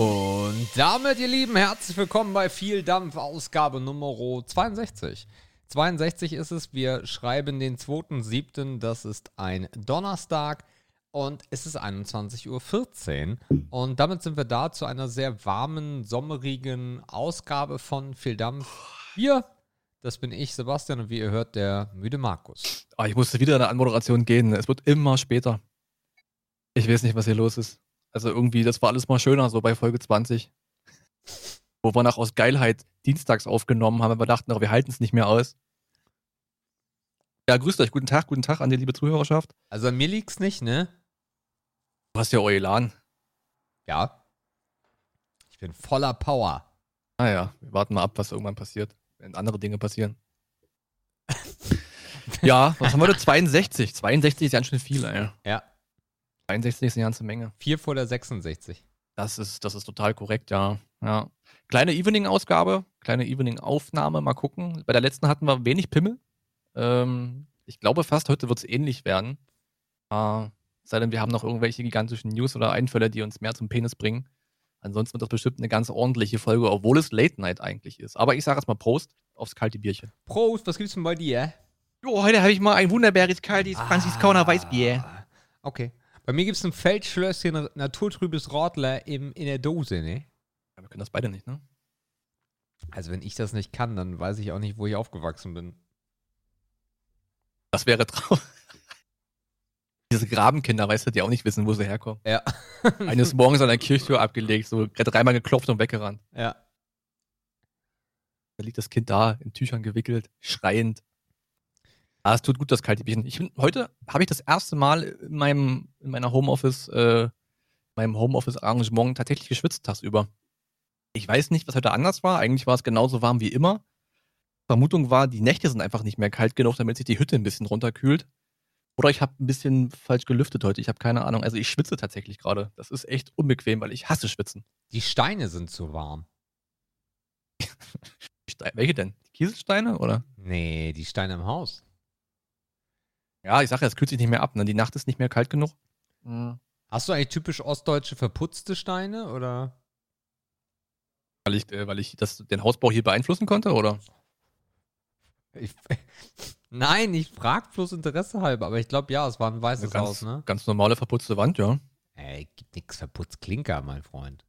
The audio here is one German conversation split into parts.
Und damit, ihr Lieben, herzlich willkommen bei Viel Dampf, Ausgabe Nummer 62. 62 ist es, wir schreiben den 2.7., das ist ein Donnerstag und es ist 21.14 Uhr. Und damit sind wir da zu einer sehr warmen, sommerigen Ausgabe von Viel Dampf. Wir, das bin ich, Sebastian, und wie ihr hört, der müde Markus. Oh, ich musste wieder in der Anmoderation gehen. Es wird immer später. Ich weiß nicht, was hier los ist. Also irgendwie, das war alles mal schöner, so bei Folge 20. Wo wir nach aus Geilheit dienstags aufgenommen haben, weil wir dachten, oh, wir halten es nicht mehr aus. Ja, grüßt euch. Guten Tag, guten Tag an die liebe Zuhörerschaft. Also an mir liegt's nicht, ne? Du hast ja Eulan. Ja. Ich bin voller Power. Naja, wir warten mal ab, was irgendwann passiert, wenn andere Dinge passieren. ja, was haben wir da? 62. 62 ist ganz schön viel, ey. Ja. 62 ist eine ganze Menge. Vier vor der 66. Das ist, das ist total korrekt, ja. ja. Kleine Evening-Ausgabe, kleine Evening-Aufnahme, mal gucken. Bei der letzten hatten wir wenig Pimmel. Ähm, ich glaube fast, heute wird es ähnlich werden. Äh, sei denn, wir haben noch irgendwelche gigantischen News oder Einfälle, die uns mehr zum Penis bringen. Ansonsten wird das bestimmt eine ganz ordentliche Folge, obwohl es Late Night eigentlich ist. Aber ich sage erstmal Prost aufs kalte Bierchen. Prost, was gibt's denn bei dir? Jo, heute habe ich mal ein wunderbares kaltes ah, Franziskaner Weißbier. Okay. Bei mir gibt es ein Feldschlösschen naturtrübes Radler im, in der Dose, ne? Ja, wir können das beide nicht, ne? Also wenn ich das nicht kann, dann weiß ich auch nicht, wo ich aufgewachsen bin. Das wäre traurig. Diese Grabenkinder, weißt du, die auch nicht wissen, wo sie herkommen. Ja. Eines Morgens an der Kirchtür abgelegt, so dreimal geklopft und weggerannt. Ja. Da liegt das Kind da, in Tüchern gewickelt, schreiend. Ah, es tut gut, das kalte Bierchen. Ich bin, heute habe ich das erste Mal in meinem, in meiner Homeoffice, äh, meinem Homeoffice-Arrangement tatsächlich geschwitzt tagsüber. Ich weiß nicht, was heute anders war. Eigentlich war es genauso warm wie immer. Vermutung war, die Nächte sind einfach nicht mehr kalt genug, damit sich die Hütte ein bisschen runterkühlt. Oder ich habe ein bisschen falsch gelüftet heute. Ich habe keine Ahnung. Also ich schwitze tatsächlich gerade. Das ist echt unbequem, weil ich hasse Schwitzen. Die Steine sind zu warm. Welche denn? Die Kieselsteine oder? Nee, die Steine im Haus. Ja, ich sage ja, es kühlt sich nicht mehr ab. Ne? Die Nacht ist nicht mehr kalt genug. Mhm. Hast du eigentlich typisch ostdeutsche verputzte Steine oder? Weil ich, äh, weil ich das, den Hausbau hier beeinflussen konnte, oder? Ich, nein, ich frag bloß Interesse halber, aber ich glaube ja, es war ein weißes ganz, Haus, ne? Ganz normale verputzte Wand, ja. Ey, gibt nix verputzt Klinker, mein Freund.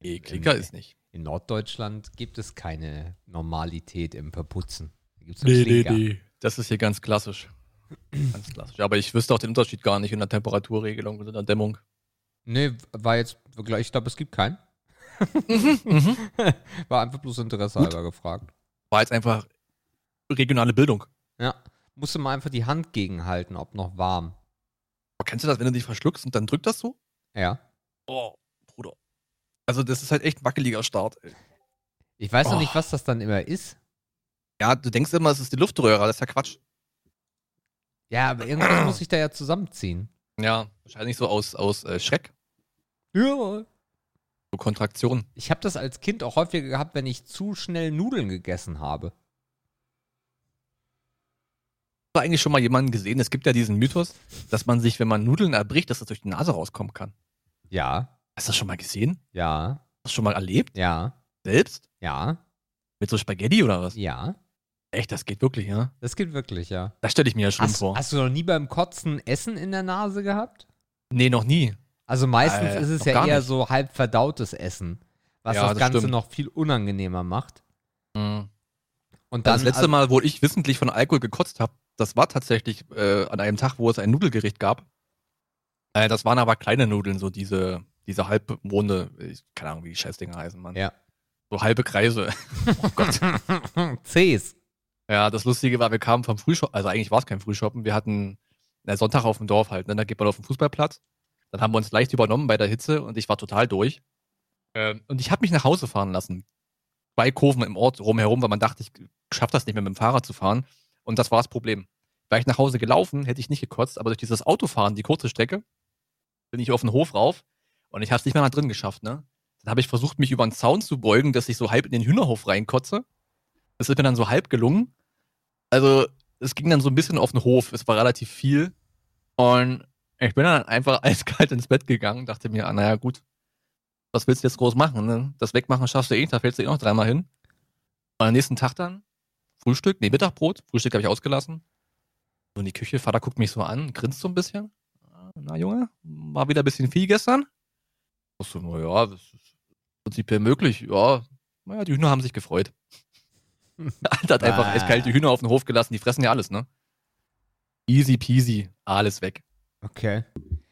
Nee, Klinker in, ist nicht. In Norddeutschland gibt es keine Normalität im Verputzen. Da gibt's nee, Klinker. nee, nee. Das ist hier ganz klassisch. Ganz klassisch. Aber ich wüsste auch den Unterschied gar nicht in der Temperaturregelung und in der Dämmung. Nee, war jetzt, ich glaube, es gibt keinen. Mhm, mhm. war einfach bloß Interesse Gut. halber gefragt. War jetzt einfach regionale Bildung. Ja. Musste mal einfach die Hand gegenhalten, ob noch warm. Aber kennst du das, wenn du dich verschluckst und dann drückt das so? Ja. Oh, Bruder. Also, das ist halt echt ein wackeliger Start. Ey. Ich weiß oh. noch nicht, was das dann immer ist. Ja, du denkst immer, es ist die Luftröhre, das ist ja Quatsch. Ja, aber irgendwas muss ich da ja zusammenziehen. Ja, wahrscheinlich so aus, aus äh, Schreck. Ja. So Kontraktion. Ich habe das als Kind auch häufiger gehabt, wenn ich zu schnell Nudeln gegessen habe. Hast du eigentlich schon mal jemanden gesehen? Es gibt ja diesen Mythos, dass man sich, wenn man Nudeln erbricht, dass das durch die Nase rauskommen kann. Ja. Hast du das schon mal gesehen? Ja. Hast du das schon mal erlebt? Ja. Selbst? Ja. Mit so Spaghetti oder was? Ja. Echt, das geht wirklich, ja? Das geht wirklich, ja. Das stelle ich mir ja schlimm hast, vor. Hast du noch nie beim Kotzen Essen in der Nase gehabt? Nee, noch nie. Also meistens äh, ist es ja eher nicht. so halb verdautes Essen, was ja, das, das, Ganze stimmt. noch viel unangenehmer macht. Mhm. Und dann, das letzte also, Mal, wo ich wissentlich von Alkohol gekotzt habe, das war tatsächlich äh, an einem Tag, wo es ein Nudelgericht gab. Äh, das waren aber kleine Nudeln, so diese, diese Halbmonde, ich keine Ahnung, wie die Scheißdinger heißen, Mann. Ja. So halbe Kreise. oh Gott. Cs. Ja, das Lustige war, wir kamen vom Frühshoppen, also eigentlich war es kein Frühshoppen, wir hatten na, Sonntag auf dem Dorf halt, ne? da geht man auf den Fußballplatz. Dann haben wir uns leicht übernommen bei der Hitze und ich war total durch. Ähm, und ich habe mich nach Hause fahren lassen. Zwei Kurven im Ort rumherum, weil man dachte, ich schaffe das nicht mehr mit dem Fahrrad zu fahren. Und das war das Problem. Wäre ich nach Hause gelaufen, hätte ich nicht gekotzt, aber durch dieses Autofahren, die kurze Strecke, bin ich auf den Hof rauf und ich habe es nicht mehr nach drin geschafft, ne? Dann habe ich versucht, mich über den Zaun zu beugen, dass ich so halb in den Hühnerhof reinkotze. Das ist mir dann so halb gelungen. Also, es ging dann so ein bisschen auf den Hof. Es war relativ viel. Und ich bin dann einfach eiskalt ins Bett gegangen, dachte mir, ah, naja, gut. was willst du jetzt groß machen? Ne? Das Wegmachen schaffst du eh, da fällst du eh noch dreimal hin. Und am nächsten Tag dann Frühstück, nee, Mittagbrot, Frühstück habe ich ausgelassen. So in die Küche, Vater guckt mich so an, grinst so ein bisschen. Na Junge, war wieder ein bisschen viel gestern. Ich so, na ja, das ist prinzipiell möglich. Ja, naja, die Hühner haben sich gefreut. Alter hat einfach Ah. eiskalte Hühner auf den Hof gelassen, die fressen ja alles, ne? Easy peasy, alles weg. Okay.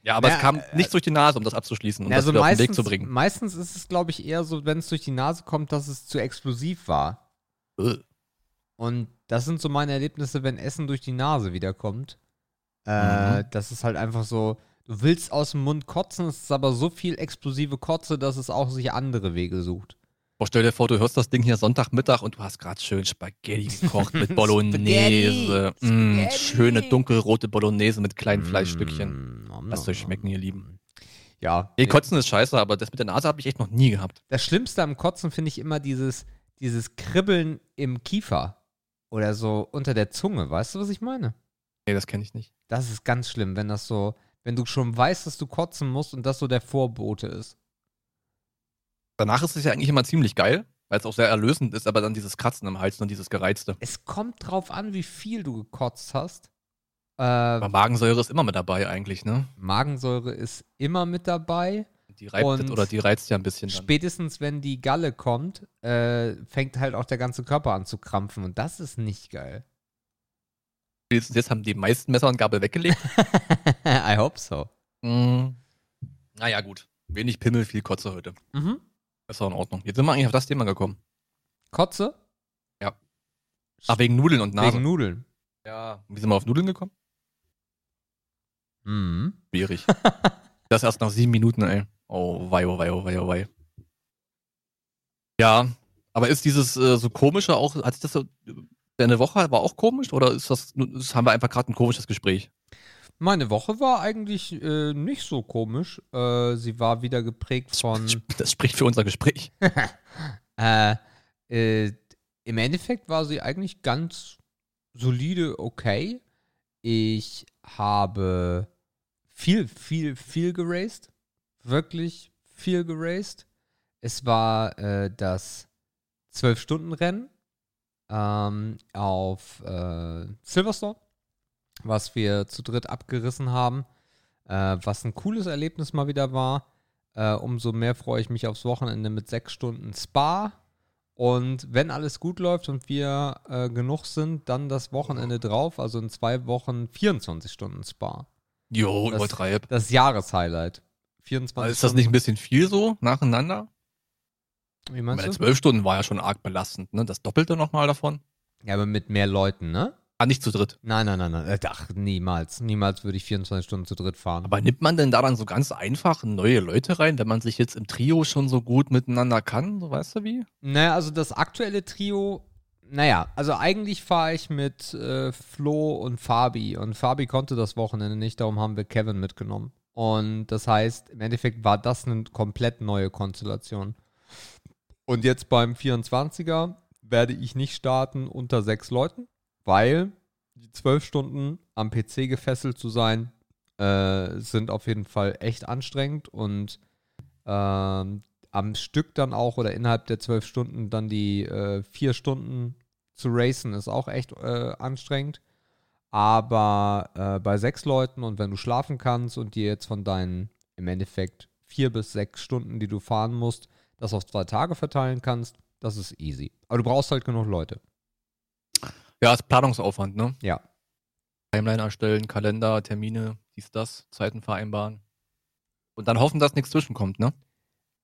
Ja, aber Ja, es kam äh, nichts durch die Nase, um das abzuschließen und das also wieder auf den meistens, Weg zu bringen. meistens ist es, glaube ich, eher so, wenn es durch die Nase kommt, dass es zu explosiv war. Äh. Und das sind so meine Erlebnisse, wenn Essen durch die Nase wiederkommt. Äh, Mhm. Das ist halt einfach so, du willst aus dem Mund kotzen, es ist aber so viel explosive Kotze, dass es auch sich andere Wege sucht. Boah, stell dir vor, du hörst das Ding hier Sonntagmittag und du hast gerade schön Spaghetti gekocht mit Bolognese. Spaghetti, Mm, Spaghetti. schöne dunkelrote Bolognese mit kleinen Fleischstückchen. Mm, nom, Lass nom, euch schmecken, ihr Lieben. Ja. Nee, Kotzen ist scheiße, aber das mit der Nase habe ich echt noch nie gehabt. Das Schlimmste am Kotzen finde ich immer dieses, dieses Kribbeln im Kiefer. Oder so unter der Zunge. Weißt du, was ich meine? Nee, das kenne ich nicht. Das ist ganz schlimm, wenn das so, wenn du schon weißt, dass du kotzen musst und das so der Vorbote ist. Danach ist es ja eigentlich immer ziemlich geil, weil es auch sehr erlösend ist, aber dann dieses Kratzen im Hals und dieses Gereizte. Es kommt drauf an, wie viel du gekotzt hast. Äh, Aber Magensäure ist immer mit dabei eigentlich, ne? Magensäure ist immer mit dabei. Die reibt oder die reizt ja ein bisschen dann. Spätestens, wenn die Galle kommt, äh, fängt halt auch der ganze Körper an zu krampfen und das ist nicht geil. Spätestens jetzt haben die meisten Messer und Gabel weggelegt. I hope so. mm. Naja, gut. Wenig Pimmel, viel Kotze heute. Mhm. Ist auch in Ordnung. Jetzt sind wir eigentlich auf das Thema gekommen. Kotze? Ja. Ach, wegen Nudeln und Nase. Wegen Nudeln. ja. Wie sind wir auf Nudeln gekommen? Mhm. Schwierig. das erst nach sieben Minuten, ey. Oh, wei, oh, wei, oh, wei, oh, wei. Ja, aber ist dieses äh, so komische auch, hat sich das so, deine Woche war auch komisch oder ist das, das haben wir einfach gerade ein komisches Gespräch? Meine Woche war eigentlich äh, nicht so komisch. Äh, sie war wieder geprägt von. Das spricht für unser Gespräch. äh, äh, Im Endeffekt war sie eigentlich ganz solide, okay. Ich habe viel, viel, viel geraced. Wirklich viel geraced. Es war äh, das 12-Stunden-Rennen ähm, auf äh, Silverstone, was wir zu dritt abgerissen haben. Äh, was ein cooles Erlebnis mal wieder war. Äh, umso mehr freue ich mich aufs Wochenende mit sechs Stunden Spa. Und wenn alles gut läuft und wir äh, genug sind, dann das Wochenende drauf, also in zwei Wochen 24 Stunden Spa. Jo, Das- übertreib. Das Jahreshighlight. 24 Ist das nicht ein bisschen viel so nacheinander? Wie meinst Meine du? zwölf Stunden war ja schon arg belastend, ne? Das Doppelte nochmal davon. Ja, aber mit mehr Leuten, ne? Ah, nicht zu dritt. Nein, nein, nein, nein. Äh, Ach, niemals. Niemals würde ich 24 Stunden zu dritt fahren. Aber nimmt man denn da dann so ganz einfach neue Leute rein, wenn man sich jetzt im Trio schon so gut miteinander kann? So weißt du wie? Naja, also das aktuelle Trio, naja, also eigentlich fahre ich mit äh, Flo und Fabi und Fabi konnte das Wochenende nicht, darum haben wir Kevin mitgenommen. Und das heißt, im Endeffekt war das eine komplett neue Konstellation. Und jetzt beim 24er werde ich nicht starten unter sechs Leuten, weil die zwölf Stunden am PC gefesselt zu sein, äh, sind auf jeden Fall echt anstrengend und ähm, am Stück dann auch oder innerhalb der zwölf Stunden dann die äh, vier Stunden zu racen, ist auch echt äh, anstrengend. Aber äh, bei sechs Leuten und wenn du schlafen kannst und dir jetzt von deinen im Endeffekt vier bis sechs Stunden, die du fahren musst, das auf zwei Tage verteilen kannst, das ist easy. Aber du brauchst halt genug Leute. Ja, ist Planungsaufwand, ne? Ja. Timeline erstellen, Kalender, Termine, dies, das, Zeiten vereinbaren. Und dann hoffen, dass nichts zwischenkommt, ne?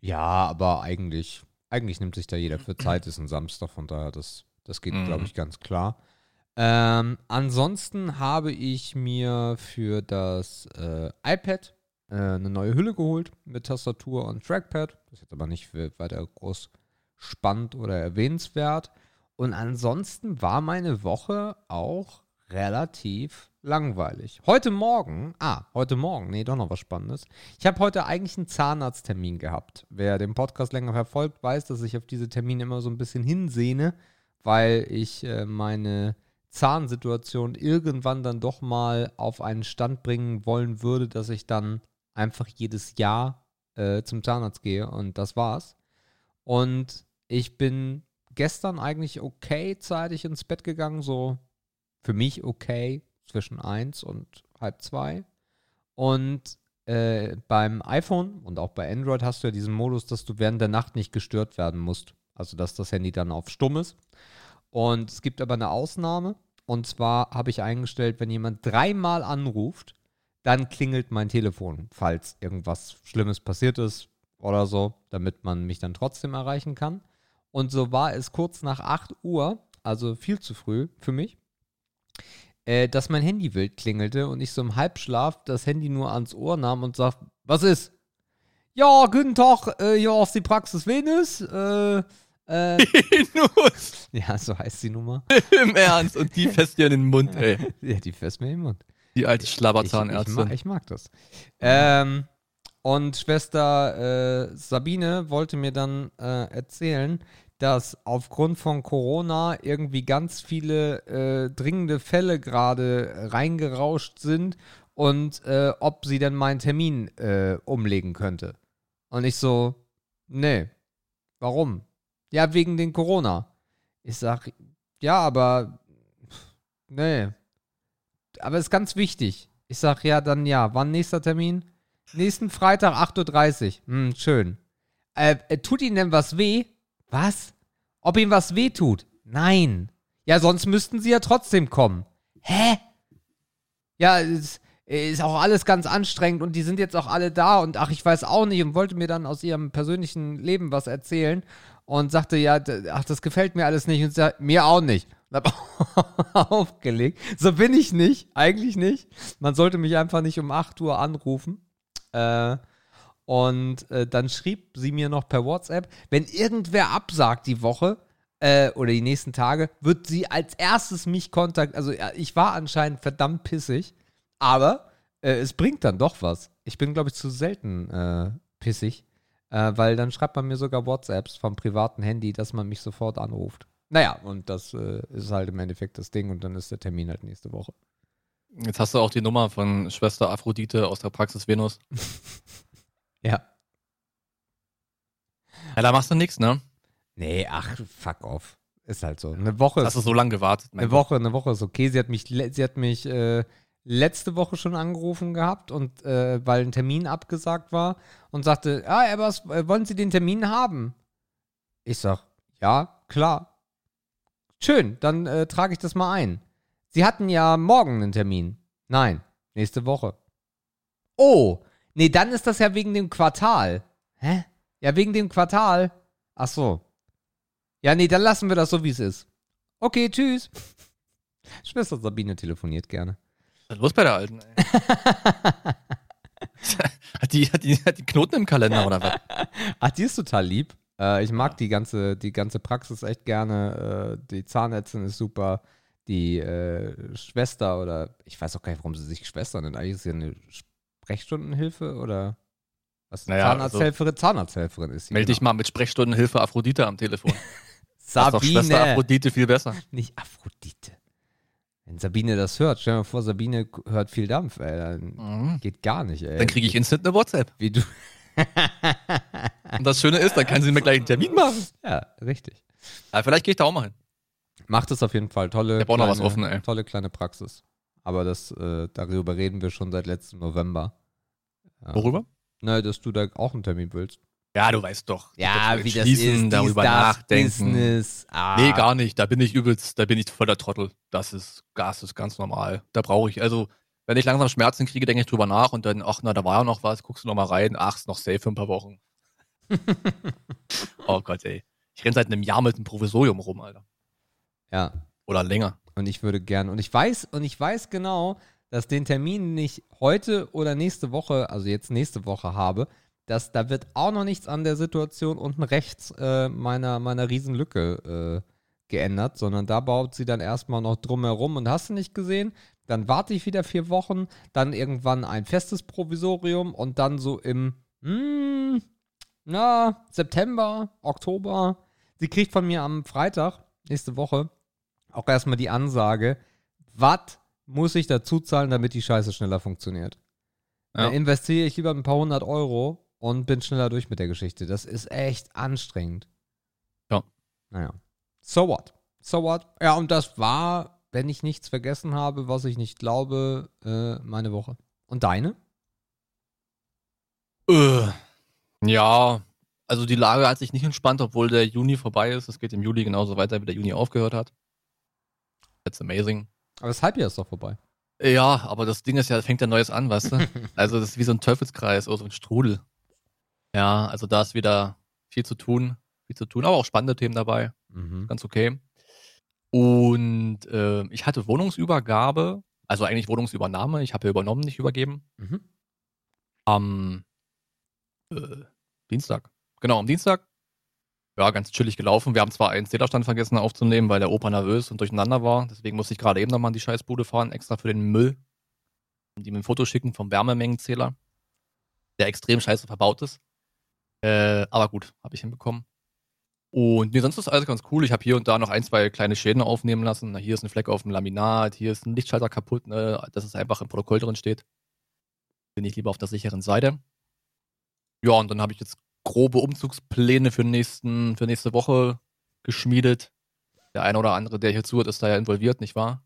Ja, aber eigentlich, eigentlich nimmt sich da jeder für Zeit, ist ein Samstag, von daher, das, das geht, Mhm. glaube ich, ganz klar. Ähm, ansonsten habe ich mir für das äh, iPad äh, eine neue Hülle geholt mit Tastatur und Trackpad. Das ist jetzt aber nicht weiter groß spannend oder erwähnenswert. Und ansonsten war meine Woche auch relativ langweilig. Heute Morgen, ah, heute Morgen, nee, doch noch was Spannendes. Ich habe heute eigentlich einen Zahnarzttermin gehabt. Wer den Podcast länger verfolgt, weiß, dass ich auf diese Termine immer so ein bisschen hinsehne, weil ich äh, meine Zahnsituation irgendwann dann doch mal auf einen Stand bringen wollen würde, dass ich dann einfach jedes Jahr äh, zum Zahnarzt gehe und das war's. Und ich bin gestern eigentlich okay zeitig ins Bett gegangen, so für mich okay, zwischen eins und halb zwei. Und äh, beim iPhone und auch bei Android hast du ja diesen Modus, dass du während der Nacht nicht gestört werden musst. Also dass das Handy dann auf stumm ist. Und es gibt aber eine Ausnahme. Und zwar habe ich eingestellt, wenn jemand dreimal anruft, dann klingelt mein Telefon, falls irgendwas Schlimmes passiert ist oder so, damit man mich dann trotzdem erreichen kann. Und so war es kurz nach 8 Uhr, also viel zu früh für mich, äh, dass mein Handy wild klingelte und ich so im Halbschlaf das Handy nur ans Ohr nahm und sagte, was ist? Ja, guten Tag, äh, hier auf die Praxis Venus. Äh, äh, Venus. ja, so heißt die Nummer. Im Ernst. Und die fest dir in den Mund, ey. Ja, die fest mir im Mund. Die alte Ich, ich, Schlabberzahnärztin. mag, ich mag das. Ähm, und Schwester äh, Sabine wollte mir dann äh, erzählen, dass aufgrund von Corona irgendwie ganz viele äh, dringende Fälle gerade reingerauscht sind und äh, ob sie denn meinen Termin äh, umlegen könnte. Und ich so, nee, warum? Ja, wegen den Corona. Ich sag, ja, aber nee, aber ist ganz wichtig. Ich sag, ja, dann ja. Wann nächster Termin? Nächsten Freitag, 8.30 Uhr. Hm, schön. Äh, äh, tut Ihnen denn was weh? Was? Ob ihm was weh tut? Nein. Ja, sonst müssten Sie ja trotzdem kommen. Hä? Ja, ist, ist auch alles ganz anstrengend und die sind jetzt auch alle da und ach, ich weiß auch nicht und wollte mir dann aus ihrem persönlichen Leben was erzählen und sagte, ja, ach, das gefällt mir alles nicht und sie sagt, mir auch nicht. Und hab aufgelegt. So bin ich nicht, eigentlich nicht. Man sollte mich einfach nicht um 8 Uhr anrufen. Äh, und äh, dann schrieb sie mir noch per WhatsApp, wenn irgendwer absagt die Woche äh, oder die nächsten Tage, wird sie als erstes mich kontaktieren. Also ja, ich war anscheinend verdammt pissig, aber äh, es bringt dann doch was. Ich bin, glaube ich, zu selten äh, pissig, äh, weil dann schreibt man mir sogar WhatsApps vom privaten Handy, dass man mich sofort anruft. Naja, und das äh, ist halt im Endeffekt das Ding und dann ist der Termin halt nächste Woche. Jetzt hast du auch die Nummer von Schwester Aphrodite aus der Praxis Venus. Ja. Ja, da machst du nichts, ne? Nee, ach, fuck off. Ist halt so. Eine Woche Hast du ist so lange gewartet. Eine Woche, eine Woche ist okay. Sie hat mich, sie hat mich äh, letzte Woche schon angerufen gehabt und äh, weil ein Termin abgesagt war und sagte, ah, aber was, äh, wollen Sie den Termin haben? Ich sag, ja, klar. Schön, dann äh, trage ich das mal ein. Sie hatten ja morgen einen Termin. Nein, nächste Woche. Oh, nee, dann ist das ja wegen dem Quartal. Hä? Ja, wegen dem Quartal. Ach so. Ja, nee, dann lassen wir das so, wie es ist. Okay, tschüss. Schwester Sabine telefoniert gerne. Was ist los bei der Alten, ey? hat, die, hat, die, hat die Knoten im Kalender oder was? Ach, die ist total lieb. Äh, ich mag die ganze, die ganze Praxis echt gerne. Äh, die Zahnärztin ist super. Die äh, Schwester oder ich weiß auch gar nicht, warum sie sich Schwester nennt. Eigentlich ist sie eine Sprechstundenhilfe oder was? Naja, Zahnarzthelferin? Zahnarzthelferin ist sie. Meld dich genau. mal mit Sprechstundenhilfe Aphrodite am Telefon. Das ist doch Schwester Sabine. Aphrodite viel besser. Nicht Aphrodite. Wenn Sabine das hört, stell dir mal vor, Sabine hört viel Dampf, ey. Dann Mhm. geht gar nicht, ey. Dann kriege ich instant eine WhatsApp. Wie du. Und das Schöne ist, dann kann sie mir gleich einen Termin machen. Ja, richtig. Aber vielleicht gehe ich da auch mal hin. Macht es auf jeden Fall. Tolle, Ich hab auch noch was offen, ey. tolle kleine Praxis. Aber das, äh, darüber reden wir schon seit letztem November. Ja. Worüber? Na, dass du da auch einen Termin willst. Ja, du weißt doch. Ja, wie das ist, darüber nachdenken. Business. Ah. Nee, gar nicht. Da bin ich übelst, da bin ich voll der Trottel. Das ist, Gas ist ganz normal. Da brauche ich, also, wenn ich langsam Schmerzen kriege, denke ich drüber nach und dann, ach, na, da war ja noch was, guckst du noch mal rein, ach, ist noch safe für ein paar Wochen. oh Gott, ey. Ich renn seit einem Jahr mit einem Provisorium rum, Alter. Ja, Oder länger. und ich würde gern, und ich weiß, und ich weiß genau, dass den Termin nicht heute oder nächste Woche, also jetzt nächste Woche habe, dass da wird auch noch nichts an der Situation unten rechts äh, meiner, meiner Riesenlücke äh, geändert, sondern da baut sie dann erstmal noch drumherum und hast du nicht gesehen? Dann warte ich wieder vier Wochen, dann irgendwann ein festes Provisorium und dann so im, hm, na, September, Oktober. Sie kriegt von mir am Freitag, nächste Woche, auch erstmal die Ansage, was muss ich dazu zahlen, damit die Scheiße schneller funktioniert? Ja. Da investiere ich lieber ein paar hundert Euro und bin schneller durch mit der Geschichte. Das ist echt anstrengend. Ja. Naja. So what? So what? Ja, und das war, wenn ich nichts vergessen habe, was ich nicht glaube, äh, meine Woche. Und deine? Äh, ja, also die Lage hat sich nicht entspannt, obwohl der Juni vorbei ist. Es geht im Juli genauso weiter, wie der Juni aufgehört hat. That's amazing. Aber das Halbjahr ist doch vorbei. Ja, aber das Ding ist ja, fängt ja Neues an, weißt du? Also das ist wie so ein Teufelskreis oder so ein Strudel. Ja, also da ist wieder viel zu tun, viel zu tun, aber auch spannende Themen dabei. Mhm. Ganz okay. Und äh, ich hatte Wohnungsübergabe, also eigentlich Wohnungsübernahme. Ich habe ja übernommen, nicht übergeben. Mhm. Am äh, Dienstag. Genau, am Dienstag. Ja, ganz chillig gelaufen. Wir haben zwar einen Zählerstand vergessen aufzunehmen, weil der Opa nervös und durcheinander war. Deswegen musste ich gerade eben nochmal in die Scheißbude fahren, extra für den Müll. Und ihm ein Foto schicken vom Wärmemengenzähler, der extrem scheiße verbaut ist. Äh, aber gut, habe ich hinbekommen. Und nee, sonst ist alles ganz cool. Ich habe hier und da noch ein, zwei kleine Schäden aufnehmen lassen. Na, hier ist ein Fleck auf dem Laminat, hier ist ein Lichtschalter kaputt, ne, dass es einfach im Protokoll drin steht. Bin ich lieber auf der sicheren Seite. Ja, und dann habe ich jetzt grobe Umzugspläne für, nächsten, für nächste Woche geschmiedet. Der eine oder andere, der hier zuhört, ist da ja involviert, nicht wahr?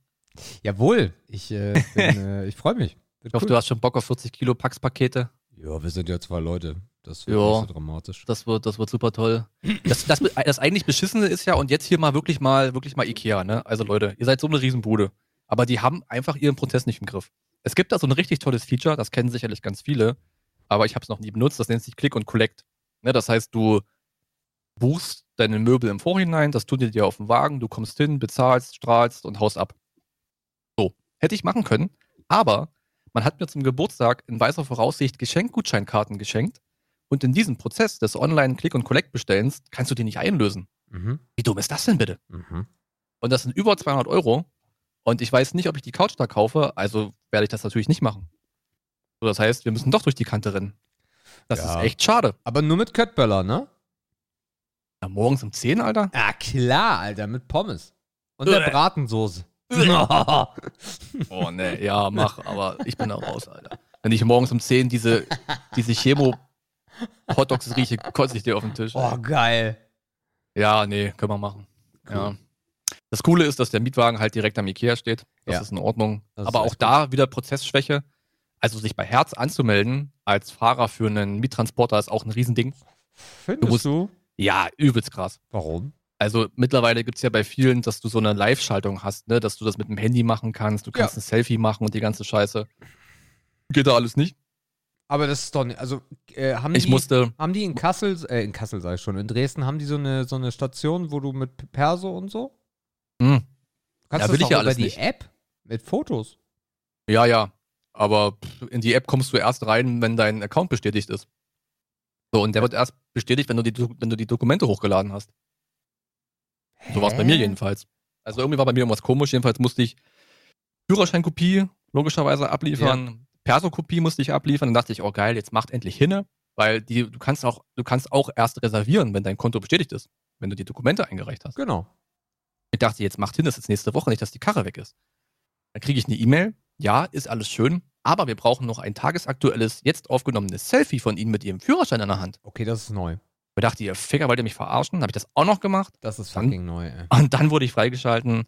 Jawohl, ich, äh, bin, äh, ich freue mich. Ich hoffe, du hast schon Bock auf 40 Kilo Packspakete. Ja, wir sind ja zwei Leute. Das wird nicht so dramatisch. Das wird, das wird super toll. Das, das, das eigentlich Beschissene ist ja, und jetzt hier mal wirklich mal, wirklich mal Ikea, ne? Also Leute, ihr seid so eine Riesenbude. Aber die haben einfach ihren Prozess nicht im Griff. Es gibt da so ein richtig tolles Feature, das kennen sicherlich ganz viele, aber ich habe es noch nie benutzt, das nennt sich Click und Collect. Ne? Das heißt, du buchst deine Möbel im Vorhinein, das tut ihr dir auf dem Wagen, du kommst hin, bezahlst, strahlst und haust ab. So, hätte ich machen können, aber man hat mir zum Geburtstag in weißer Voraussicht Geschenkgutscheinkarten geschenkt und in diesem Prozess des Online-Click- und Collect-Bestellens kannst du die nicht einlösen. Mhm. Wie dumm ist das denn bitte? Mhm. Und das sind über 200 Euro. Und ich weiß nicht, ob ich die Couch da kaufe, also werde ich das natürlich nicht machen. So, das heißt, wir müssen doch durch die Kante rennen. Das Ja. ist echt schade. Aber nur mit Köttböller, ne? Ja, morgens um 10, Alter? Ja, klar, Alter, mit Pommes. Und der Uäh. Bratensoße. Oh, ne, ja, mach, aber ich bin da raus, Alter. Wenn ich morgens um 10 diese, diese Chemo-Hotdogs rieche, kotze ich dir auf den Tisch. oh, geil. Ja, nee, können wir machen. Cool. Ja. Das Coole ist, dass der Mietwagen halt direkt am Ikea steht. Das Ja. ist in Ordnung. Das Aber auch da wieder Prozessschwäche. Also sich bei Herz anzumelden als Fahrer für einen Miettransporter ist auch ein Riesending. Findest musst- du? Ja, übelst krass. Warum? Also mittlerweile gibt's ja bei vielen, dass du so eine Live-Schaltung hast, ne? dass du das mit dem Handy machen kannst, du kannst Ja. ein Selfie machen und die ganze Scheiße. Geht da alles nicht. Aber das ist doch nicht, also äh, haben Ich die, musste, haben die in Kassel, äh, in Kassel sag ich schon, in Dresden haben die so eine, so eine Station, wo du mit Perso und so? hm, Kannst Ja, du will das ich ja auch über alles die nicht. App mit Fotos? ja, ja, aber in die App kommst du erst rein, wenn dein Account bestätigt ist. So, und der wird erst bestätigt, wenn du die, wenn du die Dokumente hochgeladen hast. So war es bei mir jedenfalls. Also irgendwie war bei mir irgendwas komisch. Jedenfalls musste ich Führerscheinkopie logischerweise abliefern. Perso-Kopie musste ich abliefern. Dann dachte ich, oh geil, jetzt macht endlich hinne. Weil die, du kannst auch, du kannst auch erst reservieren, wenn dein Konto bestätigt ist. Wenn du die Dokumente eingereicht hast. Genau. Ich dachte, jetzt macht hin, das ist jetzt nächste Woche nicht, dass die Karre weg ist. Dann kriege ich eine E-Mail. Ja, ist alles schön, aber wir brauchen noch ein tagesaktuelles, jetzt aufgenommenes Selfie von Ihnen mit Ihrem Führerschein in der Hand. Okay, das ist neu. Ich dachte, ihr Ficker, wollt ihr mich verarschen? Habe ich das auch noch gemacht? Das ist Dann- fucking neu, ey. Und dann wurde ich freigeschalten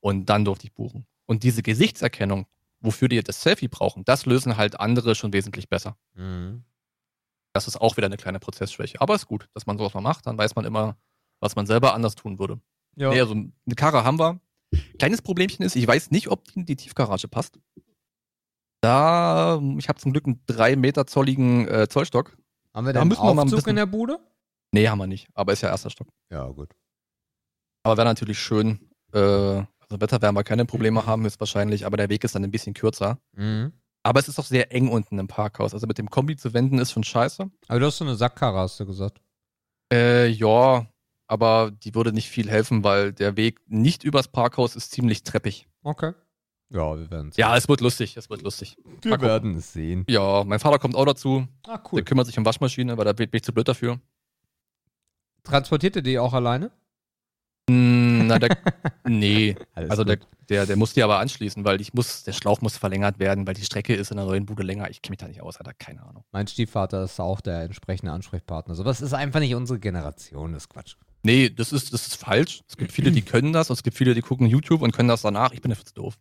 und dann durfte ich buchen. Und diese Gesichtserkennung, wofür die das Selfie brauchen, das lösen halt andere schon wesentlich besser. Mhm. Das ist auch wieder eine kleine Prozessschwäche. Aber ist gut, dass man sowas mal macht, dann weiß man immer, was man selber anders tun würde. Ja. Nee, also eine Karre haben wir. Kleines Problemchen ist, ich weiß nicht, ob die in die Tiefgarage passt. Da, ich habe zum Glück einen 3 Meter zolligen äh, Zollstock. haben wir da einen müssen wir mal ein Aufzug bisschen- in der Bude? Nee, haben wir nicht, aber ist ja erster Stock. Ja, gut. Aber wäre natürlich schön, äh, also Wetter werden wir keine Probleme haben, höchstwahrscheinlich, aber der Weg ist dann ein bisschen kürzer. Mhm. Aber es ist auch sehr eng unten im Parkhaus. Also mit dem Kombi zu wenden ist schon scheiße. Aber du hast so eine Sackkarre, hast du gesagt. Äh, ja, aber die würde nicht viel helfen, weil der Weg nicht übers Parkhaus ist ziemlich treppig. Okay. Ja, wir werden es Ja, es wird lustig, es wird lustig. mal Wir gucken. werden es sehen. Ja, mein Vater kommt auch dazu. Ah, Der cool. kümmert sich um Waschmaschine, weil da bin ich zu blöd dafür. Transportiert ihr die auch alleine? Mm, Na, der, nee, Alles also der, der, der muss die aber anschließen, weil ich muss, der Schlauch muss verlängert werden, weil die Strecke ist in der neuen Bude länger. Ich kenne mich da nicht aus, Alter, keine Ahnung. Mein Stiefvater ist auch der entsprechende Ansprechpartner. So, das ist einfach nicht unsere Generation, das ist Quatsch. Nee, das ist, das ist falsch. Es gibt viele, die können das, und es gibt viele, die gucken YouTube und können das danach. Ich bin dafür zu doof.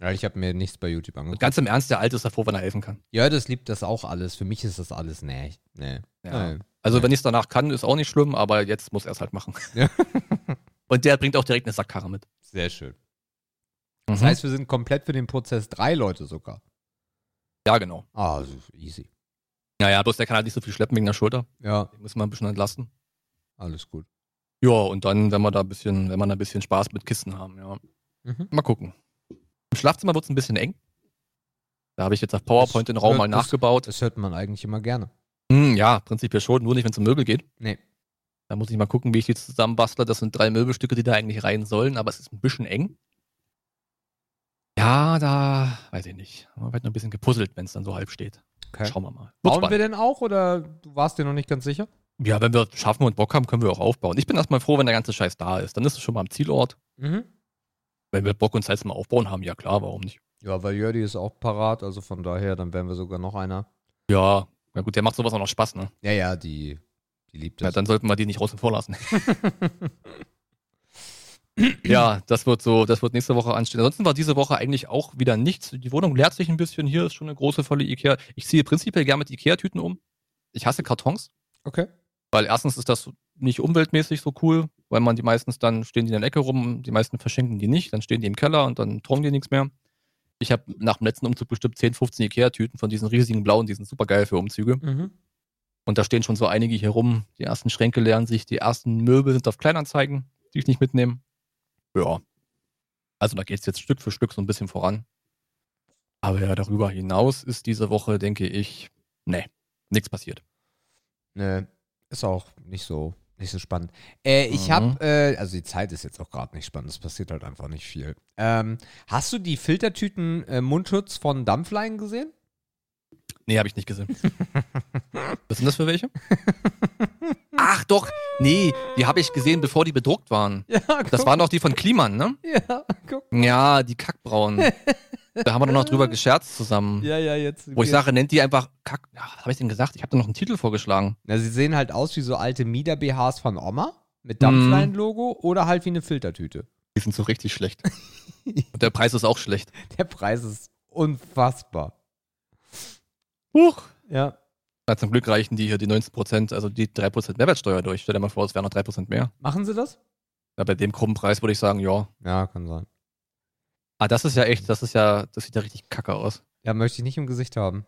Ja, ich habe mir nichts bei YouTube angeguckt. ganz im Ernst, der Alte ist davor, wenn er helfen kann. Ja, das liebt das auch alles. Für mich ist das alles, nee, nee. Ja. Nee. Also, Ja. wenn ich es danach kann, ist auch nicht schlimm, aber jetzt muss er es halt machen. Ja. und der bringt auch direkt eine Sackkarre mit. Sehr schön. Mhm. Das heißt, wir sind komplett für den Prozess drei Leute sogar. ja, genau. Ah, also easy. Naja, bloß der kann halt nicht so viel schleppen wegen der Schulter. Ja, Den müssen wir ein bisschen entlasten. alles gut. Ja, und dann, wenn wir da ein bisschen, wenn wir da ein bisschen Spaß mit Kisten haben, ja. Mhm. Mal gucken. Im Schlafzimmer wird es ein bisschen eng. Da habe ich jetzt auf PowerPoint den Raum Das- mal das- nachgebaut. Das hört man eigentlich immer gerne. Hm, ja, prinzipiell schon, nur nicht, wenn es um Möbel geht. Nee. Da muss ich mal gucken, wie ich die zusammenbastle. Das sind drei Möbelstücke, die da eigentlich rein sollen, aber es ist ein bisschen eng. Ja, da weiß ich nicht. Man wird noch ein bisschen gepuzzelt, wenn es dann so halb steht. Okay. Schauen wir mal. Bauen wir denn auch oder du warst dir noch nicht ganz sicher? Ja, wenn wir es schaffen und Bock haben, können wir auch aufbauen. Ich bin erstmal froh, wenn der ganze Scheiß da ist. Dann ist es schon mal am Zielort. Mhm. Wenn wir Bock und Zeit zum Aufbauen haben, ja klar, warum nicht? Ja, weil Jördi ist auch parat, also von daher, dann wären wir sogar noch einer. Ja, na gut, der macht sowas auch noch Spaß, ne? Ja, ja, die, die liebt Ja, es. dann sollten wir die nicht außen vor lassen. ja, das wird so, das wird nächste Woche anstehen. Ansonsten war diese Woche eigentlich auch wieder nichts. Die Wohnung leert sich ein bisschen. Hier ist schon eine große, volle Ikea. Ich ziehe prinzipiell gerne mit Ikea-Tüten um. Ich hasse Kartons, okay. weil erstens ist das nicht umweltmäßig so cool, weil man die meistens dann stehen die in der Ecke rum, die meisten verschenken die nicht, dann stehen die im Keller und dann tragen die nichts mehr. Ich habe nach dem letzten Umzug bestimmt 10, 15 Ikea-Tüten von diesen riesigen blauen, die sind super geil für Umzüge. Mhm. Und da stehen schon so einige hier rum. Die ersten Schränke leeren sich, die ersten Möbel sind auf Kleinanzeigen, die ich nicht mitnehme. Ja. Also da geht es jetzt Stück für Stück so ein bisschen voran. Aber ja, darüber hinaus ist diese Woche, denke ich, nee, nichts passiert. Nee, ist auch nicht so, nicht so spannend. Äh, ich Mhm. habe, äh, also die Zeit ist jetzt auch gerade nicht spannend, es passiert halt einfach nicht viel. Ähm, hast du die Filtertüten äh, Mundschutz von Dampflein gesehen? Nee, habe ich nicht gesehen. Was sind das für welche? Ach doch, nee, die habe ich gesehen, bevor die bedruckt waren. Ja, Das waren doch die von Kliman, ne? Ja, guck. Ja, die Kackbraunen. da haben wir doch noch drüber gescherzt zusammen. Ja, ja, jetzt. Wo ich sage, nennt die einfach Kack. Ja, was habe ich denn gesagt? Ich habe da noch einen Titel vorgeschlagen. Na, sie sehen halt aus wie so alte Mieder-BHs von Oma mit Dampflein-Logo oder halt wie eine Filtertüte. Die sind so richtig schlecht. Und der Preis ist auch schlecht. Der Preis ist unfassbar. Huch. Ja. Na, zum Glück reichen die hier die 19%, also die 3% Mehrwertsteuer durch. Stell dir mal vor, es wären noch 3% mehr. Machen sie das? Ja, bei dem krummen Preis würde ich sagen, ja. Ja, kann sein. Ah, das ist ja echt, das ist ja, das sieht ja richtig kacke aus. Ja, möchte ich nicht im Gesicht haben.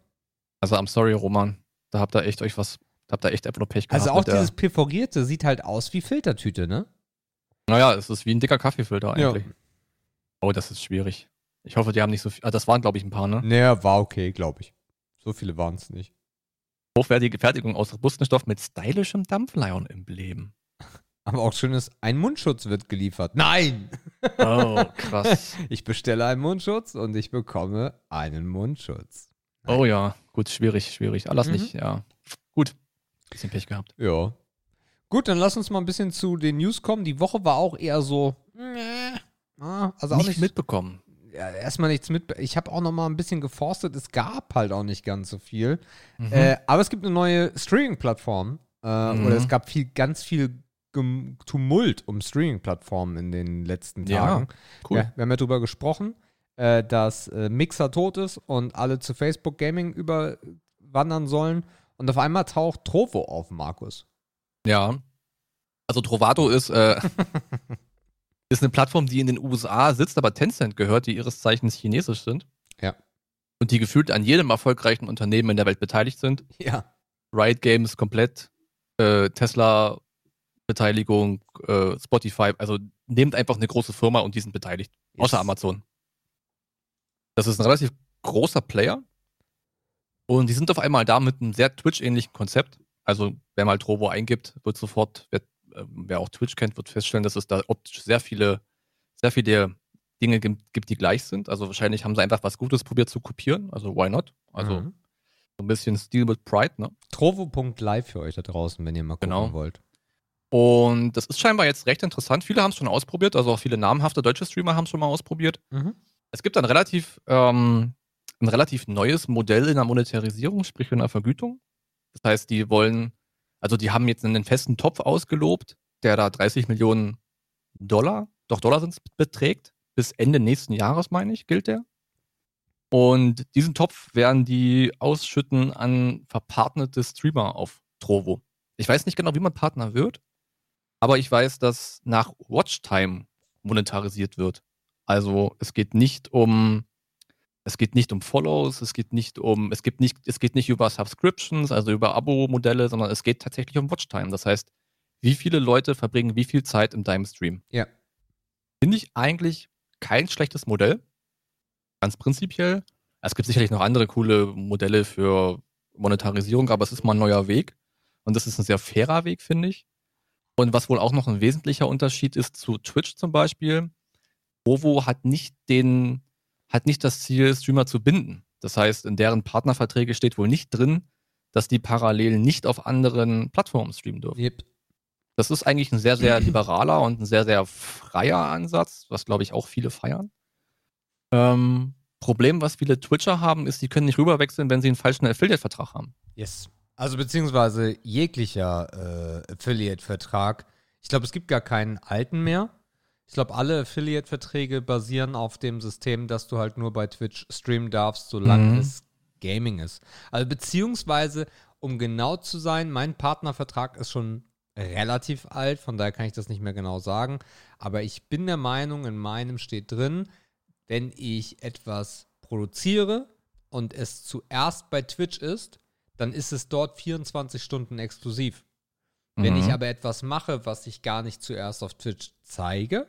Also, I'm sorry, Roman. Da habt ihr echt euch was, da habt ihr echt einfach nur Pech gehabt. Also auch dieses Perforierte sieht halt aus wie Filtertüte, ne? Naja, es ist wie ein dicker Kaffeefilter eigentlich. Oh, das ist schwierig. Ich hoffe, die haben nicht so viel. Ah, das waren, glaube ich, ein paar, ne? Naja, war okay, glaube ich. So viele waren es nicht. Hochwertige Fertigung aus Robuststoff mit stylischem Dampflion-Emblem. Aber auch schön ist, ein Mundschutz wird geliefert. Nein! Oh, krass. Ich bestelle einen Mundschutz und ich bekomme einen Mundschutz. Oh ja, gut, schwierig, schwierig. Alles Mhm. nicht, ja. Gut. Bisschen Pech gehabt. Ja. Gut, dann lass uns mal ein bisschen zu den News kommen. Die Woche war auch eher so. äh, ah, Also auch nicht nicht mitbekommen. ja, erstmal nichts mit. Ich habe auch noch mal ein bisschen geforstet. Es gab halt auch nicht ganz so viel. Mhm. Äh, aber es gibt eine neue Streaming-Plattform. Äh, Mhm. Oder es gab viel, ganz viel Tumult um Streaming-Plattformen in den letzten Ja, Tagen. cool. Ja, wir haben ja drüber gesprochen, äh, dass äh, Mixer tot ist und alle zu Facebook Gaming überwandern sollen. Und auf einmal taucht Trovo auf, Markus. Ja. Also Trovato ist, äh, ist eine Plattform, die in den USA sitzt, aber Tencent gehört, die ihres Zeichens chinesisch sind. Ja. Und die gefühlt an jedem erfolgreichen Unternehmen in der Welt beteiligt sind. Ja. Riot Games komplett, äh, Tesla Beteiligung, äh, Spotify, also nehmt einfach eine große Firma und die sind beteiligt. Außer Yes. Amazon. Das ist ein relativ großer Player. Und die sind auf einmal da mit einem sehr Twitch-ähnlichen Konzept. Also, wer mal Trovo eingibt, wird sofort, wer, äh, wer auch Twitch kennt, wird feststellen, dass es da optisch sehr viele, sehr viele Dinge gibt, gibt, die gleich sind. Also wahrscheinlich haben sie einfach was Gutes probiert zu kopieren. Also why not? Also Mhm. so ein bisschen Steel with Pride, ne? Trovo.live für euch da draußen, wenn ihr mal gucken Genau. wollt. Und das ist scheinbar jetzt recht interessant. Viele haben es schon ausprobiert, also auch viele namhafte deutsche Streamer haben es schon mal ausprobiert. Mhm. Es gibt ein relativ, ähm, ein relativ neues Modell in der Monetarisierung, sprich in der Vergütung. Das heißt, die wollen, also die haben jetzt einen festen Topf ausgelobt, der da 30 Millionen Dollar, doch Dollar sind es, beträgt. Bis Ende nächsten Jahres, meine ich, gilt der. Und diesen Topf werden die ausschütten an verpartnerte Streamer auf Trovo. Ich weiß nicht genau, wie man Partner wird, aber ich weiß, dass nach Watchtime monetarisiert wird. Also es geht nicht um es geht nicht um Follows, es geht nicht um, es gibt nicht, es geht nicht über Subscriptions, also über Abo-Modelle, sondern es geht tatsächlich um Watchtime. Das heißt, wie viele Leute verbringen wie viel Zeit in deinem Stream? Ja. Finde ich eigentlich kein schlechtes Modell. Ganz prinzipiell. Es gibt sicherlich noch andere coole Modelle für Monetarisierung, aber es ist mal ein neuer Weg. Und das ist ein sehr fairer Weg, finde ich. Und was wohl auch noch ein wesentlicher Unterschied ist zu Twitch zum Beispiel, Ovo hat nicht den, hat nicht das Ziel, Streamer zu binden. Das heißt, in deren Partnerverträge steht wohl nicht drin, dass die parallel nicht auf anderen Plattformen streamen dürfen. Yep. Das ist eigentlich ein sehr, sehr liberaler und ein sehr, sehr freier Ansatz, was glaube ich auch viele feiern. Ähm, Problem, was viele Twitcher haben, ist, die können nicht rüberwechseln, wenn sie einen falschen Affiliate-Vertrag haben. Yes. Also beziehungsweise jeglicher äh, Affiliate-Vertrag. Ich glaube, es gibt gar keinen alten mehr. Ich glaube, alle Affiliate-Verträge basieren auf dem System, dass du halt nur bei Twitch streamen darfst, solange Mhm. es Gaming ist. Also beziehungsweise, um genau zu sein, mein Partnervertrag ist schon relativ alt, von daher kann ich das nicht mehr genau sagen. Aber ich bin der Meinung, in meinem steht drin, wenn ich etwas produziere und es zuerst bei Twitch ist, dann ist es dort 24 Stunden exklusiv. Wenn ich Mhm. aber etwas mache, was ich gar nicht zuerst auf Twitch zeige,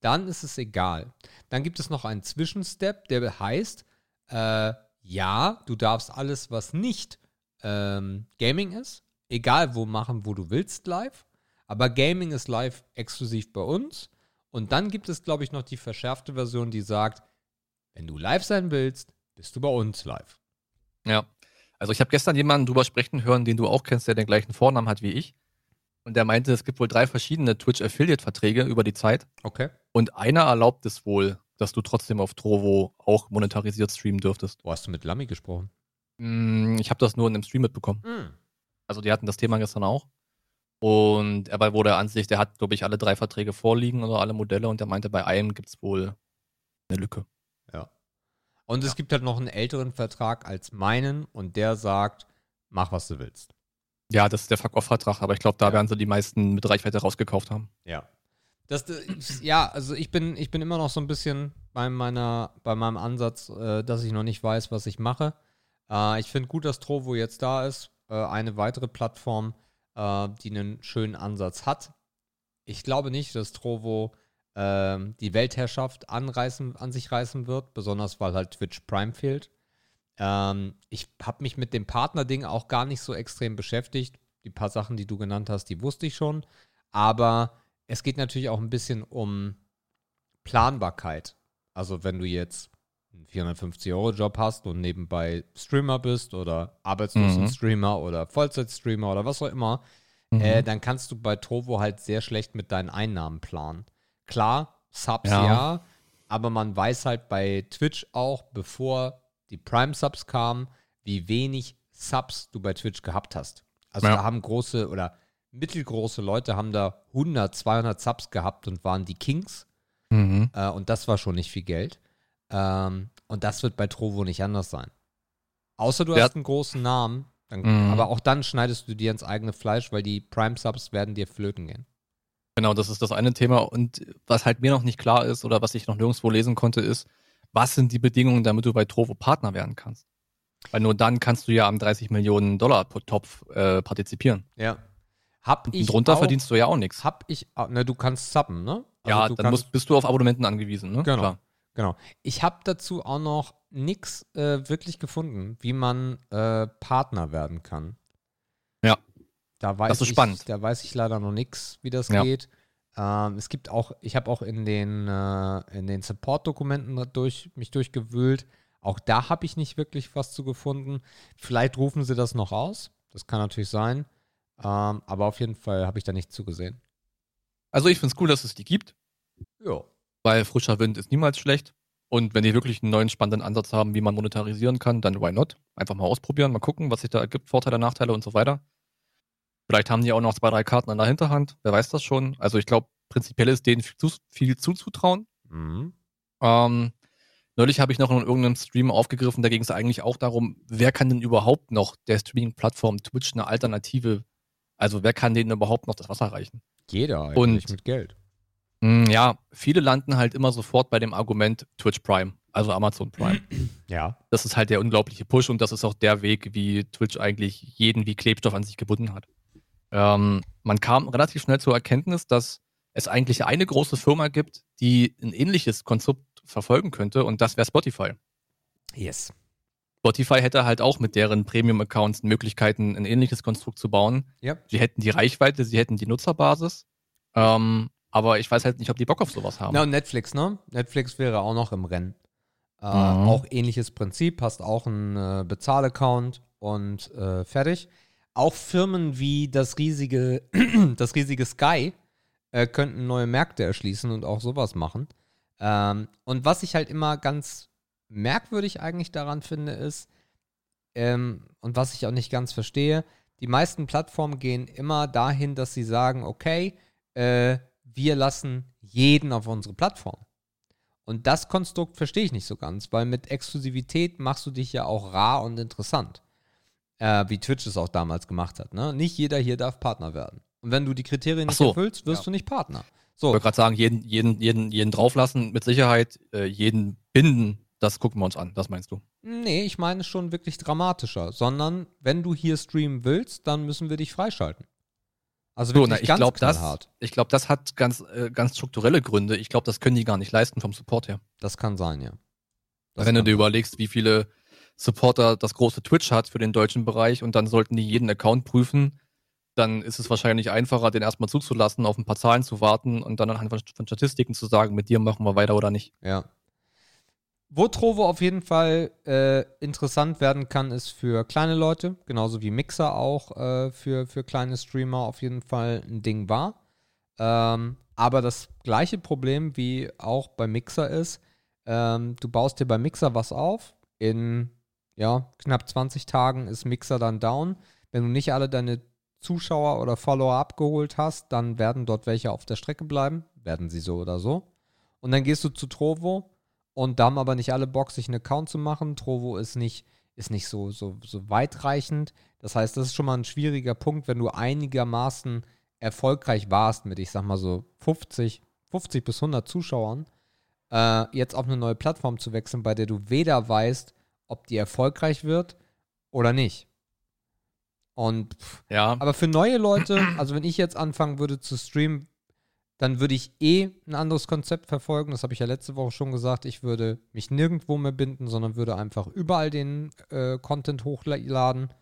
dann ist es egal. Dann gibt es noch einen Zwischenstep, der heißt, äh, ja, du darfst alles, was nicht ähm, Gaming ist, egal wo machen, wo du willst live, aber Gaming ist live exklusiv bei uns. Und dann gibt es, glaube ich, noch die verschärfte Version, die sagt, wenn du live sein willst, bist du bei uns live. Ja. Also ich habe gestern jemanden drüber sprechen hören, den du auch kennst, der den gleichen Vornamen hat wie ich. Und der meinte, es gibt wohl drei verschiedene Twitch-Affiliate-Verträge über die Zeit. Okay. Und einer erlaubt es wohl, dass du trotzdem auf Trovo auch monetarisiert streamen dürftest. Wo hast du mit Lamy gesprochen? Mm, Ich habe das nur in einem Stream mitbekommen. Also die hatten das Thema gestern auch. Und er war wohl der Ansicht, der hat, glaube ich, alle drei Verträge vorliegen oder alle Modelle und er meinte, bei einem gibt es wohl eine Lücke. Und es Ja. gibt halt noch einen älteren Vertrag als meinen und der sagt, mach was du willst. Ja, das ist der Fuck-Off-Vertrag, aber ich glaube, da Ja. werden sie die meisten mit Reichweite rausgekauft haben. Ja. Das, äh, ja, also ich bin, ich bin immer noch so ein bisschen bei, meiner, bei meinem Ansatz, äh, dass ich noch nicht weiß, was ich mache. Äh, ich finde gut, dass Trovo jetzt da ist. Äh, eine weitere Plattform, äh, die einen schönen Ansatz hat. Ich glaube nicht, dass Trovo ähm, die Weltherrschaft anreißen, an sich reißen wird, besonders weil halt Twitch Prime fehlt. Ähm, ich habe mich mit dem Partner-Ding auch gar nicht so extrem beschäftigt. Die paar Sachen, die du genannt hast, die wusste ich schon. Aber es geht natürlich auch ein bisschen um Planbarkeit. Also wenn du jetzt einen 450-Euro-Job hast und nebenbei Streamer bist oder arbeitslosen Mhm. Streamer oder Vollzeit-Streamer oder was auch immer, äh, dann kannst du bei Trovo halt sehr schlecht mit deinen Einnahmen planen. Klar, Subs ja. Ja. aber man weiß halt bei Twitch auch, bevor die Prime-Subs kamen, wie wenig Subs du bei Twitch gehabt hast. Also Ja. da haben große oder mittelgroße Leute haben da 100, 200 Subs gehabt und waren die Kings. Mhm. Äh, und das war schon nicht viel Geld. Ähm, und das wird bei Trovo nicht anders sein. Außer du Ja. hast einen großen Namen, dann, Mhm. aber auch dann schneidest du dir ins eigene Fleisch, weil die Prime-Subs werden dir flöten gehen. Genau, das ist das eine Thema. Und was halt mir noch nicht klar ist oder was ich noch nirgendwo lesen konnte, ist, was sind die Bedingungen, damit du bei Trovo Partner werden kannst? Weil nur dann kannst du ja am 30 Millionen Dollar Topf äh, partizipieren. Ja. Hab Und ich drunter auch, verdienst du ja auch nichts. Hab ich, ne, du kannst subben, ne? Also ja, dann kannst, musst, bist du auf Abonnementen angewiesen, ne? Genau. Klar. Genau. Ich habe dazu auch noch nichts äh, wirklich gefunden, wie man äh, Partner werden kann. Da weiß Das ist ich, spannend. Da weiß ich leider noch nichts, wie das Ja. geht. Ähm, es gibt auch, ich habe auch in den, äh, in den Support-Dokumenten durch, mich durchgewühlt. Auch da habe ich nicht wirklich was zu gefunden. Vielleicht rufen sie das noch aus. Das kann natürlich sein. Ähm, aber auf jeden Fall habe ich da nicht zugesehen. Also ich finde es cool, dass es die gibt, Ja. weil frischer Wind ist niemals schlecht. Und wenn die wirklich einen neuen spannenden Ansatz haben, wie man monetarisieren kann, dann why not? Einfach mal ausprobieren, mal gucken, was sich da ergibt, Vorteile, Nachteile und so weiter. Vielleicht haben die auch noch zwei, drei Karten an der Hinterhand, wer weiß das schon. Also ich glaube, prinzipiell ist denen viel, zu, viel zuzutrauen. Mhm. Ähm, neulich habe ich noch in irgendeinem Stream aufgegriffen, da ging es eigentlich auch darum, wer kann denn überhaupt noch der Streaming-Plattform Twitch eine Alternative, also wer kann denen überhaupt noch das Wasser reichen? Jeder eigentlich Und- mit Geld. Hm, ja, viele landen halt immer sofort bei dem Argument Twitch Prime, also Amazon Prime. Ja. Das ist halt der unglaubliche Push und das ist auch der Weg, wie Twitch eigentlich jeden wie Klebstoff an sich gebunden hat. Ähm, man kam relativ schnell zur Erkenntnis, dass es eigentlich eine große Firma gibt, die ein ähnliches Konzept verfolgen könnte und das wäre Spotify. Yes. Spotify hätte halt auch mit deren Premium-Accounts Möglichkeiten, ein ähnliches Konstrukt zu bauen. Ja. Sie hätten die Reichweite, sie hätten die Nutzerbasis. Ähm, aber ich weiß halt nicht, ob die Bock auf sowas haben. Na, und Netflix, ne? Netflix wäre auch noch im Rennen. Äh, Mhm. Auch ähnliches Prinzip, hast auch einen äh, Bezahlaccount und äh, fertig. Auch Firmen wie das riesige, das riesige Sky äh, könnten neue Märkte erschließen und auch sowas machen. Ähm, und was ich halt immer ganz merkwürdig eigentlich daran finde, ist, ähm, und was ich auch nicht ganz verstehe, die meisten Plattformen gehen immer dahin, dass sie sagen, okay, äh, wir lassen jeden auf unsere Plattform. Und das Konstrukt verstehe ich nicht so ganz, weil mit Exklusivität machst du dich ja auch rar und interessant. Äh, wie Twitch es auch damals gemacht hat. Ne? Nicht jeder hier darf Partner werden. Und wenn du die Kriterien nicht so, erfüllst, wirst ja. du nicht Partner. Ich So, wollte gerade sagen, jeden, jeden, jeden, jeden drauflassen, mit Sicherheit, äh, jeden binden, das gucken wir uns an. Das meinst du? nee, ich meine schon wirklich dramatischer, sondern wenn du hier streamen willst, dann müssen wir dich freischalten. Also So, wirklich na, ich ganz glaube, das, ich glaub, das hat ganz, äh, ganz strukturelle Gründe. Ich glaube, das können die gar nicht leisten vom Support her. Das kann sein, ja. Das Wenn du dir sein. überlegst, wie viele Supporter das große Twitch hat für den deutschen Bereich und dann sollten die jeden Account prüfen, dann ist es wahrscheinlich einfacher, den erstmal zuzulassen, auf ein paar Zahlen zu warten und dann anhand von von Statistiken zu sagen, mit dir machen wir weiter oder nicht. Ja. Wo Trovo auf jeden Fall äh, interessant werden kann, ist für kleine Leute, genauso wie Mixer auch äh, für, für kleine Streamer auf jeden Fall ein Ding war. Ähm, aber das gleiche Problem wie auch bei Mixer ist, ähm, du baust dir bei Mixer was auf, in ja, knapp 20 Tagen ist Mixer dann down. Wenn du nicht alle deine Zuschauer oder Follower abgeholt hast, dann werden dort welche auf der Strecke bleiben, werden sie so oder so. Und dann gehst du zu Trovo und da haben aber nicht alle Bock, sich einen Account zu machen. Trovo ist nicht, ist nicht so, so, so weitreichend. Das heißt, das ist schon mal ein schwieriger Punkt, wenn du einigermaßen erfolgreich warst mit, ich sag mal so 50, 50 bis 100 Zuschauern, äh, jetzt auf eine neue Plattform zu wechseln, bei der du weder weißt, ob die erfolgreich wird oder nicht. Und pff, Ja, aber für neue Leute, also wenn ich jetzt anfangen würde zu streamen, dann würde ich eh ein anderes Konzept verfolgen. Das habe ich ja letzte Woche schon gesagt. Ich würde mich nirgendwo mehr binden, sondern würde einfach überall den äh, Content hochladen,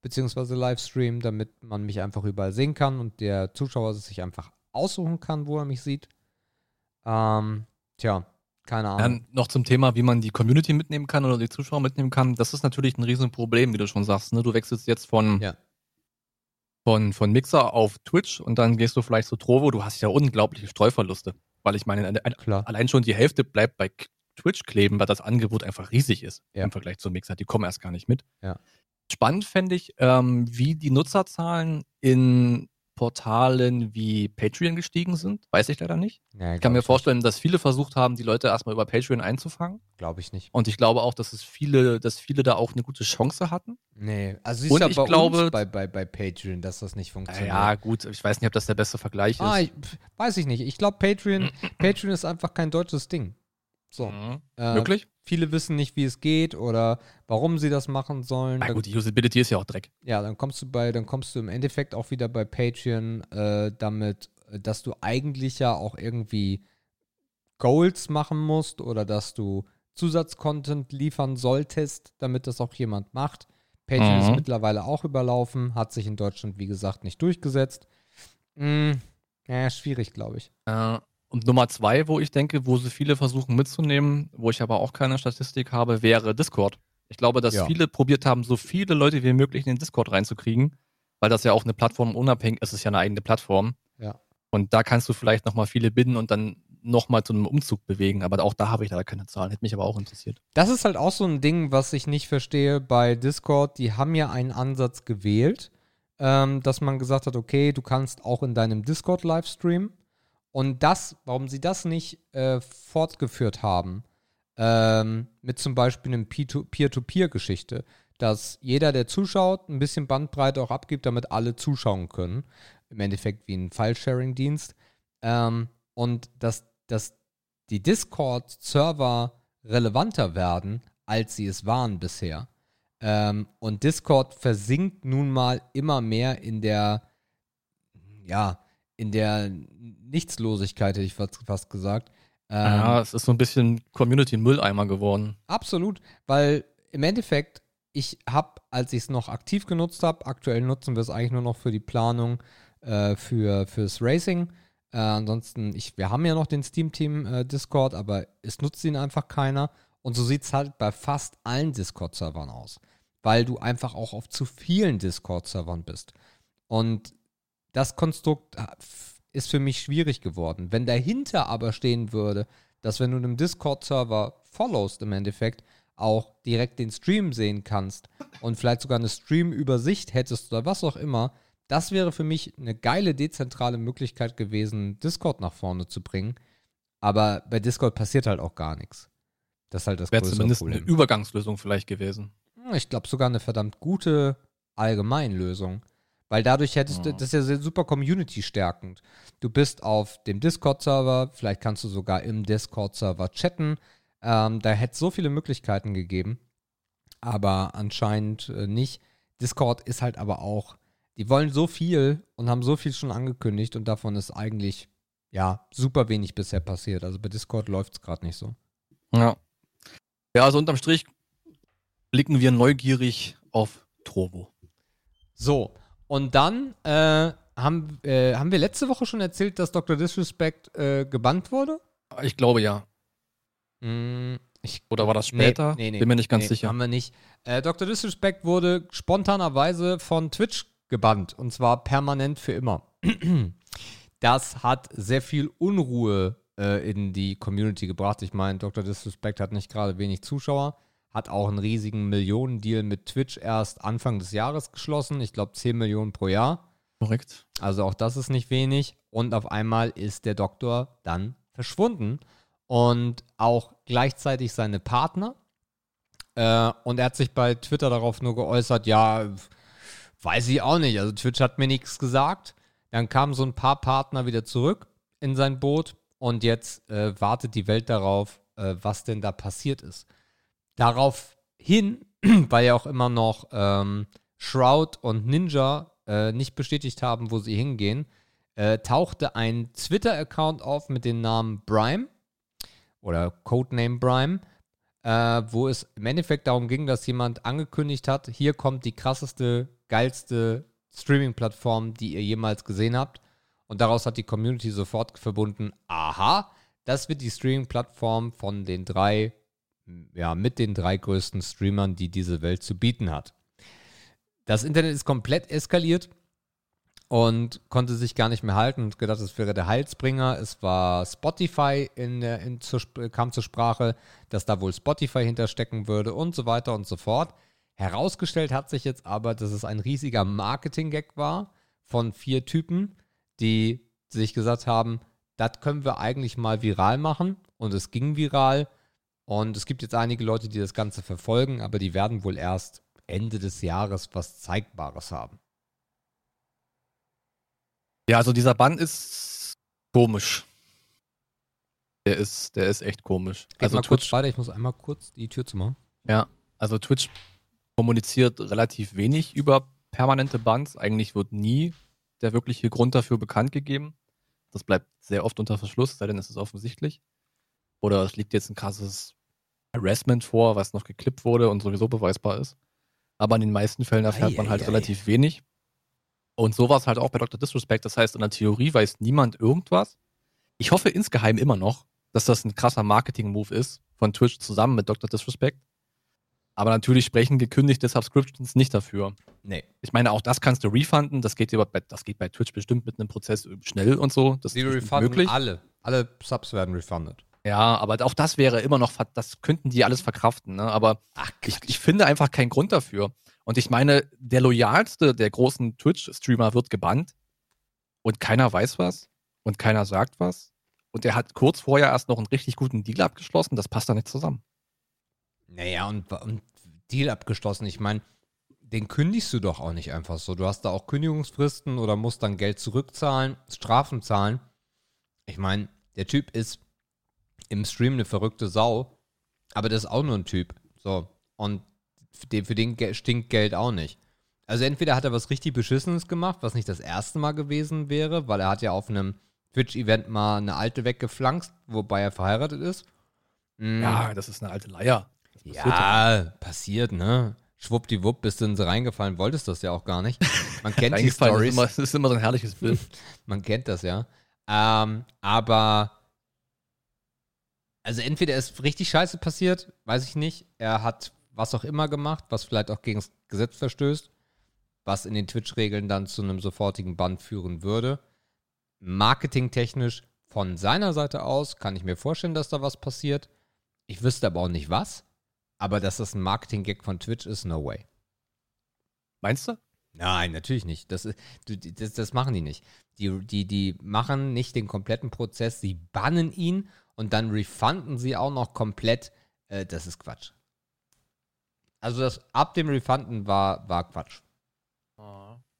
beziehungsweise Livestreamen, damit man mich einfach überall sehen kann und der Zuschauer sich einfach aussuchen kann, wo er mich sieht. Ähm, tja, keine Ahnung. Dann noch zum Thema, wie man die Community mitnehmen kann oder die Zuschauer mitnehmen kann. Das ist natürlich ein Riesenproblem, wie du schon sagst. Ne? Du wechselst jetzt von, Ja. von, von Mixer auf Twitch und dann gehst du vielleicht zu Trovo. Du hast ja unglaubliche Streuverluste. Weil ich meine, eine- eine- Klar. allein schon die Hälfte bleibt bei Twitch kleben, weil das Angebot einfach riesig ist Ja. im Vergleich zu Mixer. Die kommen erst gar nicht mit. Ja. Spannend fände ich, ähm, wie die Nutzerzahlen in Portalen wie Patreon gestiegen sind. Weiß ich leider nicht. Ja, Ich kann mir vorstellen, dass viele versucht haben, die Leute erstmal über Patreon einzufangen. Glaube ich nicht. Und ich glaube auch, dass es viele, dass viele da auch eine gute Chance hatten. Nee, also siehst Und ich bei glaube- bei, bei, bei Patreon, dass das nicht funktioniert. Ja, gut, ich weiß nicht, ob das der beste Vergleich Ah, ist. ich, pf, weiß ich nicht. Ich glaube, Patreon, Patreon ist einfach kein deutsches Ding. So. Mhm. Äh, Wirklich? Viele wissen nicht, wie es geht oder warum sie das machen sollen. Na gut, die Usability ist ja auch Dreck. ja, dann kommst du bei, dann kommst du im Endeffekt auch wieder bei Patreon äh, damit, äh, dass du eigentlich ja auch irgendwie Goals machen musst oder dass du Zusatzcontent liefern solltest, damit das auch jemand macht. Patreon ist Mhm. mittlerweile auch überlaufen, hat sich in Deutschland, wie gesagt, nicht durchgesetzt. Mm, ja, schwierig, glaube ich. Äh, und Nummer zwei, wo ich denke, wo sie viele versuchen mitzunehmen, wo ich aber auch keine Statistik habe, wäre Discord. Ich glaube, dass Ja. viele probiert haben, so viele Leute wie möglich in den Discord reinzukriegen. weil das ja auch eine Plattform unabhängig ist, es ist ja eine eigene Plattform. Ja. Und da kannst du vielleicht nochmal viele binden und dann nochmal zu einem Umzug bewegen. Aber auch da habe ich leider keine Zahlen. Hätte mich aber auch interessiert. Das ist halt auch so ein Ding, was ich nicht verstehe bei Discord. Die haben ja einen Ansatz gewählt, ähm, dass man gesagt hat, okay, du kannst auch in deinem Discord livestreamen. Und das, warum sie das nicht äh, fortgeführt haben, ähm, mit zum Beispiel einem Peer-to-Peer-Geschichte, dass jeder, der zuschaut, ein bisschen Bandbreite auch abgibt, damit alle zuschauen können. Im Endeffekt wie ein File-Sharing-Dienst. Ähm, und dass, dass die Discord-Server relevanter werden, als sie es waren bisher. Ähm, und Discord versinkt nun mal immer mehr in der, ja, in der Nichtslosigkeit, hätte ich fast, gesagt. Ähm, ja, es ist so ein bisschen Community-Mülleimer geworden. Absolut, weil im Endeffekt, ich habe, als ich es noch aktiv genutzt habe, aktuell nutzen wir es eigentlich nur noch für die Planung äh, für, fürs Racing. Äh, ansonsten, ich, wir haben ja noch den Steam-Team äh, Discord, aber es nutzt ihn einfach keiner. Und so sieht es halt bei fast allen Discord-Servern aus, weil du einfach auch auf zu vielen Discord-Servern bist. Und das Konstrukt äh, ist für mich schwierig geworden. Wenn dahinter aber stehen würde, dass wenn du einem Discord-Server followst im Endeffekt, auch direkt den Stream sehen kannst und vielleicht sogar eine Stream-Übersicht hättest oder was auch immer, das wäre für mich eine geile dezentrale Möglichkeit gewesen, Discord nach vorne zu bringen. Aber bei Discord passiert halt auch gar nichts. Das ist halt das Wäre zumindest Problem. eine Übergangslösung vielleicht gewesen. Ich glaube sogar eine verdammt gute Allgemeinlösung. Weil dadurch hättest du, das ist ja super community-stärkend. Du bist auf dem Discord-Server, vielleicht kannst du sogar im Discord-Server chatten. Ähm, da hätte es so viele Möglichkeiten gegeben, aber anscheinend äh, nicht. Discord ist halt aber auch, die wollen so viel und haben so viel schon angekündigt und davon ist eigentlich, ja, super wenig bisher passiert. Also bei Discord läuft es gerade nicht so. Ja. Ja, also unterm Strich blicken wir neugierig auf Trovo. So, und dann äh, haben, äh, haben wir letzte Woche schon erzählt, dass Dr. Disrespect äh, gebannt wurde? Ich glaube ja. Mm, ich, Oder war das später? Nee, nee, nee, Bin mir nicht ganz sicher. Haben wir nicht. Äh, Dr. Disrespect wurde spontanerweise von Twitch gebannt. Und zwar permanent für immer. das hat sehr viel Unruhe äh, in die Community gebracht. Ich meine, Dr. Disrespect hat nicht gerade wenig Zuschauer hat auch einen riesigen Millionendeal mit Twitch erst Anfang des Jahres geschlossen. Ich glaube 10 Millionen pro Jahr. Korrekt. Also auch das ist nicht wenig. Und auf einmal ist der Doktor dann verschwunden. Und auch gleichzeitig seine Partner. Äh, und er hat sich bei Twitter darauf nur geäußert, ja, weiß ich auch nicht. Also Twitch hat mir nichts gesagt. Dann kamen so ein paar Partner wieder zurück in sein Boot. Und jetzt äh, wartet die Welt darauf, äh, was denn da passiert ist. Daraufhin, weil ja auch immer noch ähm, Shroud und Ninja äh, nicht bestätigt haben, wo sie hingehen, äh, tauchte ein Twitter-Account auf mit dem Namen Brime oder Codename Brime, äh, wo es im Endeffekt darum ging, dass jemand angekündigt hat, hier kommt die krasseste, geilste Streaming-Plattform, die ihr jemals gesehen habt. Und daraus hat die Community sofort verbunden, aha, das wird die Streaming-Plattform von den drei ja, mit den drei größten Streamern, die diese Welt zu bieten hat. Das Internet ist komplett eskaliert und konnte sich gar nicht mehr halten und gedacht, es wäre der Heilsbringer. Es war Spotify in, in, zur, kam zur Sprache, dass da wohl Spotify hinterstecken würde und so weiter und so fort. Herausgestellt hat sich jetzt aber, dass es ein riesiger Marketing-Gag war von vier Typen, die sich gesagt haben, das können wir eigentlich mal viral machen und es ging viral und es gibt jetzt einige Leute, die das Ganze verfolgen, aber die werden wohl erst Ende des Jahres was Zeigbares haben. Ja, also dieser Bann ist komisch. Der ist, der ist echt komisch. Geht also mal Twitch, kurz weiter, ich muss einmal kurz die Tür zumachen. Ja, also Twitch kommuniziert relativ wenig über permanente Bans. Eigentlich wird nie der wirkliche Grund dafür bekannt gegeben. Das bleibt sehr oft unter Verschluss, sei denn es ist offensichtlich. Oder es liegt jetzt ein krasses Harassment vor, was noch geklippt wurde und sowieso beweisbar ist. Aber in den meisten Fällen erfährt ei, man halt ei, relativ ei. wenig. Und so war es halt auch bei Dr. Disrespect. Das heißt, in der Theorie weiß niemand irgendwas. Ich hoffe insgeheim immer noch, dass das ein krasser Marketing-Move ist von Twitch zusammen mit Dr. Disrespect. Aber natürlich sprechen gekündigte Subscriptions nicht dafür. Nee. Ich meine, auch das kannst du refunden. Das geht, über, das geht bei Twitch bestimmt mit einem Prozess schnell und so. Das Die ist refunden möglich. alle. Alle Subs werden refunded. Ja, aber auch das wäre immer noch, das könnten die alles verkraften. Ne? Aber Ach, ich, ich finde einfach keinen Grund dafür. Und ich meine, der loyalste der großen Twitch-Streamer wird gebannt und keiner weiß was und keiner sagt was. Und er hat kurz vorher erst noch einen richtig guten Deal abgeschlossen. Das passt da nicht zusammen. Naja, und, und Deal abgeschlossen. Ich meine, den kündigst du doch auch nicht einfach so. Du hast da auch Kündigungsfristen oder musst dann Geld zurückzahlen, Strafen zahlen. Ich meine, der Typ ist im Stream eine verrückte Sau, aber das ist auch nur ein Typ. So. Und für den, für den stinkt Geld auch nicht. Also entweder hat er was richtig Beschissenes gemacht, was nicht das erste Mal gewesen wäre, weil er hat ja auf einem Twitch-Event mal eine alte weggeflankt, wobei er verheiratet ist. Mm. Ja, das ist eine alte Leier. Das passiert Ja, passiert, ne? Schwuppdiwupp, bist du in sie reingefallen, wolltest das ja auch gar nicht. Man kennt die Stories, Ist immer, das ist immer so ein herrliches Bild. man kennt das ja. Ähm, aber also entweder ist richtig scheiße passiert, weiß ich nicht. Er hat was auch immer gemacht, was vielleicht auch gegen das Gesetz verstößt, was in den Twitch-Regeln dann zu einem sofortigen Bann führen würde. Marketingtechnisch von seiner Seite aus kann ich mir vorstellen, dass da was passiert. Ich wüsste aber auch nicht was. Aber dass das ein Marketing-Gag von Twitch ist, no way. Meinst du? Nein, natürlich nicht. Das, das, das machen die nicht. Die, die, die machen nicht den kompletten Prozess, sie bannen ihn und dann refunden sie auch noch komplett. Äh, das ist Quatsch. Also das ab dem Refunden war, war Quatsch.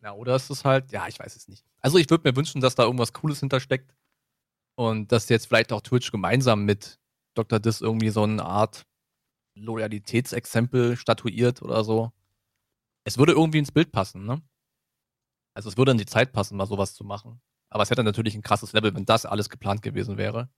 Ja, oder ist es halt, ja, ich weiß es nicht. Also ich würde mir wünschen, dass da irgendwas Cooles hintersteckt und dass jetzt vielleicht auch Twitch gemeinsam mit Dr. Dis irgendwie so eine Art Loyalitätsexempel statuiert oder so. Es würde irgendwie ins Bild passen, ne? Also es würde in die Zeit passen, mal sowas zu machen. Aber es hätte natürlich ein krasses Level, wenn das alles geplant gewesen wäre.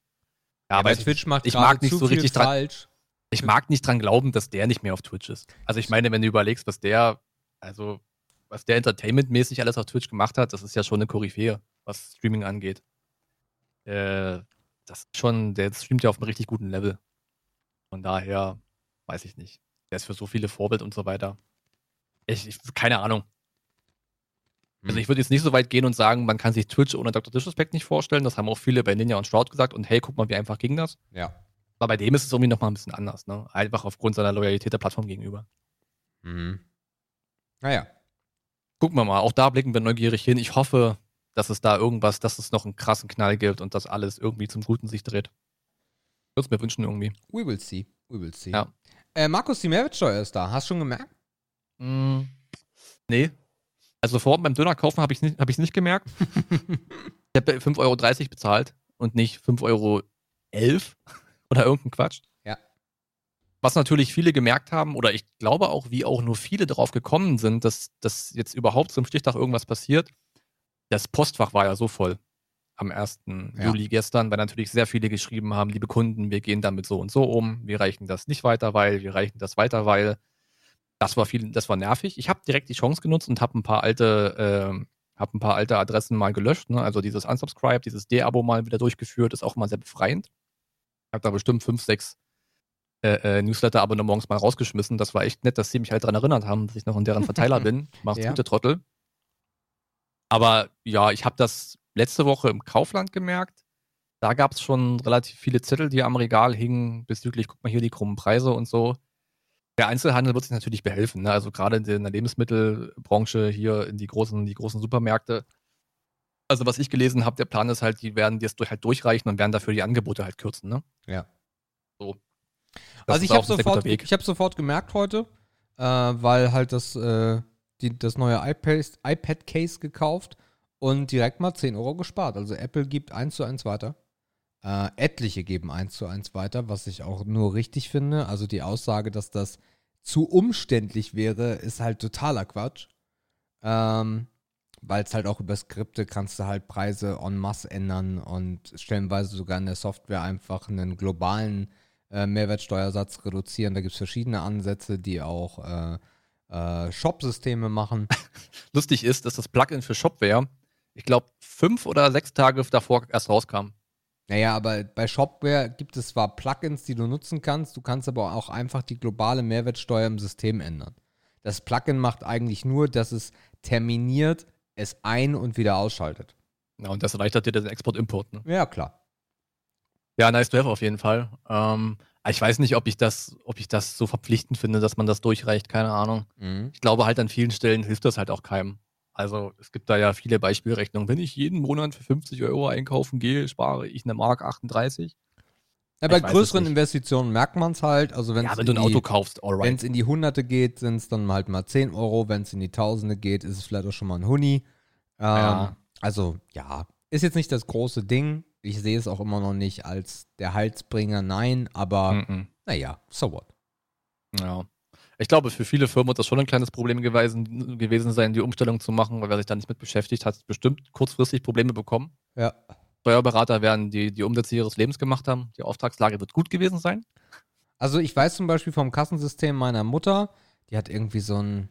Ja, aber ich Twitch macht ich mag nicht so richtig dran, falsch. ich mag nicht dran glauben, dass der nicht mehr auf Twitch ist. Also ich meine, wenn du überlegst, was der, also was der entertainmentmäßig alles auf Twitch gemacht hat, das ist ja schon eine Koryphäe, was Streaming angeht. Äh, das ist schon, der streamt ja auf einem richtig guten Level. Von daher, weiß ich nicht. Der ist für so viele Vorbild und so weiter. Ich, ich keine Ahnung. Also ich würde jetzt nicht so weit gehen und sagen, man kann sich Twitch ohne Dr. Disrespect nicht vorstellen. Das haben auch viele bei Ninja und Shroud gesagt. Und hey, guck mal, wie einfach ging das. Ja. Aber bei dem ist es irgendwie nochmal ein bisschen anders, ne? Einfach aufgrund seiner Loyalität der Plattform gegenüber. Mhm. Naja. Gucken wir mal, auch da blicken wir neugierig hin. Ich hoffe, dass es da irgendwas, dass es noch einen krassen Knall gibt und dass alles irgendwie zum Guten sich dreht. Würde es mir wünschen irgendwie. We will see. We will see. Ja. Äh, Markus, die Mehrwertsteuer ist da. Hast du schon gemerkt? Mm, nee. Also vor Ort beim Döner kaufen habe ich es nicht, hab nicht gemerkt. ich habe 5,30 Euro bezahlt und nicht 5,11 Euro oder irgendein Quatsch. Ja. Was natürlich viele gemerkt haben, oder ich glaube auch, wie auch nur viele darauf gekommen sind, dass, dass jetzt überhaupt zum Stichtag irgendwas passiert. Das Postfach war ja so voll am 1. Ja. Juli gestern, weil natürlich sehr viele geschrieben haben, liebe Kunden, wir gehen damit so und so um, wir reichen das nicht weiter, weil, wir reichen das weiter, weil. Das war viel, das war nervig. Ich habe direkt die Chance genutzt und habe ein paar alte, ähm, habe ein paar alte Adressen mal gelöscht. Ne? Also dieses Unsubscribe, dieses D-Abo mal wieder durchgeführt, ist auch mal sehr befreiend. Ich habe da bestimmt fünf, sechs äh, äh, Newsletter-Abonnements mal rausgeschmissen. Das war echt nett, dass sie mich halt daran erinnert haben, dass ich noch in deren Verteiler bin. Macht's Ja. gute Trottel. Aber ja, ich habe das letzte Woche im Kaufland gemerkt. Da gab es schon relativ viele Zettel, die am Regal hingen, bezüglich, guck mal hier, die krummen Preise und so. Der Einzelhandel wird sich natürlich behelfen. Ne? Also gerade in der Lebensmittelbranche hier in die großen, die großen Supermärkte. Also was ich gelesen habe, der Plan ist halt, die werden das durch, halt durchreichen und werden dafür die Angebote halt kürzen. Ne? Ja. So. also Das ich habe sofort, ich hab sofort gemerkt heute, äh, weil halt das, äh, die, das neue iPad, iPad Case gekauft und direkt mal 10 Euro gespart. Also Apple gibt 1 zu 1 weiter. Äh, etliche geben 1 zu 1 weiter, was ich auch nur richtig finde. Also die Aussage, dass das zu umständlich wäre, ist halt totaler Quatsch. Ähm, weil es halt auch über Skripte kannst du halt Preise en masse ändern und stellenweise sogar in der Software einfach einen globalen äh, Mehrwertsteuersatz reduzieren. Da gibt es verschiedene Ansätze, die auch äh, äh, Shop-Systeme machen. Lustig ist, dass das Plugin für Shopware, ich glaube, fünf oder sechs Tage davor erst rauskam. Naja, aber bei Shopware gibt es zwar Plugins, die du nutzen kannst, du kannst aber auch einfach die globale Mehrwertsteuer im System ändern. Das Plugin macht eigentlich nur, dass es terminiert, es ein- und wieder ausschaltet. Ja, und das erleichtert dir den Export-Import. Ne? Ja, klar. Ja, nice to have auf jeden Fall. Ähm, ich weiß nicht, ob ich das, ob ich das so verpflichtend finde, dass man das durchreicht, keine Ahnung. Mhm. Ich glaube halt an vielen Stellen hilft das halt auch keinem. Also es gibt da ja viele Beispielrechnungen. Wenn ich jeden Monat für 50 Euro einkaufen gehe, spare ich eine Mark 38. Ja, bei größeren. Investitionen merkt man es halt. Also wenn Ja, es wenn du in, ein Auto die- kaufst, wenn alright. es in die Hunderte geht, sind es dann halt mal 10 Euro. Wenn es in die Tausende geht, ist es vielleicht auch schon mal ein Huni. Ähm, Ja. Also ja, ist jetzt nicht das große Ding. Ich sehe es auch immer noch nicht als der Halsbringer, nein, aber Mhm. naja, so what. Ja. Ich glaube, für viele Firmen wird das schon ein kleines Problem gewesen, gewesen sein, die Umstellung zu machen, weil wer sich da nicht mit beschäftigt hat, bestimmt kurzfristig Probleme bekommen. Ja. Steuerberater werden die, die Umsätze ihres Lebens gemacht haben. Die Auftragslage wird gut gewesen sein. Also ich weiß zum Beispiel vom Kassensystem meiner Mutter, die hat irgendwie so ein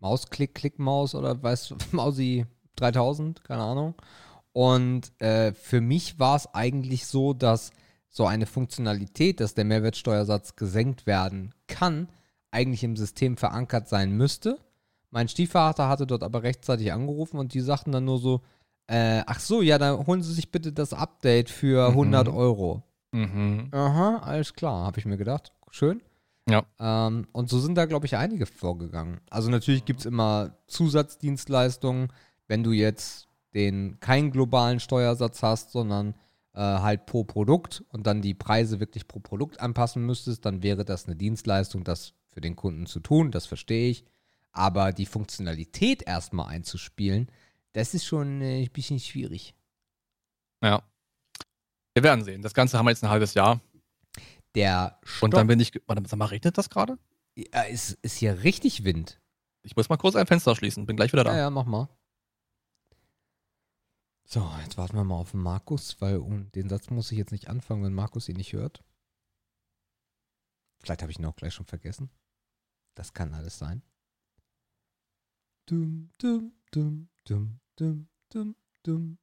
Mausklick-Klick-Maus oder weiß Mausi 3000, keine Ahnung. Und äh, für mich war es eigentlich so, dass so eine Funktionalität, dass der Mehrwertsteuersatz gesenkt werden kann, eigentlich im System verankert sein müsste. Mein Stiefvater hatte dort aber rechtzeitig angerufen und die sagten dann nur so, äh, ach so, ja, dann holen Sie sich bitte das Update für Mhm. 100 Euro. Mhm. Aha, alles klar, habe ich mir gedacht. Schön. Ja. Ähm, und so sind da, glaube ich, einige vorgegangen. Also natürlich gibt es immer Zusatzdienstleistungen, wenn du jetzt den keinen globalen Steuersatz hast, sondern äh, halt pro Produkt und dann die Preise wirklich pro Produkt anpassen müsstest, dann wäre das eine Dienstleistung, das für den Kunden zu tun, das verstehe ich. Aber die Funktionalität erstmal einzuspielen, das ist schon äh, ein bisschen schwierig. Ja. Wir werden sehen. Das Ganze haben wir jetzt ein halbes Jahr. Der Und dann Stopp bin ich. Warte, sag mal, regnet das gerade? ja, ist, ist hier richtig Wind. Ich muss mal kurz ein Fenster schließen. Bin gleich wieder da. Ja, ja, mach mal. So, jetzt warten wir mal auf Markus, weil um, den Satz muss ich jetzt nicht anfangen, wenn Markus ihn nicht hört. Vielleicht habe ich ihn auch gleich schon vergessen. Das kann alles sein. Dum, dum, dum, dum, dum, dum, dum,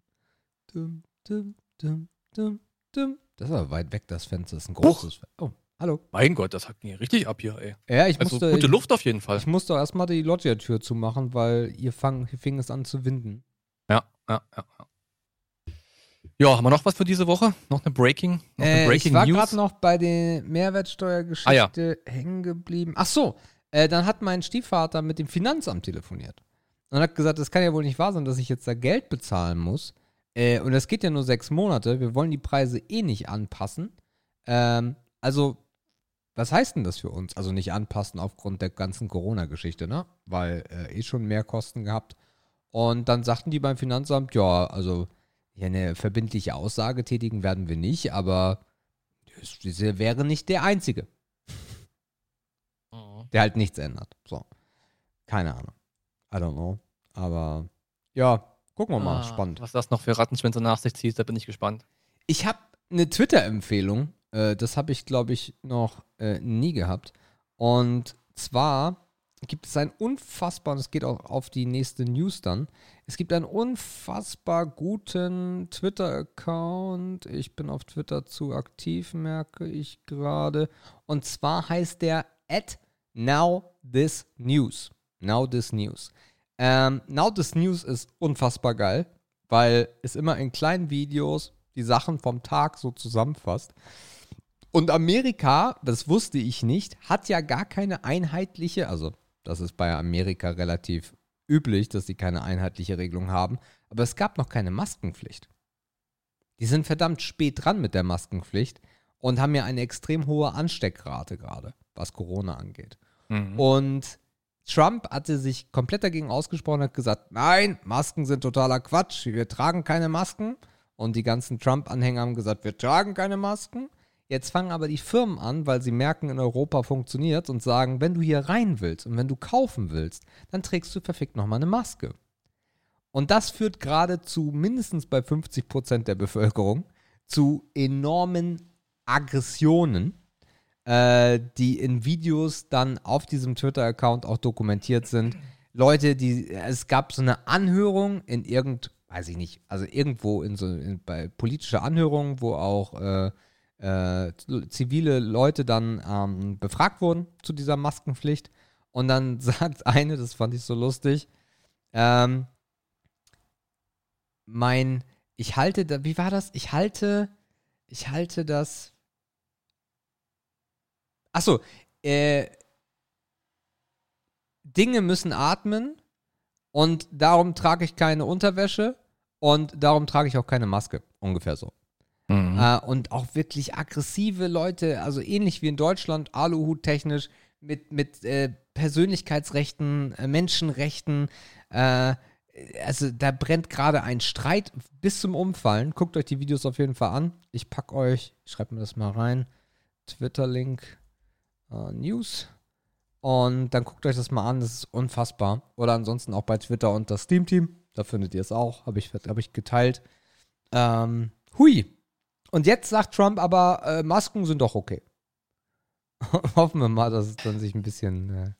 dum, dum, dum, dum, dum. Das ist aber weit weg, das Fenster. Das ist ein großes Fenster. Oh, hallo. Mein Gott, das ging richtig ab hier, ey. Ja, ich Also musste, gute ich, Luft auf jeden Fall. ich musste erstmal die Loggia-Tür zumachen, weil ihr, fang, hier fing es an zu winden. Ja, ja, ja. ja. Ja, haben wir noch was für diese Woche? Noch eine Breaking, noch eine Äh, Breaking ich war gerade noch bei der Mehrwertsteuergeschichte hängen geblieben. Ach so, äh, dann hat mein Stiefvater mit dem Finanzamt telefoniert und hat gesagt, das kann ja wohl nicht wahr sein, dass ich jetzt da Geld bezahlen muss. Äh, und das geht ja nur sechs Monate. Wir wollen die Preise eh nicht anpassen. Ähm, also, was heißt denn das für uns? Also nicht anpassen aufgrund der ganzen Corona-Geschichte, ne? Weil äh, eh schon mehr Kosten gehabt. Und dann sagten die beim Finanzamt, ja, also ja, eine verbindliche Aussage tätigen werden wir nicht, aber diese wäre nicht der Einzige. Der halt nichts ändert. So. Keine Ahnung. I don't know. Aber ja, gucken wir mal. Ah, Spannend. Was das noch für Rattenschwänze nach sich zieht, da bin ich gespannt. Ich habe eine Twitter-Empfehlung. Äh, das habe ich, glaube ich, noch äh, nie gehabt. Und zwar gibt es einen unfassbar, und es geht auch auf die nächste News dann. Es gibt einen unfassbar guten Twitter-Account. Ich bin auf Twitter zu aktiv, merke ich gerade. Und zwar heißt der at Now This News. Now This News. Ähm, Now This News ist unfassbar geil, weil es immer in kleinen Videos die Sachen vom Tag so zusammenfasst. Und Amerika, das wusste ich nicht, hat ja gar keine einheitliche, also das ist bei Amerika relativ üblich, dass sie keine einheitliche Regelung haben, aber es gab noch keine Maskenpflicht. Die sind verdammt spät dran mit der Maskenpflicht und haben ja eine extrem hohe Ansteckrate gerade, was Corona angeht. Mhm. Und Trump hatte sich komplett dagegen ausgesprochen, hat gesagt, nein, Masken sind totaler Quatsch, wir tragen keine Masken. Und die ganzen Trump-Anhänger haben gesagt, wir tragen keine Masken. Jetzt fangen aber die Firmen an, weil sie merken, in Europa funktioniert und sagen, wenn du hier rein willst und wenn du kaufen willst, dann trägst du verfickt nochmal eine Maske. Und das führt gerade zu mindestens bei 50 Prozent der Bevölkerung zu enormen Aggressionen, äh, die in Videos dann auf diesem Twitter-Account auch dokumentiert sind. Leute, die, es gab so eine Anhörung in irgend, weiß ich nicht, also irgendwo in so in, bei politischer Anhörung, wo auch äh, äh, zivile Leute dann ähm, befragt wurden zu dieser Maskenpflicht. Und dann sagt eine, das fand ich so lustig, ähm, mein, ich halte, da, wie war das? Ich halte, ich halte das. Achso, äh, Dinge müssen atmen und darum trage ich keine Unterwäsche und darum trage ich auch keine Maske. Ungefähr so. Mhm. Äh, und auch wirklich aggressive Leute, also ähnlich wie in Deutschland, Aluhut technisch, mit, mit äh, Persönlichkeitsrechten, äh, Menschenrechten. Äh, also da brennt gerade ein Streit bis zum Umfallen. Guckt euch die Videos auf jeden Fall an. Ich packe euch, ich schreibe mir das mal rein, Twitter-Link, äh, News. Und dann guckt euch das mal an, das ist unfassbar. Oder ansonsten auch bei Twitter und das Steam-Team. Da findet ihr es auch, habe ich, hab ich geteilt. Ähm, hui. Und jetzt sagt Trump aber, äh, Masken sind doch okay. Hoffen wir mal, dass es dann sich ein bisschen äh,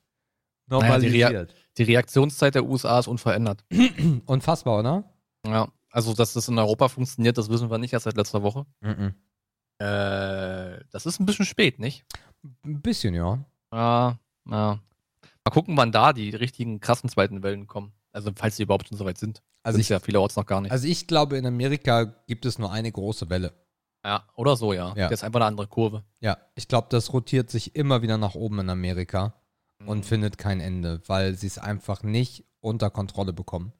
normalisiert. Naja, die, Rea die, Reaktionszeit der USA ist unverändert. Unfassbar, oder? Ja, also dass das in Europa funktioniert, das wissen wir nicht erst seit letzter Woche. Mhm. Äh, das ist ein bisschen spät, nicht? Ein bisschen, ja. Ja, ja. Mal gucken, wann da die richtigen krassen zweiten Wellen kommen. Also falls sie überhaupt schon so weit sind. Also ich, ja vielerorts noch gar nicht. Also ich glaube, in Amerika gibt es nur eine große Welle. Ja, oder so, ja. ja. Das ist einfach eine andere Kurve. Ja, ich glaube, das rotiert sich immer wieder nach oben in Amerika mhm. und findet kein Ende, weil sie es einfach nicht unter Kontrolle bekommen.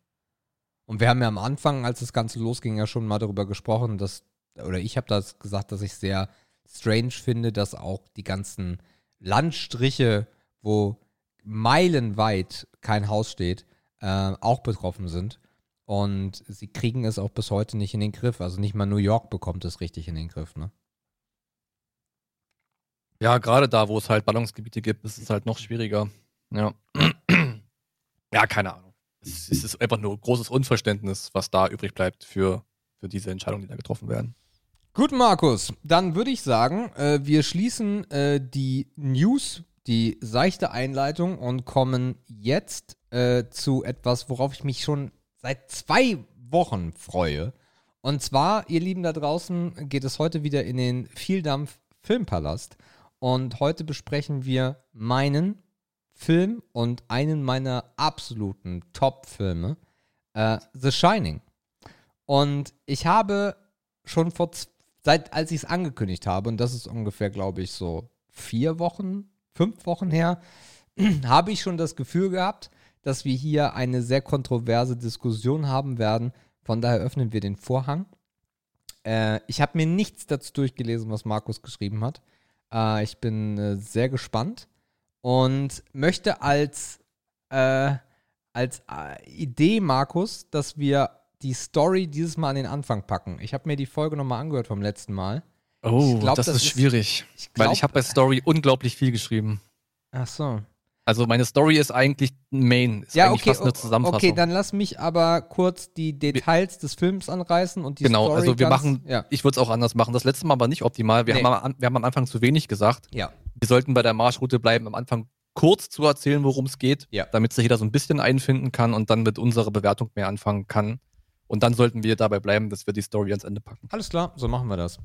Und wir haben ja am Anfang, als das Ganze losging, ja schon mal darüber gesprochen, dass, oder ich habe das gesagt, dass ich sehr strange finde, dass auch die ganzen Landstriche, wo meilenweit kein Haus steht, äh, auch betroffen sind. Und sie kriegen es auch bis heute nicht in den Griff. Also nicht mal New York bekommt es richtig in den Griff, ne? Ja, gerade da, wo es halt Ballungsgebiete gibt, ist es halt noch schwieriger. Ja. ja, keine Ahnung. Es, ist einfach nur großes Unverständnis, was da übrig bleibt für, für diese Entscheidungen, die da getroffen werden. Gut, Markus, dann würde ich sagen, äh, wir schließen äh, die News, die seichte Einleitung und kommen jetzt äh, zu etwas, worauf ich mich schon seit zwei Wochen freue. Und zwar, ihr Lieben da draußen, geht es heute wieder in den Vieldampf Filmpalast. Und heute besprechen wir meinen Film und einen meiner absoluten Top-Filme, äh, The Shining. Und ich habe schon vor, seit als ich es angekündigt habe, und das ist ungefähr, glaube ich, so vier Wochen, fünf Wochen her, habe ich schon das Gefühl gehabt, dass wir hier eine sehr kontroverse Diskussion haben werden. Von daher öffnen wir den Vorhang. Äh, ich habe mir nichts dazu durchgelesen, was Markus geschrieben hat. Äh, ich bin äh, sehr gespannt und möchte als, äh, als äh, Idee, Markus, dass wir die Story dieses Mal an den Anfang packen. Ich habe mir die Folge nochmal angehört vom letzten Mal. Oh, glaub, das, das, ist schwierig. ich glaub, weil ich habe bei Story unglaublich viel geschrieben. Ach so. Also meine Story ist eigentlich Main, ist ja, eigentlich okay, fast eine Zusammenfassung. Okay, dann lass mich aber kurz die Details des Films anreißen und die genau, Story also wir ganz, machen, ja. ich würde es auch anders machen. Das letzte Mal war nicht optimal. Wir, nee. haben am, wir haben am Anfang zu wenig gesagt. Ja. Wir sollten bei der Marschroute bleiben, am Anfang kurz zu erzählen, worum es geht, ja. damit sich jeder so ein bisschen einfinden kann und dann mit unserer Bewertung mehr anfangen kann. Und dann sollten wir dabei bleiben, dass wir die Story ans Ende packen. Alles klar, so machen wir das.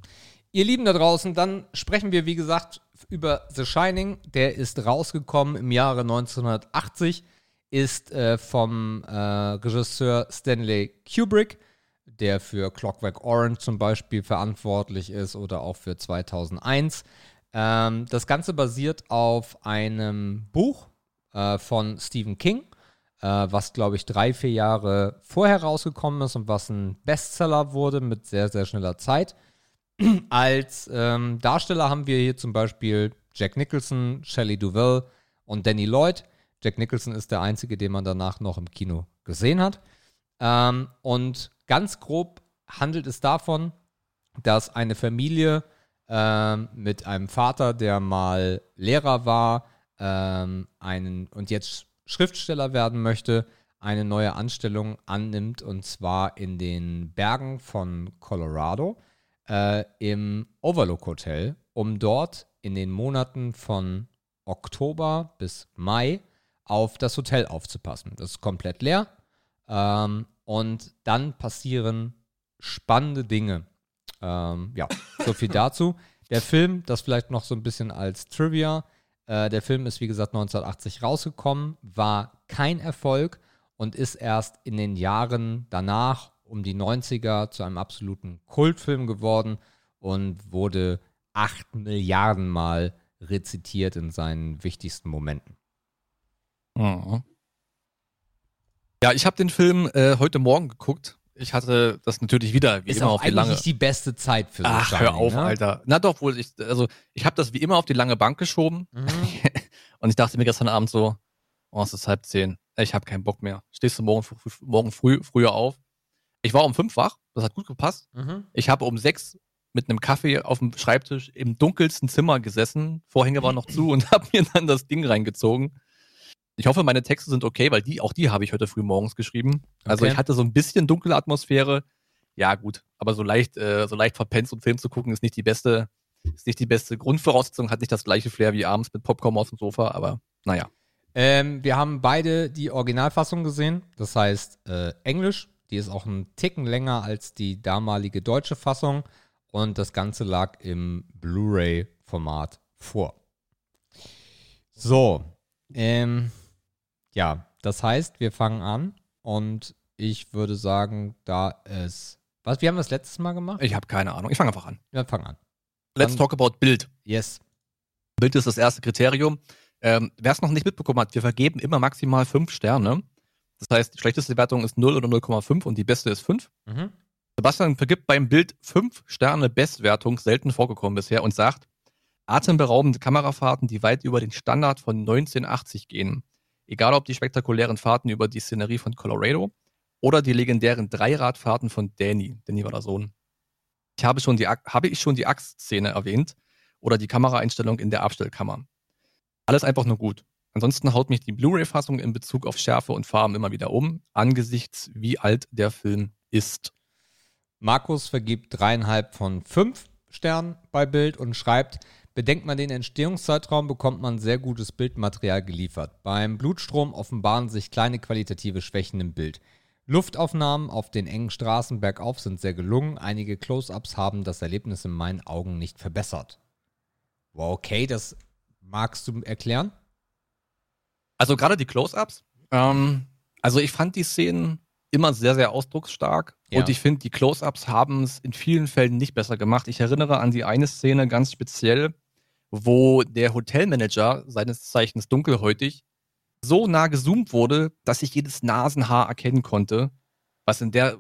Ihr Lieben da draußen, dann sprechen wir, wie gesagt, über The Shining. Der ist rausgekommen im Jahre 1980, ist äh, vom äh, Regisseur Stanley Kubrick, der für Clockwork Orange zum Beispiel verantwortlich ist oder auch für 2001. Ähm, das Ganze basiert auf einem Buch äh, von Stephen King, was, glaube ich, drei, vier Jahre vorher rausgekommen ist und was ein Bestseller wurde mit sehr, sehr schneller Zeit. Als ähm, Darsteller haben wir hier zum Beispiel Jack Nicholson, Shelley Duvall und Danny Lloyd. Jack Nicholson ist der einzige, den man danach noch im Kino gesehen hat. Ähm, und ganz grob handelt es davon, dass eine Familie ähm, mit einem Vater, der mal Lehrer war, ähm, einen und jetzt Schriftsteller werden möchte, eine neue Anstellung annimmt und zwar in den Bergen von Colorado äh, im Overlook Hotel, um dort in den Monaten von Oktober bis Mai auf das Hotel aufzupassen. Das ist komplett leer. Ähm, Und dann passieren spannende Dinge. Ähm, ja, so viel dazu. Der Film, das vielleicht noch so ein bisschen als Trivia. Äh, der Film ist, wie gesagt, 1980 rausgekommen, war kein Erfolg und ist erst in den Jahren danach, um die 90er, zu einem absoluten Kultfilm geworden und wurde acht Milliarden Mal rezitiert in seinen wichtigsten Momenten. Mhm. Ja, ich habe den Film äh, heute Morgen geguckt. Ich hatte das natürlich wieder wie ist immer auf die lange. nicht die beste Zeit für so Ach, hör Shining, auf, ne? Alter. Na doch, wohl ich also ich habe das wie immer auf die lange Bank geschoben Mhm. und ich dachte mir gestern Abend so, oh, es ist halb zehn. Ich habe keinen Bock mehr. Stehst du morgen, morgen früh früher auf? Ich war um fünf wach, das hat gut gepasst. Mhm. Ich habe um sechs mit einem Kaffee auf dem Schreibtisch im dunkelsten Zimmer gesessen. Vorhänge waren noch zu und habe mir dann das Ding reingezogen. Ich hoffe, meine Texte sind okay, weil die, auch die habe ich heute früh morgens geschrieben. Also Okay. ich hatte so ein bisschen dunkle Atmosphäre. Ja, gut. Aber so leicht, äh, so leicht verpennt, einen Film zu gucken, ist nicht die beste, ist nicht die beste Grundvoraussetzung, hat nicht das gleiche Flair wie abends mit Popcorn auf dem Sofa, aber naja. Ähm, wir haben beide die Originalfassung gesehen. Das heißt äh, Englisch. Die ist auch einen Ticken länger als die damalige deutsche Fassung. Und das Ganze lag im Blu-ray-Format vor. So. Ähm, ja, das heißt, wir fangen an. Und ich würde sagen, da es. Was? Wir haben das letztes Mal gemacht? Ich habe keine Ahnung. Ich fange einfach an. Wir fangen an. Let's Dann- talk about Bild. Yes. Bild ist das erste Kriterium. Ähm, Wer es noch nicht mitbekommen hat, wir vergeben immer maximal fünf Sterne. Das heißt, die schlechteste Wertung ist 0 oder 0,5 und die beste ist 5. Mhm. Sebastian vergibt beim Bild 5 Sterne Bestwertung, selten vorgekommen bisher, und sagt, atemberaubende Kamerafahrten, die weit über den Standard von 1980 gehen. Egal ob die spektakulären Fahrten über die Szenerie von Colorado oder die legendären Dreiradfahrten von Danny, Danny war der Sohn. Ich habe schon die, habe ich schon die Achsszene erwähnt oder die Kameraeinstellung in der Abstellkammer. Alles einfach nur gut. Ansonsten haut mich die Blu-ray-Fassung in Bezug auf Schärfe und Farben immer wieder um, angesichts wie alt der Film ist. Markus vergibt dreieinhalb von fünf Sternen bei Bild und schreibt, bedenkt man den Entstehungszeitraum, bekommt man sehr gutes Bildmaterial geliefert. Beim Blutstrom offenbaren sich kleine qualitative Schwächen im Bild. Luftaufnahmen auf den engen Straßen bergauf sind sehr gelungen. Einige Close-ups haben das Erlebnis in meinen Augen nicht verbessert. Wow, okay, das magst du erklären? Also gerade die Close-Ups. Ähm, also ich fand die Szenen immer sehr, sehr ausdrucksstark. Ja. Und ich finde, die Close-Ups haben es in vielen Fällen nicht besser gemacht. Ich erinnere an die eine Szene ganz speziell, wo der Hotelmanager, seines Zeichens dunkelhäutig, so nah gezoomt wurde, dass ich jedes Nasenhaar erkennen konnte, was in der,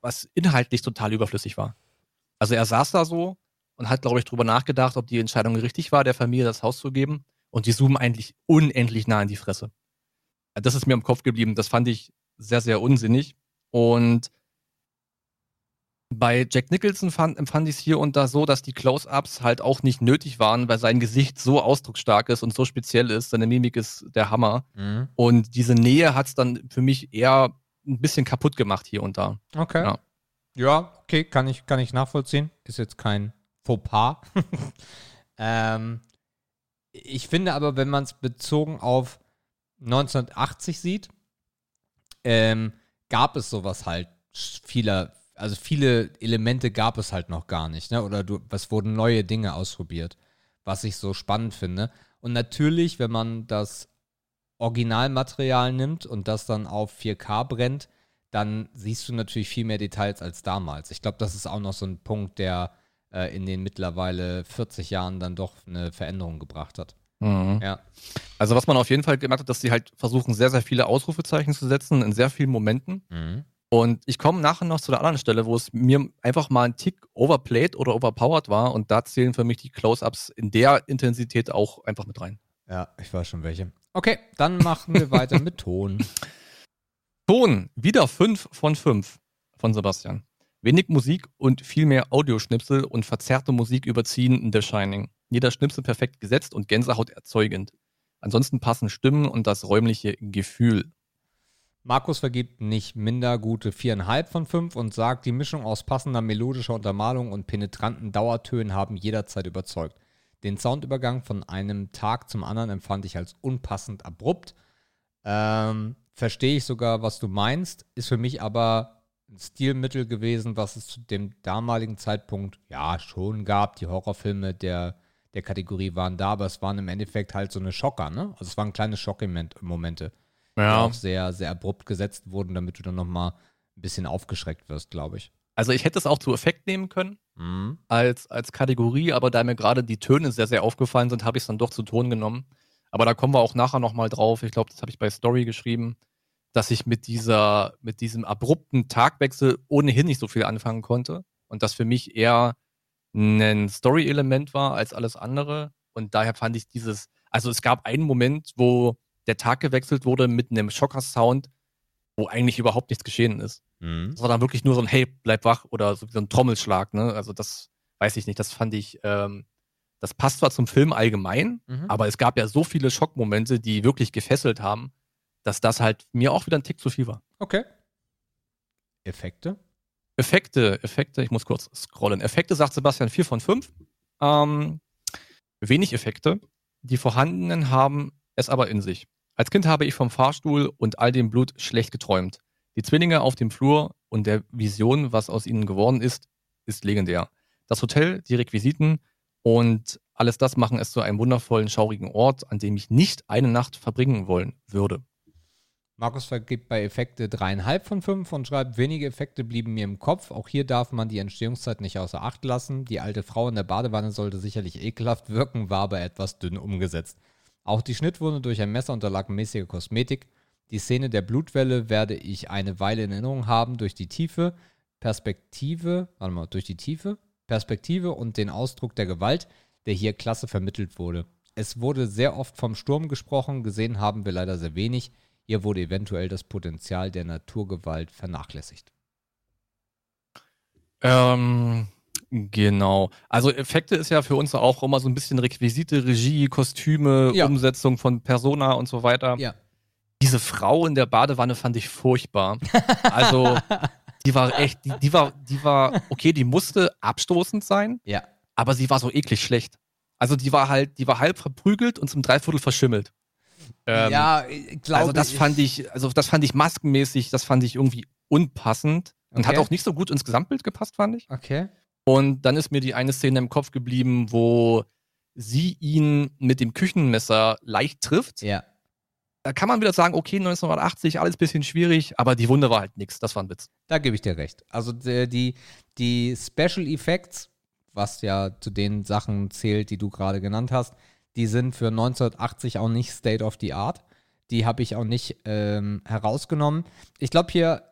was inhaltlich total überflüssig war. Also er saß da so und hat, glaube ich, drüber nachgedacht, ob die Entscheidung richtig war, der Familie das Haus zu geben. Und die zoomen eigentlich unendlich nah in die Fresse. Das ist mir im Kopf geblieben. Das fand ich sehr, sehr unsinnig. Und bei Jack Nicholson fand, empfand ich es hier und da so, dass die Close-Ups halt auch nicht nötig waren, weil sein Gesicht so ausdrucksstark ist und so speziell ist. Seine Mimik ist der Hammer. Mhm. Und diese Nähe hat es dann für mich eher ein bisschen kaputt gemacht hier und da. Okay. Ja. Ja, okay, kann ich, kann ich nachvollziehen. Ist jetzt kein Fauxpas. ähm, ich finde aber, wenn man es bezogen auf 1980 sieht, ähm, gab es sowas halt vieler, also viele Elemente gab es halt noch gar nicht, ne? Oder du, was wurden neue Dinge ausprobiert, was ich so spannend finde. Und natürlich, wenn man das Originalmaterial nimmt und das dann auf 4K brennt, dann siehst du natürlich viel mehr Details als damals. Ich glaube, das ist auch noch so ein Punkt, der äh, in den mittlerweile 40 Jahren dann doch eine Veränderung gebracht hat. Mhm. Ja. Also was man auf jeden Fall gemerkt hat, dass sie halt versuchen, sehr, sehr viele Ausrufezeichen zu setzen in sehr vielen Momenten. Mhm. Und ich komme nachher noch zu der anderen Stelle, wo es mir einfach mal ein Tick overplayed oder overpowered war. Und da zählen für mich die Close-Ups in der Intensität auch einfach mit rein. Ja, ich weiß schon welche. Okay, dann machen wir weiter mit Ton. Ton, wieder 5 von 5 von Sebastian. Wenig Musik und viel mehr Audioschnipsel und verzerrte Musik überziehen in The Shining. Jeder Schnipsel perfekt gesetzt und Gänsehaut erzeugend. Ansonsten passen Stimmen und das räumliche Gefühl. Markus vergibt nicht minder gute viereinhalb von fünf und sagt, die Mischung aus passender melodischer Untermalung und penetranten Dauertönen haben jederzeit überzeugt. Den Soundübergang von einem Tag zum anderen empfand ich als unpassend abrupt. Ähm, Verstehe ich sogar, was du meinst, ist für mich aber ein Stilmittel gewesen, was es zu dem damaligen Zeitpunkt ja schon gab. Die Horrorfilme der, der Kategorie waren da, aber es waren im Endeffekt halt so eine Schocker, ne? Also es waren kleine Schockmomente, die auch sehr, sehr abrupt gesetzt wurden, damit du dann nochmal ein bisschen aufgeschreckt wirst, glaube ich. Also ich hätte es auch zu Effekt nehmen können Mhm. als, als Kategorie, aber da mir gerade die Töne sehr, sehr aufgefallen sind, habe ich es dann doch zu Ton genommen. Aber da kommen wir auch nachher nochmal drauf. Ich glaube, das habe ich bei Story geschrieben, dass ich mit dieser, mit diesem abrupten Tagwechsel ohnehin nicht so viel anfangen konnte. Und das für mich eher ein Story-Element war als alles andere. Und daher fand ich dieses, also es gab einen Moment, wo der Tag gewechselt wurde mit einem Schocker-Sound, wo eigentlich überhaupt nichts geschehen ist. Mhm. Das war dann wirklich nur so ein Hey, bleib wach oder so, wie so ein Trommelschlag, ne? Also das weiß ich nicht, das fand ich, ähm, das passt zwar zum Film allgemein, Mhm. aber es gab ja so viele Schockmomente, die wirklich gefesselt haben, dass das halt mir auch wieder ein Tick zu viel war. Okay. Effekte? Effekte, Effekte, ich muss kurz scrollen. Effekte sagt Sebastian 4 von 5. Ähm, wenig Effekte. Die vorhandenen haben es aber in sich. Als Kind habe ich vom Fahrstuhl und all dem Blut schlecht geträumt. Die Zwillinge auf dem Flur und der Vision, was aus ihnen geworden ist, ist legendär. Das Hotel, die Requisiten und alles das machen es zu einem wundervollen, schaurigen Ort, an dem ich nicht eine Nacht verbringen wollen würde. Markus vergibt bei Effekte dreieinhalb von fünf und schreibt, wenige Effekte blieben mir im Kopf. Auch hier darf man die Entstehungszeit nicht außer Acht lassen. Die alte Frau in der Badewanne sollte sicherlich ekelhaft wirken, war aber etwas dünn umgesetzt. Auch die Schnittwunde durch ein Messer unterlag mäßiger Kosmetik. Die Szene der Blutwelle werde ich eine Weile in Erinnerung haben durch die Tiefe, Perspektive, warte mal, durch die Tiefe, Perspektive und den Ausdruck der Gewalt, der hier klasse vermittelt wurde. Es wurde sehr oft vom Sturm gesprochen, gesehen haben wir leider sehr wenig. Hier wurde eventuell das Potenzial der Naturgewalt vernachlässigt. Ähm, genau. Also Effekte ist ja für uns auch immer so ein bisschen Requisite, Regie, Kostüme, Ja. Umsetzung von Persona und so weiter. Ja. Diese Frau in der Badewanne fand ich furchtbar. Also die war echt, die, die war, die war, okay, die musste abstoßend sein, Ja. aber sie war so eklig schlecht. Also die war halt, die war halb verprügelt und zum Dreiviertel verschimmelt. Ähm, ja, glaube also das fand ich, also das fand ich maskenmäßig, das fand ich irgendwie unpassend und hat Okay. auch nicht so gut ins Gesamtbild gepasst, fand ich. Okay. Und dann ist mir die eine Szene im Kopf geblieben, wo sie ihn mit dem Küchenmesser leicht trifft. Ja. Da kann man wieder sagen, okay, 1980, alles bisschen schwierig, aber die Wunde war halt nix. Das war ein Witz. Da gebe ich dir recht. Also die, die, die Special Effects, was ja zu den Sachen zählt, die du gerade genannt hast, die sind für 1980 auch nicht State of the Art. Die habe ich auch nicht ähm, herausgenommen. Ich glaube, hier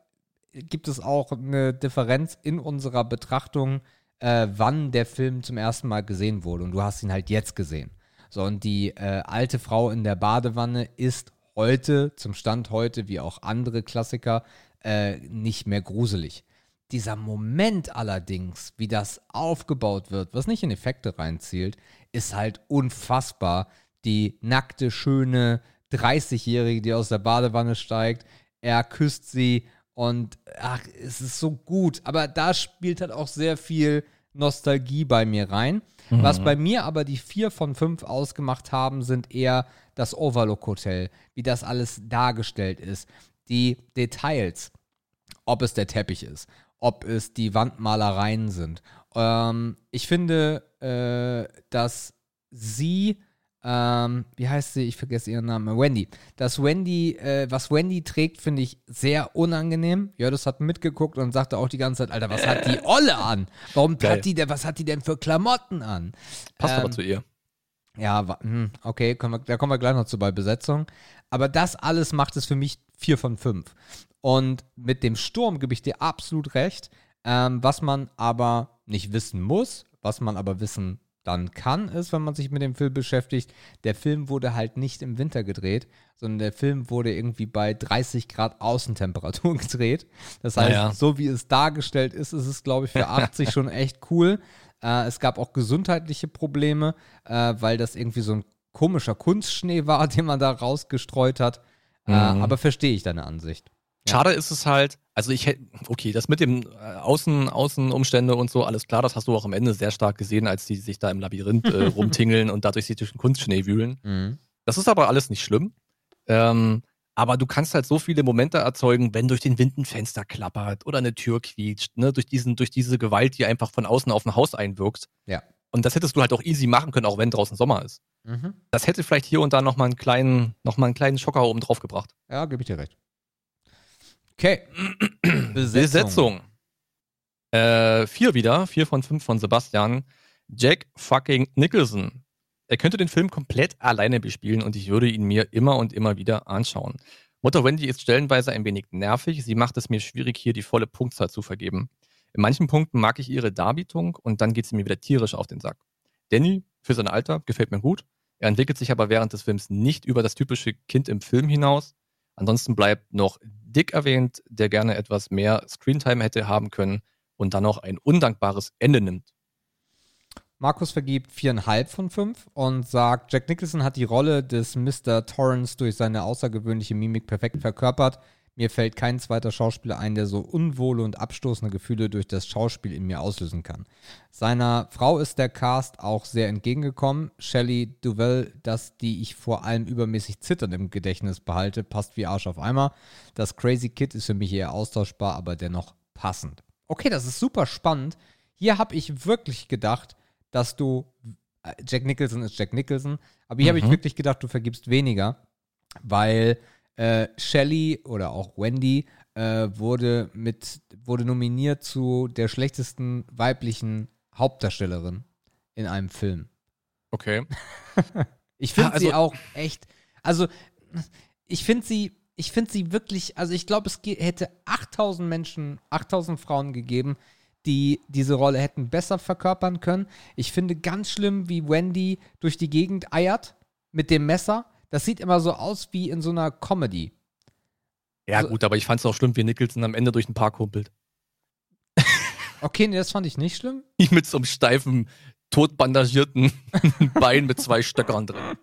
gibt es auch eine Differenz in unserer Betrachtung, äh, wann der Film zum ersten Mal gesehen wurde. Und du hast ihn halt jetzt gesehen. So, und die äh, alte Frau in der Badewanne ist heute, zum Stand heute, wie auch andere Klassiker, äh, nicht mehr gruselig. Dieser Moment allerdings, wie das aufgebaut wird, was nicht in Effekte reinzielt, ist halt unfassbar. Die nackte, schöne 30-Jährige, die aus der Badewanne steigt, er küsst sie und ach, es ist so gut. Aber da spielt halt auch sehr viel Nostalgie bei mir rein. Was bei mir aber die vier von fünf ausgemacht haben, sind eher das Overlook Hotel, wie das alles dargestellt ist, die Details, ob es der Teppich ist, ob es die Wandmalereien sind. Ähm, ich finde, äh, dass sie, ähm, wie heißt sie? Ich vergesse ihren Namen. Wendy. Dass Wendy, äh, was Wendy trägt, finde ich sehr unangenehm. Jördis hat mitgeguckt und sagte auch die ganze Zeit, Alter, was hat die Olle an? Warum Geil. hat die denn, was hat die denn für Klamotten an? Passt aber Ähm, zu ihr. Ja, hm, okay, wir, da kommen wir gleich noch zu bei Besetzung. Aber das alles macht es für mich vier von fünf. Und mit dem Sturm gebe ich dir absolut recht. Ähm, was man aber nicht wissen muss, was man aber wissen dann kann, ist, wenn man sich mit dem Film beschäftigt, der Film wurde halt nicht im Winter gedreht, sondern der Film wurde irgendwie bei 30 Grad Außentemperatur gedreht. Das heißt, Naja. so wie es dargestellt ist, ist es, glaube ich, für 80 schon echt cool. Äh, es gab auch gesundheitliche Probleme, äh, weil das irgendwie so ein komischer Kunstschnee war, den man da rausgestreut hat. Äh, Mhm. aber verstehe ich deine Ansicht. Ja. Schade ist es halt, also ich hätte, okay, das mit dem äh, Außen, Außenumstände und so, alles klar, das hast du auch am Ende sehr stark gesehen, als die sich da im Labyrinth äh, rumtingeln und dadurch sich durch den Kunstschnee wühlen. Mhm. Das ist aber alles nicht schlimm. Ähm, Aber du kannst halt so viele Momente erzeugen, wenn durch den Wind ein Fenster klappert oder eine Tür quietscht, ne? durch, diesen, durch diese Gewalt, die einfach von außen auf ein Haus einwirkt. Ja. Und das hättest du halt auch easy machen können, auch wenn draußen Sommer ist. Mhm. Das hätte vielleicht hier und da nochmal einen kleinen, noch mal einen kleinen Schocker oben drauf gebracht. Ja, gebe ich dir recht. Okay. Besetzung. Äh, vier wieder, vier von fünf von Sebastian. Jack fucking Nicholson. Er könnte den Film komplett alleine bespielen und ich würde ihn mir immer und immer wieder anschauen. Mutter Wendy ist stellenweise ein wenig nervig. Sie macht es mir schwierig, hier die volle Punktzahl zu vergeben. In manchen Punkten mag ich ihre Darbietung und dann geht sie mir wieder tierisch auf den Sack. Danny, für sein Alter, gefällt mir gut. Er entwickelt sich aber während des Films nicht über das typische Kind im Film hinaus. Ansonsten bleibt noch Dick erwähnt, der gerne etwas mehr Screentime hätte haben können und dann noch ein undankbares Ende nimmt. Markus vergibt viereinhalb von fünf und sagt, Jack Nicholson hat die Rolle des Mr. Torrance durch seine außergewöhnliche Mimik perfekt verkörpert. Mir fällt kein zweiter Schauspieler ein, der so unwohle und abstoßende Gefühle durch das Schauspiel in mir auslösen kann. Seiner Frau ist der Cast auch sehr entgegengekommen. Shelley Duvall, das die ich vor allem übermäßig zitternd im Gedächtnis behalte, passt wie Arsch auf Eimer. Das Crazy Kid ist für mich eher austauschbar, aber dennoch passend. Okay, das ist super spannend. Hier habe ich wirklich gedacht, dass du, äh, Jack Nicholson ist Jack Nicholson, aber hier habe ich Mhm. wirklich gedacht, du vergibst weniger, weil äh, Shelley oder auch Wendy äh, wurde mit, wurde nominiert zu der schlechtesten weiblichen Hauptdarstellerin in einem Film. Okay. Ich finde Ja, also- sie auch echt, also ich finde sie, ich finde sie wirklich, also ich glaube, es hätte 8000 Menschen, 8000 Frauen gegeben, die diese Rolle hätten besser verkörpern können. Ich finde ganz schlimm, wie Wendy durch die Gegend eiert mit dem Messer. Das sieht immer so aus wie in so einer Comedy. Ja, Also- gut, aber ich fand es auch schlimm, wie Nicholson am Ende durch den Park humpelt. Okay, nee, das fand ich nicht schlimm. Mit so einem steifen, totbandagierten Bein mit zwei Stöckern drin.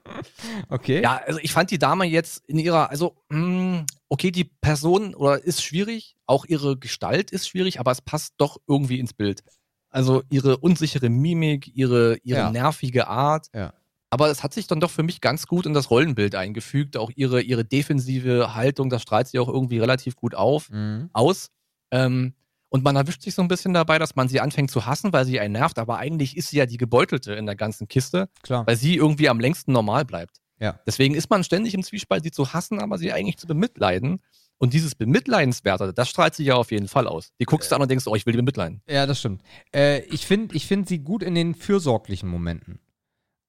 Okay. Ja, also ich fand die Dame jetzt in ihrer, also, mh, okay, die Person oder ist schwierig, auch ihre Gestalt ist schwierig, aber es passt doch irgendwie ins Bild. Also ihre unsichere Mimik, ihre, ihre Ja. nervige Art. Ja. Aber es hat sich dann doch für mich ganz gut in das Rollenbild eingefügt. Auch ihre, ihre defensive Haltung, das strahlt sie auch irgendwie relativ gut auf, Mhm. aus. Ähm, und man erwischt sich so ein bisschen dabei, dass man sie anfängt zu hassen, weil sie einen nervt, aber eigentlich ist sie ja die Gebeutelte in der ganzen Kiste Klar. weil sie irgendwie am längsten normal bleibt. Ja. Deswegen ist man ständig im Zwiespalt, sie zu hassen, aber sie eigentlich zu bemitleiden. Und dieses Bemitleidenswerte, das strahlt sie ja auf jeden Fall aus. Die guckst du an und denkst, oh, ich will die bemitleiden. Ja, das stimmt. Äh, ich finde ich find sie gut in den fürsorglichen Momenten.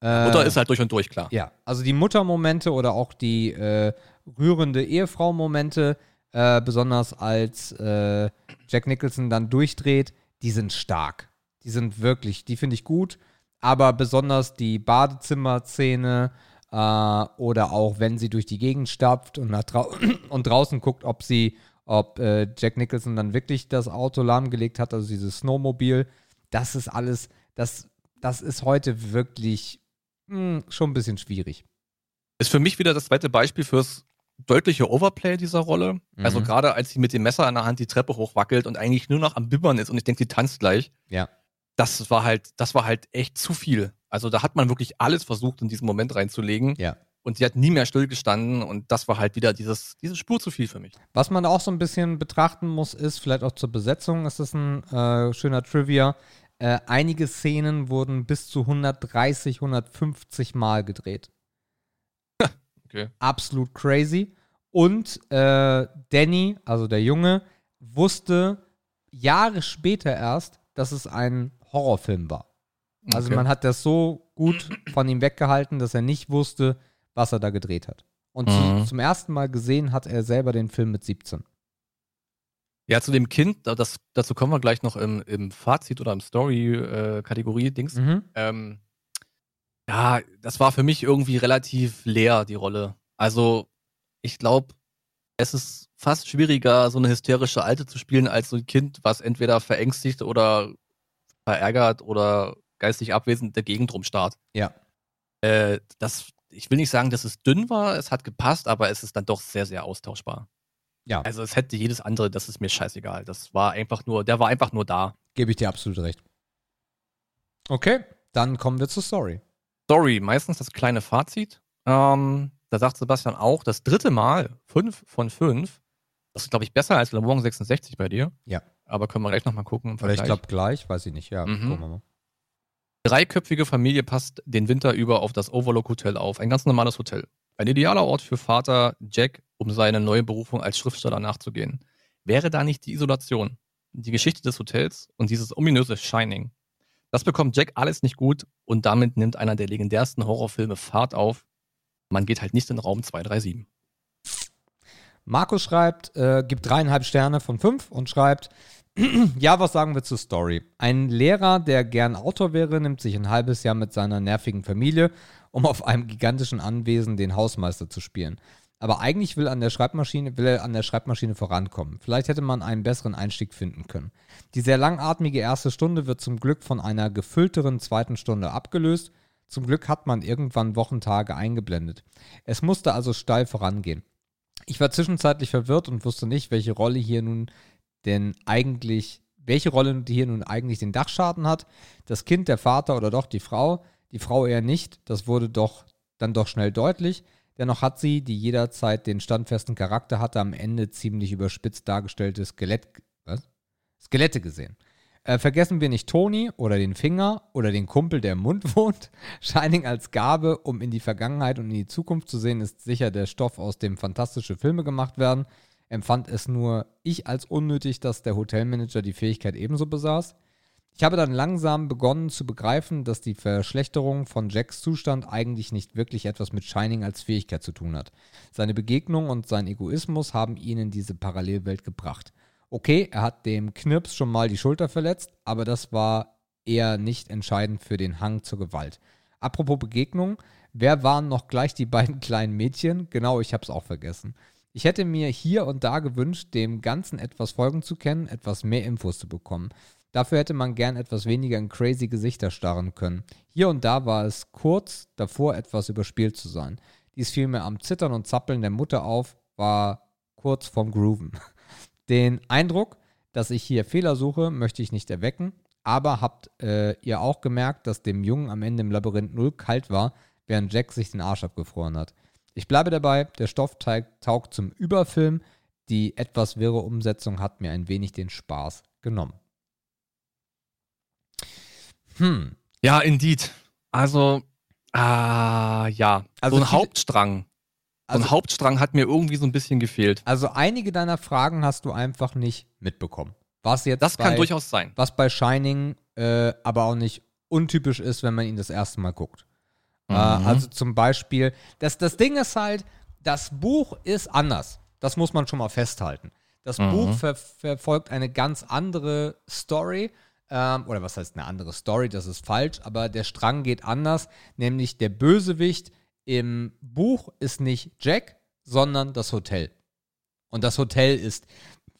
Äh, Mutter ist halt durch und durch klar. Ja, also die Muttermomente oder auch die äh, rührende Ehefrau-Momente, äh, besonders als äh, Jack Nicholson dann durchdreht, die sind stark. Die sind wirklich, die finde ich gut. Aber besonders die Badezimmer-Szene äh, oder auch wenn sie durch die Gegend stapft und, nach drau und draußen guckt, ob sie, ob äh, Jack Nicholson dann wirklich das Auto lahmgelegt hat, also dieses Snowmobil, das ist alles, das, das ist heute wirklich hm, schon ein bisschen schwierig. Ist für mich wieder das zweite Beispiel fürs deutliche Overplay dieser Rolle. Also Mhm. gerade als sie mit dem Messer in der Hand die Treppe hochwackelt und eigentlich nur noch am Bibbern ist und ich denke, sie tanzt gleich. Ja. Das war halt, das war halt echt zu viel. Also da hat man wirklich alles versucht, in diesen Moment reinzulegen. Ja. Und sie hat nie mehr stillgestanden und das war halt wieder dieses, diese Spur zu viel für mich. Was man auch so ein bisschen betrachten muss, ist, vielleicht auch zur Besetzung, ist das ein äh, schöner Trivia. Äh, einige Szenen wurden bis zu 130, 150 Mal gedreht. Okay. Absolut crazy. Und äh, Danny, also der Junge, wusste Jahre später erst, dass es ein Horrorfilm war. Also Okay. man hat das so gut von ihm weggehalten, dass er nicht wusste, was er da gedreht hat. Und Mhm. zu, zum ersten Mal gesehen hat er selber den Film mit 17. Ja, zu dem Kind, da- das, dazu kommen wir gleich noch im, im Fazit oder im Story-Kategorie-Dings. Mhm. Ähm, ja, das war für mich irgendwie relativ leer, die Rolle. Also, ich glaube, es ist fast schwieriger, so eine hysterische Alte zu spielen, als so ein Kind, was entweder verängstigt oder verärgert oder geistig abwesend der Gegend rumstarrt. Ja. Äh, das, ich will nicht sagen, dass es dünn war, es hat gepasst, aber es ist dann doch sehr, sehr austauschbar. Ja, Also es hätte jedes andere, das ist mir scheißegal. Das war einfach nur, der war einfach nur da. gebe ich dir absolut recht. Okay, dann kommen wir zur Story. Story, meistens das kleine Fazit. Ähm, da sagt Sebastian auch, das dritte Mal, fünf von fünf, das ist, glaube ich, besser als Le Mans 66 bei dir. Ja. Aber können wir gleich nochmal gucken. Oder ich glaube gleich, weiß ich nicht. Ja, Mhm. gucken wir mal. Dreiköpfige Familie passt den Winter über auf das Overlook Hotel auf. Ein ganz normales Hotel. Ein idealer Ort für Vater Jack, um seine neue Berufung als Schriftsteller nachzugehen. Wäre da nicht die Isolation, die Geschichte des Hotels und dieses ominöse Shining? Das bekommt Jack alles nicht gut und damit nimmt einer der legendärsten Horrorfilme Fahrt auf. Man geht halt nicht in Raum 237. Markus schreibt, äh, gibt dreieinhalb Sterne von fünf und schreibt, ja, was sagen wir zur Story? Ein Lehrer, der gern Autor wäre, nimmt sich ein halbes Jahr mit seiner nervigen Familie, um auf einem gigantischen Anwesen den Hausmeister zu spielen. Aber eigentlich will, an der Schreibmaschine, will er an der Schreibmaschine vorankommen. Vielleicht hätte man einen besseren Einstieg finden können. Die sehr langatmige erste Stunde wird zum Glück von einer gefüllteren zweiten Stunde abgelöst. Zum Glück hat man irgendwann Wochentage eingeblendet. Es musste also steil vorangehen. Ich war zwischenzeitlich verwirrt und wusste nicht, welche Rolle hier nun denn eigentlich, welche Rolle hier nun eigentlich den Dachschaden hat. Das Kind, der Vater oder doch die Frau. Die Frau eher nicht. Das wurde doch dann doch schnell deutlich. Dennoch hat sie, die jederzeit den standfesten Charakter hatte, am Ende ziemlich überspitzt dargestellte Skelett, was? Skelette gesehen. Äh, vergessen wir nicht Toni oder den Finger oder den Kumpel, der im Mund wohnt. Shining als Gabe, um in die Vergangenheit und in die Zukunft zu sehen, ist sicher der Stoff, aus dem fantastische Filme gemacht werden. Empfand es nur ich als unnötig, dass der Hotelmanager die Fähigkeit ebenso besaß. Ich habe dann langsam begonnen zu begreifen, dass die Verschlechterung von Jacks Zustand eigentlich nicht wirklich etwas mit Shining als Fähigkeit zu tun hat. Seine Begegnung und sein Egoismus haben ihn in diese Parallelwelt gebracht. Okay, er hat dem Knirps schon mal die Schulter verletzt, aber das war eher nicht entscheidend für den Hang zur Gewalt. Apropos Begegnung, wer waren noch gleich die beiden kleinen Mädchen? Genau, ich habe es auch vergessen. Ich hätte mir hier und da gewünscht, dem Ganzen etwas folgen zu können, etwas mehr Infos zu bekommen. Dafür hätte man gern etwas weniger in crazy Gesichter starren können. Hier und da war es kurz davor, etwas überspielt zu sein. Dies fiel mir am Zittern und Zappeln der Mutter auf, war kurz vorm Grooven. Den Eindruck, dass ich hier Fehler suche, möchte ich nicht erwecken, aber habt äh, ihr auch gemerkt, dass dem Jungen am Ende im Labyrinth null kalt war, während Jack sich den Arsch abgefroren hat. Ich bleibe dabei, der Stoff taug- taugt zum Überfilm, die etwas wirre Umsetzung hat mir ein wenig den Spaß genommen. Hm, Ja, indeed. Also, ah, ja. Also so ein Hauptstrang. So Also- ein Hauptstrang hat mir irgendwie so ein bisschen gefehlt. also einige deiner Fragen hast du einfach nicht mitbekommen. Was jetzt Das kann bei, durchaus sein. was bei Shining äh, aber auch nicht untypisch ist, wenn man ihn das erste Mal guckt. Äh, Mhm. also zum Beispiel, das, das Ding ist halt, das Buch ist anders. Das muss man schon mal festhalten. Das Mhm. Buch ver verfolgt eine ganz andere Story. Ähm, oder was heißt eine andere Story? Das ist falsch, aber der Strang geht anders. Nämlich der Bösewicht im Buch ist nicht Jack, sondern das Hotel. Und das Hotel ist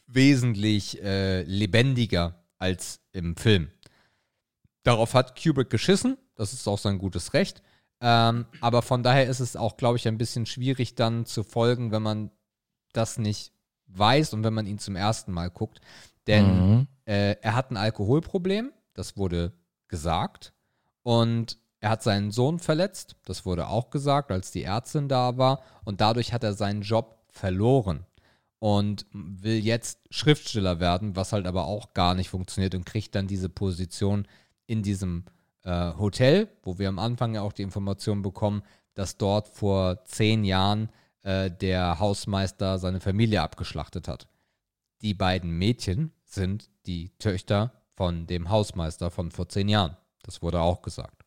wesentlich äh, lebendiger als im Film. Darauf hat Kubrick geschissen, das ist auch sein gutes Recht. Ähm, aber von daher ist es auch, glaube ich, ein bisschen schwierig dann zu folgen, wenn man das nicht weiß und wenn man ihn zum ersten Mal guckt. Denn Mhm. äh, er hat ein Alkoholproblem, das wurde gesagt. Und er hat seinen Sohn verletzt, das wurde auch gesagt, als die Ärztin da war. Und dadurch hat er seinen Job verloren und will jetzt Schriftsteller werden, was halt aber auch gar nicht funktioniert und kriegt dann diese Position in diesem äh, Hotel, wo wir am Anfang ja auch die Information bekommen, dass dort vor zehn Jahren äh, der Hausmeister seine Familie abgeschlachtet hat. Die beiden Mädchen sind die Töchter von dem Hausmeister von vor zehn Jahren. Das wurde auch gesagt.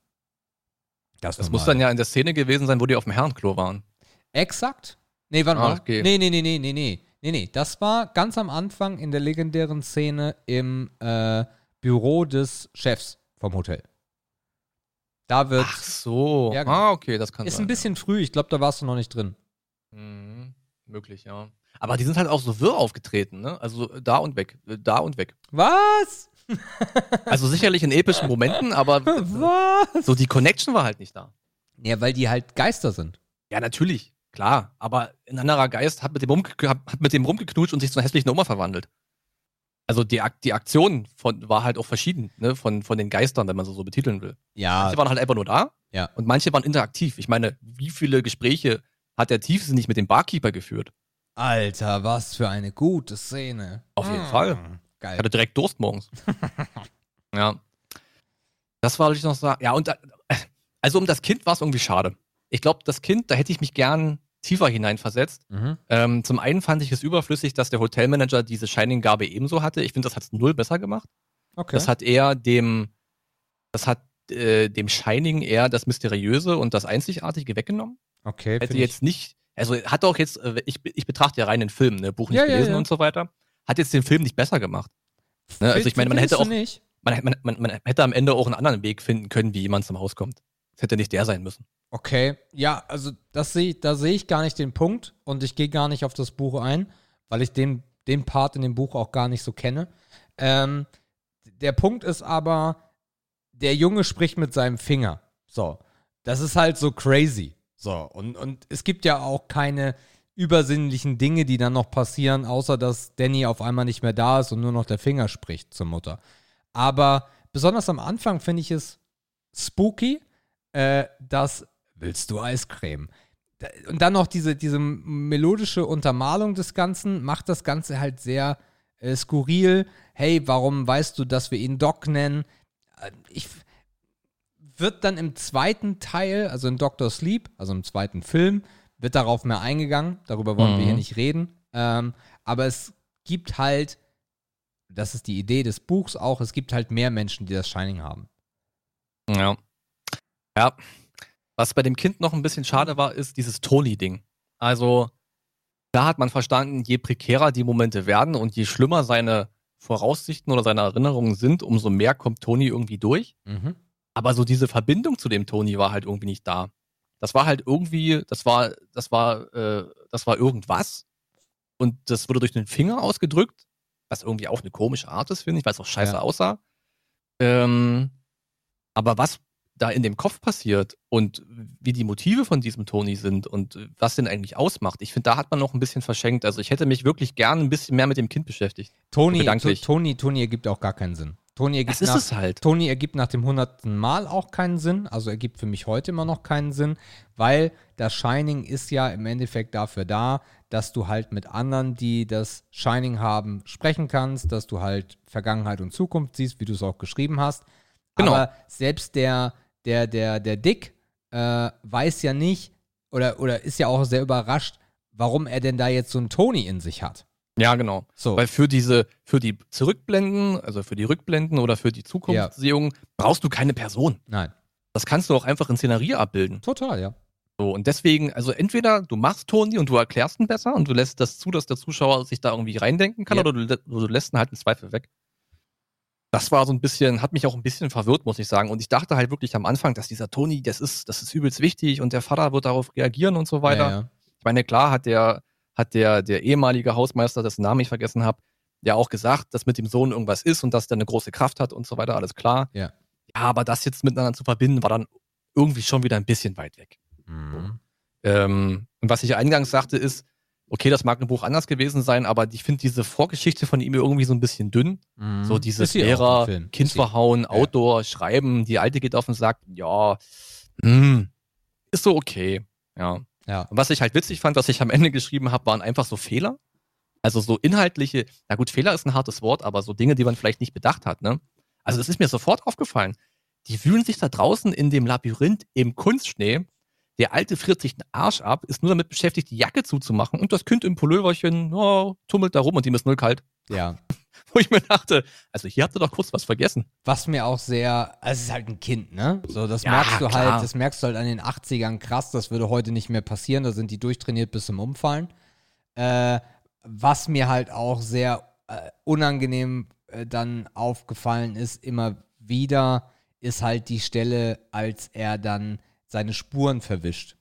Das muss dann ja in der Szene gewesen sein, wo die auf dem Herrenklo waren. Exakt. Nee, warte Ah, mal. okay. Nee, nee, nee, nee, nee, nee. Nee, nee. Das war ganz am Anfang in der legendären Szene im äh, Büro des Chefs vom Hotel. Da wird. Ach so. Ja, genau. Ah, okay, das kann ist sein. ein bisschen früh. Ich glaube, da warst du noch nicht drin. Ja. Mhm. Möglich, ja. Aber die sind halt auch so wirr aufgetreten, ne? Also da und weg, äh, da und weg. Was? Also sicherlich in epischen Momenten, aber Was? so die Connection war halt nicht da. Ja, weil die halt Geister sind. Ja, natürlich, klar. Aber ein anderer Geist hat mit dem, rumge hat mit dem rumgeknutscht und sich zu einer hässlichen Oma verwandelt. Also die, Ak die Aktion von, war halt auch verschieden, ne? Von, von den Geistern, wenn man so, so betiteln will. Ja. Manche waren halt einfach nur da Ja. und manche waren interaktiv. Ich meine, wie viele Gespräche hat er tiefsinnig mit dem Barkeeper geführt. Alter, was für eine gute Szene. Auf jeden Fall. Ich Geil. hatte direkt Durst morgens. ja. Das wollte ich noch sagen. Ja, und äh, also um das Kind war es irgendwie schade. Ich glaube, das Kind, da hätte ich mich gern tiefer hineinversetzt. Mhm. Ähm, zum einen fand ich es überflüssig, dass der Hotelmanager diese Shining-Gabe ebenso hatte. Ich finde, das hat es null besser gemacht. Okay. Das hat eher dem, das hat äh, dem Shining eher das Mysteriöse und das Einzigartige weggenommen. okay. Hätte jetzt nicht, also hat auch jetzt, äh, ich, ich betrachte ja rein den Film, ne, Buch nicht Ja, ja, gelesen ja. und so weiter, hat jetzt den Film nicht besser gemacht. Ne, also ich meine, man hätte auch, man, man, man, man hätte am Ende auch einen anderen Weg finden können, wie jemand zum Haus kommt. Es hätte nicht der sein müssen. Okay, ja, also das sehe da sehe ich gar nicht den Punkt und ich gehe gar nicht auf das Buch ein, weil ich den, den Part in dem Buch auch gar nicht so kenne. Ähm, der Punkt ist aber, der Junge spricht mit seinem Finger. So, das ist halt so crazy. So, und, und es gibt ja auch keine übersinnlichen Dinge, die dann noch passieren, außer dass Danny auf einmal nicht mehr da ist und nur noch der Finger spricht zur Mutter. Aber besonders am Anfang finde ich es spooky, äh, dass willst du Eiscreme? Und dann noch diese, diese melodische Untermalung des Ganzen macht das Ganze halt sehr äh, skurril. Hey, warum weißt du, dass wir ihn Doc nennen? Äh, Ich wird dann im zweiten Teil, also in Doctor Sleep, also im zweiten Film, wird darauf mehr eingegangen. Darüber wollen wir Mhm. hier nicht reden. Ähm, aber es gibt halt, das ist die Idee des Buchs auch, es gibt halt mehr Menschen, die das Shining haben. Ja. Ja. Was bei dem Kind noch ein bisschen schade war, ist dieses Toni-Ding. Also, da hat man verstanden, je prekärer die Momente werden und je schlimmer seine Voraussichten oder seine Erinnerungen sind, umso mehr kommt Toni irgendwie durch. Mhm. Aber so diese Verbindung zu dem Toni war halt irgendwie nicht da. Das war halt irgendwie, das war, das war, äh, das war irgendwas. Und das wurde durch den Finger ausgedrückt, was irgendwie auch eine komische Art ist, finde ich, weil es auch scheiße Ja. aussah. Ähm, aber was da in dem Kopf passiert und wie die Motive von diesem Toni sind und was den eigentlich ausmacht, ich finde, da hat man noch ein bisschen verschenkt. Also ich hätte mich wirklich gern ein bisschen mehr mit dem Kind beschäftigt. Toni, Gedanklich. To- Toni, Toni ergibt auch gar keinen Sinn. Toni ergibt, Das ist nach, es halt. Toni ergibt nach dem hundertsten Mal auch keinen Sinn. Also ergibt für mich heute immer noch keinen Sinn, weil das Shining ist ja im Endeffekt dafür da, dass du halt mit anderen, die das Shining haben, sprechen kannst, dass du halt Vergangenheit und Zukunft siehst, wie du es auch geschrieben hast. Genau. Aber selbst der, der, der, der Dick äh, weiß ja nicht oder, oder ist ja auch sehr überrascht, warum er denn da jetzt so einen Toni in sich hat. Ja, genau. So. Weil für diese, für die Zurückblenden, also für die Rückblenden oder für die Zukunftssehung, brauchst du keine Person. Nein. Das kannst du auch einfach in Szenerie abbilden. Total, ja. So, und deswegen, also entweder du machst Toni und du erklärst ihn besser und du lässt das zu, dass der Zuschauer sich da irgendwie reindenken kann, Ja. oder du, du lässt ihn halt im Zweifel weg. Das war so ein bisschen, hat mich auch ein bisschen verwirrt, muss ich sagen. Und ich dachte halt wirklich am Anfang, dass dieser Toni, das ist, das ist übelst wichtig und der Vater wird darauf reagieren und so weiter. Ja, ja. Ich meine, klar hat der, hat der, der ehemalige Hausmeister, dessen Namen ich vergessen habe, ja auch gesagt, dass mit dem Sohn irgendwas ist und dass der eine große Kraft hat und so weiter, alles klar. Ja. Ja, aber das jetzt miteinander zu verbinden, war dann irgendwie schon wieder ein bisschen weit weg. Mhm. Ähm, und was ich eingangs sagte, ist, okay, das mag im Buch anders gewesen sein, aber ich finde diese Vorgeschichte von ihm irgendwie so ein bisschen dünn. Mhm. So dieses Lehrer. Kind Ist verhauen, Outdoor, Schreiben, die Alte geht auf und sagt, ja, hm, ist so okay. Ja. Ja. Und was ich halt witzig fand, was ich am Ende geschrieben habe, waren einfach so Fehler. Also so inhaltliche, na gut, Fehler ist ein hartes Wort, aber so Dinge, die man vielleicht nicht bedacht hat, ne? Also das ist mir sofort aufgefallen. Die wühlen sich da draußen in dem Labyrinth im Kunstschnee. Der Alte friert sich den Arsch ab, ist nur damit beschäftigt, die Jacke zuzumachen und das Kind im Pulloverchen, oh, tummelt da rum und ihm ist null kalt. Ja. Wo ich mir dachte, also hier habt ihr doch kurz was vergessen. Was mir auch sehr, also es ist halt ein Kind, ne? So, das Ja, merkst du klar. halt, das merkst du halt an den 80ern krass, das würde heute nicht mehr passieren, da sind die durchtrainiert bis zum Umfallen. Äh, was mir halt auch sehr äh, unangenehm äh, dann aufgefallen ist, immer wieder, ist halt die Stelle, als er dann seine Spuren verwischt.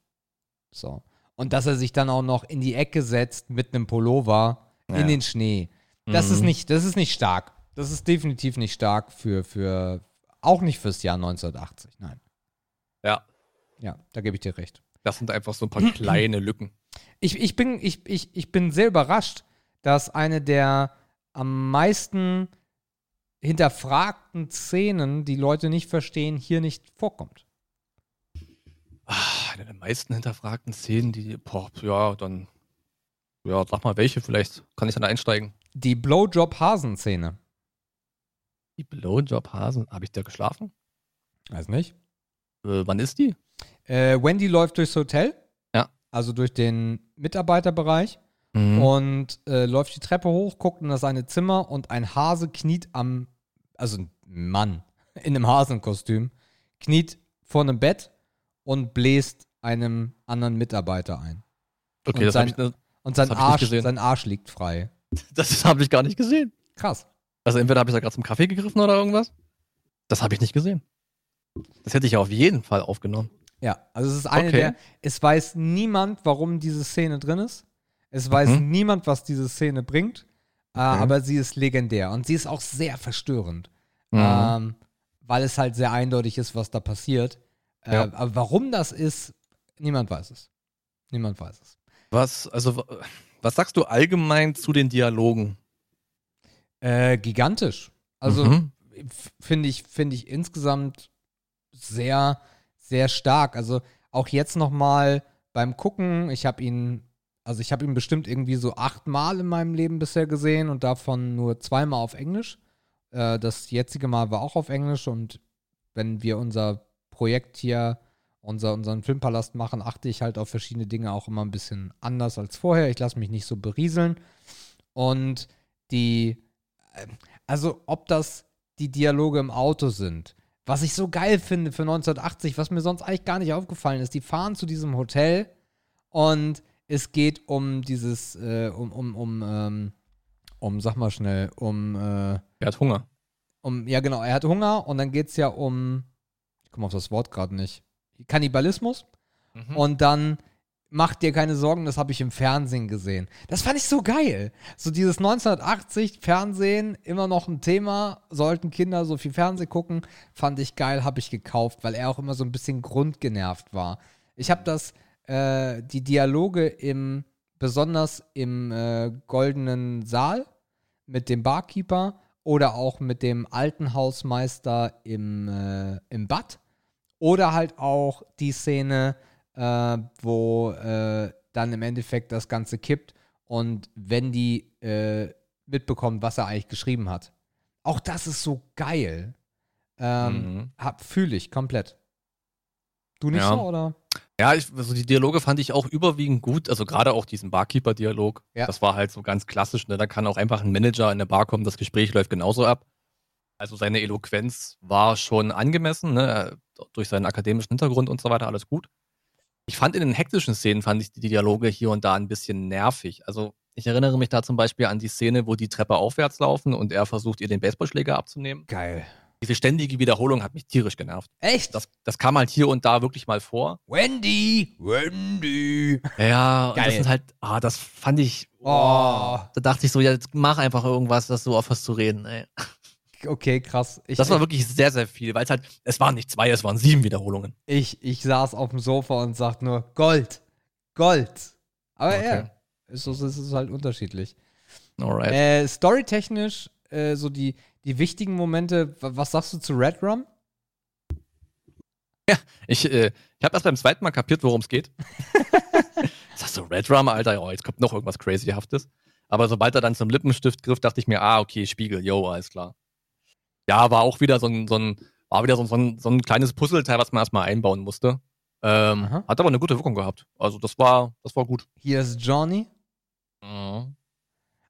So. Und dass er sich dann auch noch in die Ecke setzt mit einem Pullover Ja. in den Schnee. Das Mhm. ist nicht, das ist nicht stark. Das ist definitiv nicht stark für, für, auch nicht fürs Jahr 1980. Nein. Ja, Ja, da gebe ich dir recht. das sind einfach so ein paar kleine Lücken. Ich, ich, bin, ich, ich, ich bin sehr überrascht, dass eine der am meisten hinterfragten Szenen, die Leute nicht verstehen, hier nicht vorkommt. Ah, eine der meisten hinterfragten Szenen, die, boah, ja, dann, ja, sag mal welche, vielleicht kann ich dann einsteigen. Die Blowjob-Hasen-Szene. Die Blowjob-Hasen, habe ich da geschlafen? Weiß nicht. Äh, wann ist die? Äh, Wendy läuft durchs Hotel. Ja. Also durch den Mitarbeiterbereich. Mhm. und äh, läuft die Treppe hoch, guckt in das eine Zimmer und ein Hase kniet am, also ein Mann in einem Hasenkostüm, kniet vor einem Bett und bläst einem anderen Mitarbeiter ein. okay, und das habe sein- ich, Und sein Das ich nicht Arsch, sein Arsch liegt frei. das habe ich gar nicht gesehen. Krass. Also entweder habe ich da gerade zum Kaffee gegriffen oder irgendwas. Das habe ich nicht gesehen. Das hätte ich ja auf jeden Fall aufgenommen. Ja, also es ist eine Okay. der, es weiß niemand, warum diese Szene drin ist. Es weiß Mhm. niemand, was diese Szene bringt. Äh, aber sie ist legendär und sie ist auch sehr verstörend. Mhm. ähm, weil es halt sehr eindeutig ist, was da passiert. Äh, Ja. Aber warum das ist, niemand weiß es. Niemand weiß es. Was, also, was sagst du allgemein zu den Dialogen? Äh, gigantisch. Also Mhm. finde ich, finde ich insgesamt sehr, sehr stark. Also auch jetzt nochmal beim Gucken, ich habe ihn, also ich habe ihn bestimmt irgendwie so achtmal in meinem Leben bisher gesehen und davon nur zweimal auf Englisch. Äh, das jetzige Mal war auch auf Englisch und wenn wir unser Projekt hier, unser, unseren Filmpalast machen, achte ich halt auf verschiedene Dinge auch immer ein bisschen anders als vorher. Ich lasse mich nicht so berieseln. Und die, äh, also ob das die Dialoge im Auto sind, was ich so geil finde für 1980, was mir sonst eigentlich gar nicht aufgefallen ist, die fahren zu diesem Hotel und es geht um dieses, äh, um, um, um, ähm, um, sag mal schnell, um, äh, Er hat Hunger. um, ja genau, er hat Hunger und dann geht es ja um, komme auf das Wort gerade nicht, Kannibalismus. Mhm. Und dann mach dir keine Sorgen, das habe ich im Fernsehen gesehen. Das fand ich so geil. So dieses 1980 Fernsehen, immer noch ein Thema, sollten Kinder so viel Fernsehen gucken, fand ich geil, habe ich gekauft, weil er auch immer so ein bisschen grundgenervt war. Ich habe das, äh, die Dialoge im, besonders im äh, goldenen Saal mit dem Barkeeper oder auch mit dem alten Hausmeister im, äh, im Bad oder halt auch die Szene, äh, wo äh, dann im Endeffekt das Ganze kippt und Wendy äh, mitbekommt, was er eigentlich geschrieben hat. Auch das ist so geil. Ähm, Mhm. Fühle ich komplett. Du nicht Ja. so, oder? Ja, ich, also die Dialoge fand ich auch überwiegend gut. Also gerade auch diesen Barkeeper-Dialog. Ja. Das war halt so ganz klassisch. Ne? Da kann auch einfach ein Manager in eine Bar kommen, das Gespräch läuft genauso ab. Also seine Eloquenz war schon angemessen, ne? durch seinen akademischen Hintergrund und so weiter, alles gut. Ich fand in den hektischen Szenen, fand ich die Dialoge hier und da ein bisschen nervig. Also ich erinnere mich da zum Beispiel an die Szene, wo die Treppe aufwärts laufen und er versucht, ihr den Baseballschläger abzunehmen. Geil. Diese ständige Wiederholung hat mich tierisch genervt. Echt? Das, das kam halt hier und da wirklich mal vor. Wendy! Wendy! Ja, Geil. das sind halt, ah, das fand ich, Oh. da dachte ich so, ja, jetzt mach einfach irgendwas, dass du aufhörst zu reden, ey. Okay, krass. Ich, Das war wirklich sehr, sehr viel, weil es halt, es waren nicht zwei, es waren sieben Wiederholungen. ich, ich saß auf dem Sofa und sagte nur Gold. Gold. Aber Okay. ja, es ist, es ist halt unterschiedlich. Alright. Äh, Storytechnisch, äh, so die, die wichtigen Momente, wa- was sagst du zu Red Rum? Ich, äh, ich habe erst beim zweiten Mal kapiert, worum es geht. Sagst du, Red Rum, Alter, oh, jetzt kommt noch irgendwas Crazyhaftes. Aber sobald er dann zum Lippenstift griff, dachte ich mir, ah, okay, Spiegel, yo, alles klar. Ja, war auch wieder so ein, so ein, war wieder so, ein- so, ein, kleines Puzzleteil, was man erstmal einbauen musste. Ähm, hat aber eine gute Wirkung gehabt. Also das war, das war gut. Hier ist Johnny. Mhm.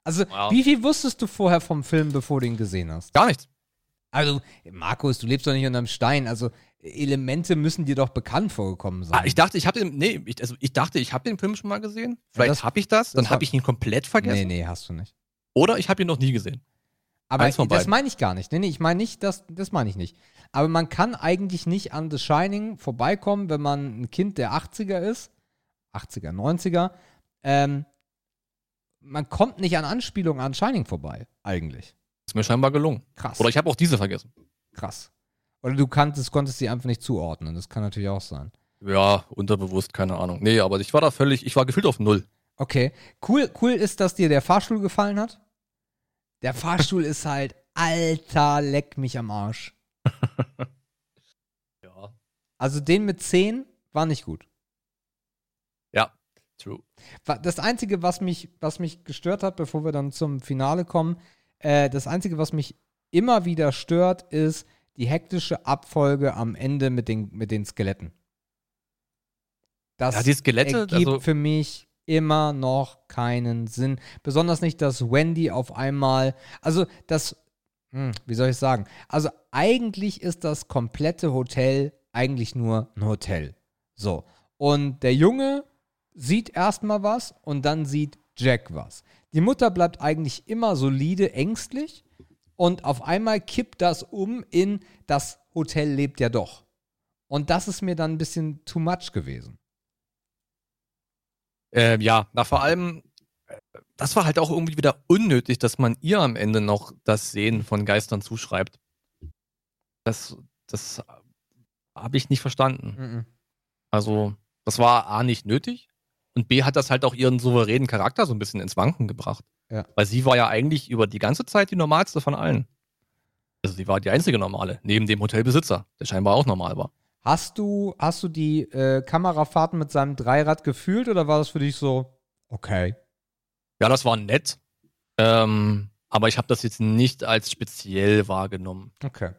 Also, Wow. wie viel wusstest du vorher vom Film, bevor du ihn gesehen hast? Gar nichts. Also, Markus, du lebst doch nicht unterm Stein. Also, Elemente müssen dir doch bekannt vorgekommen sein. Ah, ich dachte, ich habe den, nee, ich, also ich dachte, ich habe den Film schon mal gesehen. Vielleicht das- habe ich das, dann das hab- habe ich ihn komplett vergessen. nee, nee, hast du nicht. Oder ich habe ihn noch nie gesehen. Aber Eins von das beiden. meine ich gar nicht. Nee, nee, ich meine nicht, das, das meine ich nicht. Aber man kann eigentlich nicht an The Shining vorbeikommen, wenn man ein Kind der 80er ist. 80er, 90er. Ähm, man kommt nicht an Anspielungen an Shining vorbei, eigentlich. Ist mir scheinbar gelungen. Krass. Oder ich habe auch diese vergessen. krass. Oder du kanntest, konntest sie einfach nicht zuordnen. Das kann natürlich auch sein. Ja, unterbewusst, keine Ahnung. Nee, aber ich war da völlig, ich war gefühlt auf Null. Okay. Cool, cool ist, dass dir der Fahrstuhl gefallen hat. Der Fahrstuhl ist halt, alter, leck mich am Arsch. Ja. Also den mit 10 war nicht gut. Ja, true. Das Einzige, was mich, was mich gestört hat, bevor wir dann zum Finale kommen, äh, das Einzige, was mich immer wieder stört, ist die hektische Abfolge am Ende mit den, mit den Skeletten. Das Ja, die Skelette, ergibt also- für mich immer noch keinen Sinn. Besonders nicht, dass Wendy auf einmal, also das, hm, wie soll ich sagen? Also eigentlich ist das komplette Hotel eigentlich nur ein Hotel. So. Und der Junge sieht erstmal was und dann sieht Jack was. Die Mutter bleibt eigentlich immer solide, ängstlich und auf einmal kippt das um in das Hotel lebt ja doch. Und das ist mir dann ein bisschen too much gewesen. Ähm, ja, na vor allem, äh, das war halt auch irgendwie wieder unnötig, dass man ihr am Ende noch das Sehen von Geistern zuschreibt. Das, das habe ich nicht verstanden. Mhm. Also, das war A nicht nötig und B hat das halt auch ihren souveränen Charakter so ein bisschen ins Wanken gebracht. Ja. Weil sie war ja eigentlich über die ganze Zeit die normalste von allen. Also sie war die einzige normale, neben dem Hotelbesitzer, der scheinbar auch normal war. Hast du, hast du die äh, Kamerafahrten mit seinem Dreirad gefühlt oder war das für dich so, okay? Ja, das war nett. Ähm, aber ich habe das jetzt nicht als speziell wahrgenommen. Okay.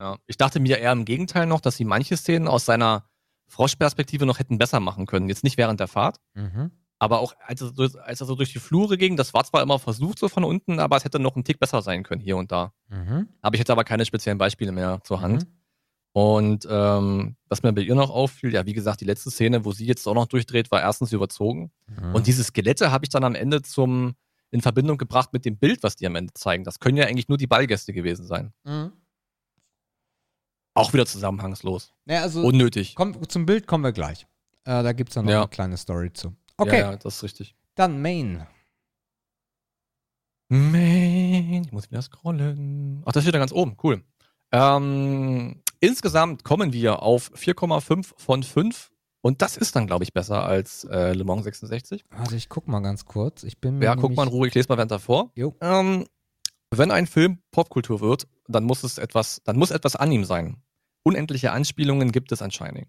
Ja. Ich dachte mir eher im Gegenteil noch, dass sie manche Szenen aus seiner Froschperspektive noch hätten besser machen können. Jetzt nicht während der Fahrt, Mhm. aber auch als er, so, als er so durch die Flure ging, das war zwar immer versucht so von unten, aber es hätte noch ein Tick besser sein können hier und da. Mhm. Habe ich jetzt aber keine speziellen Beispiele mehr zur Hand. Mhm. Und ähm, was mir bei ihr noch auffiel, ja, wie gesagt, die letzte Szene, wo sie jetzt auch noch durchdreht, war erstens überzogen. Mhm. Und diese Skelette habe ich dann am Ende zum in Verbindung gebracht mit dem Bild, was die am Ende zeigen. Das können ja eigentlich nur die Ballgäste gewesen sein. Mhm. Auch wieder zusammenhangslos. Naja, also Unnötig. komm, zum Bild kommen wir gleich. Äh, da gibt es dann noch Ja. eine kleine Story zu. Okay, Ja, ja, das ist richtig. dann Main. Main, ich muss wieder scrollen. Ach, das steht da ganz oben. Cool. Ähm, insgesamt kommen wir auf 4,5 von 5. Und das ist dann, glaube ich, besser als äh, Le Mans 66. Warte, ich guck mal ganz kurz. Ich bin Ja, guck mal in Ruhe, ich lese mal während davor. Jo. Ähm, wenn ein Film Popkultur wird, dann muss es etwas, dann muss etwas an ihm sein. Unendliche Anspielungen gibt es an Shining.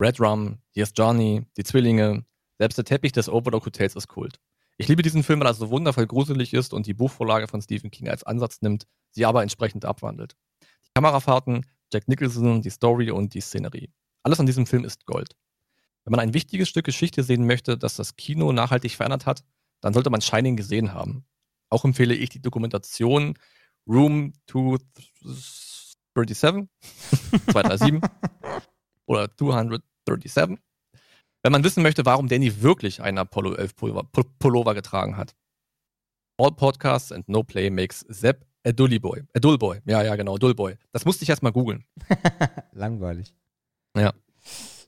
Red Rum, Here's Johnny, die Zwillinge, selbst der Teppich des Overlook Hotels ist Kult. Ich liebe diesen Film, weil er so wundervoll gruselig ist und die Buchvorlage von Stephen King als Ansatz nimmt, sie aber entsprechend abwandelt. Die Kamerafahrten, Jack Nicholson, die Story und die Szenerie. Alles an diesem Film ist Gold. Wenn man ein wichtiges Stück Geschichte sehen möchte, das das Kino nachhaltig verändert hat, dann sollte man Shining gesehen haben. Auch empfehle ich die Dokumentation Room 237, 237 oder 237. Wenn man wissen möchte, warum Danny wirklich einen Apollo 11 Pullover, Pu- Pullover getragen hat. All Podcasts and No Play makes Sepp a Dully Boy. A Dull Boy. Ja, ja, genau, Dull Boy. Das musste ich erst mal googeln. Langweilig. Ja.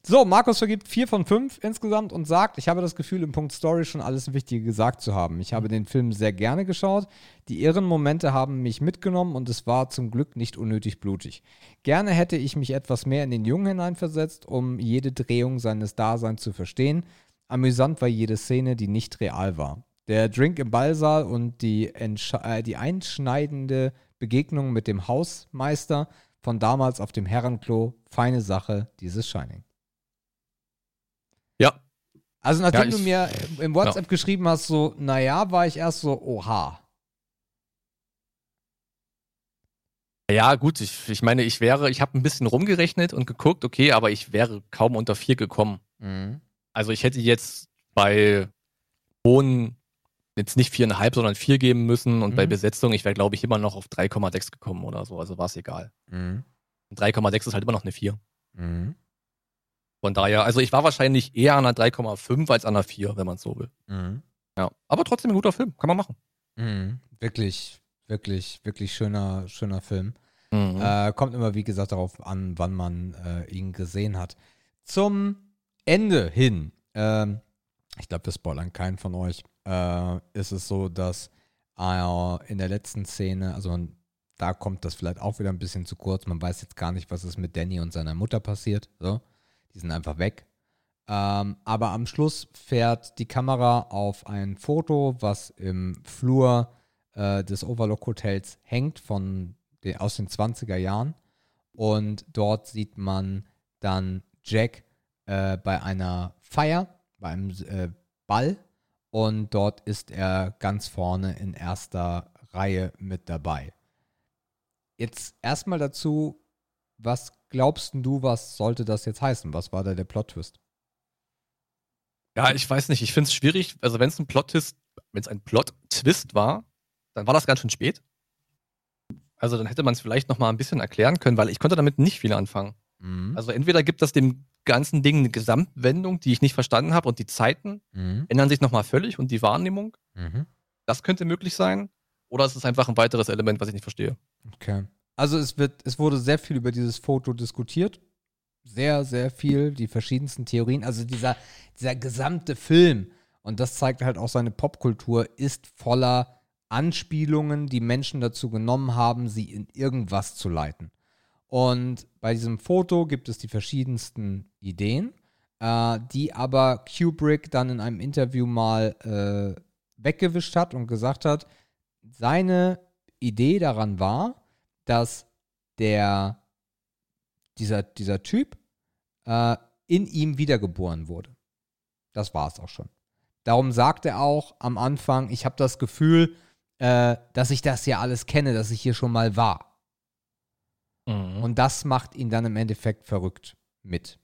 So, Markus vergibt 4 von 5 insgesamt und sagt, ich habe das Gefühl, im Punkt Story schon alles Wichtige gesagt zu haben. Ich habe den Film sehr gerne geschaut. Die irren Momente haben mich mitgenommen und es war zum Glück nicht unnötig blutig. Gerne hätte ich mich etwas mehr in den Jungen hineinversetzt, um jede Drehung seines Daseins zu verstehen. Amüsant war jede Szene, die nicht real war. Der Drink im Ballsaal und die, äh, die einschneidende Begegnung mit dem Hausmeister von damals auf dem Herrenklo, feine Sache, dieses Shining. Ja, Also nachdem Ja, du ich- mir im WhatsApp geschrieben hast, so, naja, war ich erst so, oha. Ja, gut, ich, ich meine, ich wäre, ich habe ein bisschen rumgerechnet und geguckt, okay, aber ich wäre kaum unter vier gekommen. Mhm. Also ich hätte jetzt bei hohen jetzt nicht viereinhalb, sondern vier geben müssen und bei Mhm. Besetzung, ich wäre, glaube ich, immer noch auf 3,6 gekommen oder so, also war es egal. Mhm. Und 3,6 ist halt immer noch eine 4. Mhm. Von daher, also ich war wahrscheinlich eher an einer 3,5 als an einer 4, wenn man es so will. Mhm. Ja, aber trotzdem ein guter Film, kann man machen. Mhm. Wirklich, wirklich, wirklich schöner, schöner Film. Mhm. Äh, kommt immer, wie gesagt, darauf an, wann man äh, ihn gesehen hat. Zum Ende hin, ähm, ich glaube, wir spoilern keinen von euch, äh, ist es so, dass äh, in der letzten Szene, also da kommt das vielleicht auch wieder ein bisschen zu kurz. Man weiß jetzt gar nicht, was ist mit Danny und seiner Mutter passiert. So. Die sind einfach weg. Ähm, aber am Schluss fährt die Kamera auf ein Foto, was im Flur äh, des Overlook Hotels hängt von den, aus den 20er Jahren. Und dort sieht man dann Jack äh, bei einer Feier, beim äh, Ball und dort ist er ganz vorne in erster Reihe mit dabei. Jetzt erstmal dazu, was glaubst du, was sollte das jetzt heißen? Was war da der Plot-Twist? Ja, ich weiß nicht. Ich finde es schwierig. Also, wenn es ein Plot-Twist, wenn es ein Plot-Twist war, dann war das ganz schön spät. Also, dann hätte man es vielleicht noch mal ein bisschen erklären können, weil ich konnte damit nicht viel anfangen. Mhm. Also, entweder gibt das dem ganzen Ding eine Gesamtwendung, die ich nicht verstanden habe und die Zeiten mhm. ändern sich noch mal völlig und die Wahrnehmung. Mhm. Das könnte möglich sein. Oder es ist einfach ein weiteres Element, was ich nicht verstehe. Okay. Also es wird, es wurde sehr viel über dieses Foto diskutiert. Sehr, sehr viel, die verschiedensten Theorien. Also dieser, dieser gesamte Film, und das zeigt halt auch seine Popkultur, ist voller Anspielungen, die Menschen dazu genommen haben, sie in irgendwas zu leiten. Und bei diesem Foto gibt es die verschiedensten Ideen, äh, die aber Kubrick dann in einem Interview mal äh, weggewischt hat und gesagt hat, seine Idee daran war, dass der, dieser, dieser Typ äh, in ihm wiedergeboren wurde. Das war es auch schon. Darum sagt er auch am Anfang, ich habe das Gefühl, äh, dass ich das ja alles kenne, dass ich hier schon mal war. Mhm. Und das macht ihn dann im Endeffekt verrückt mit.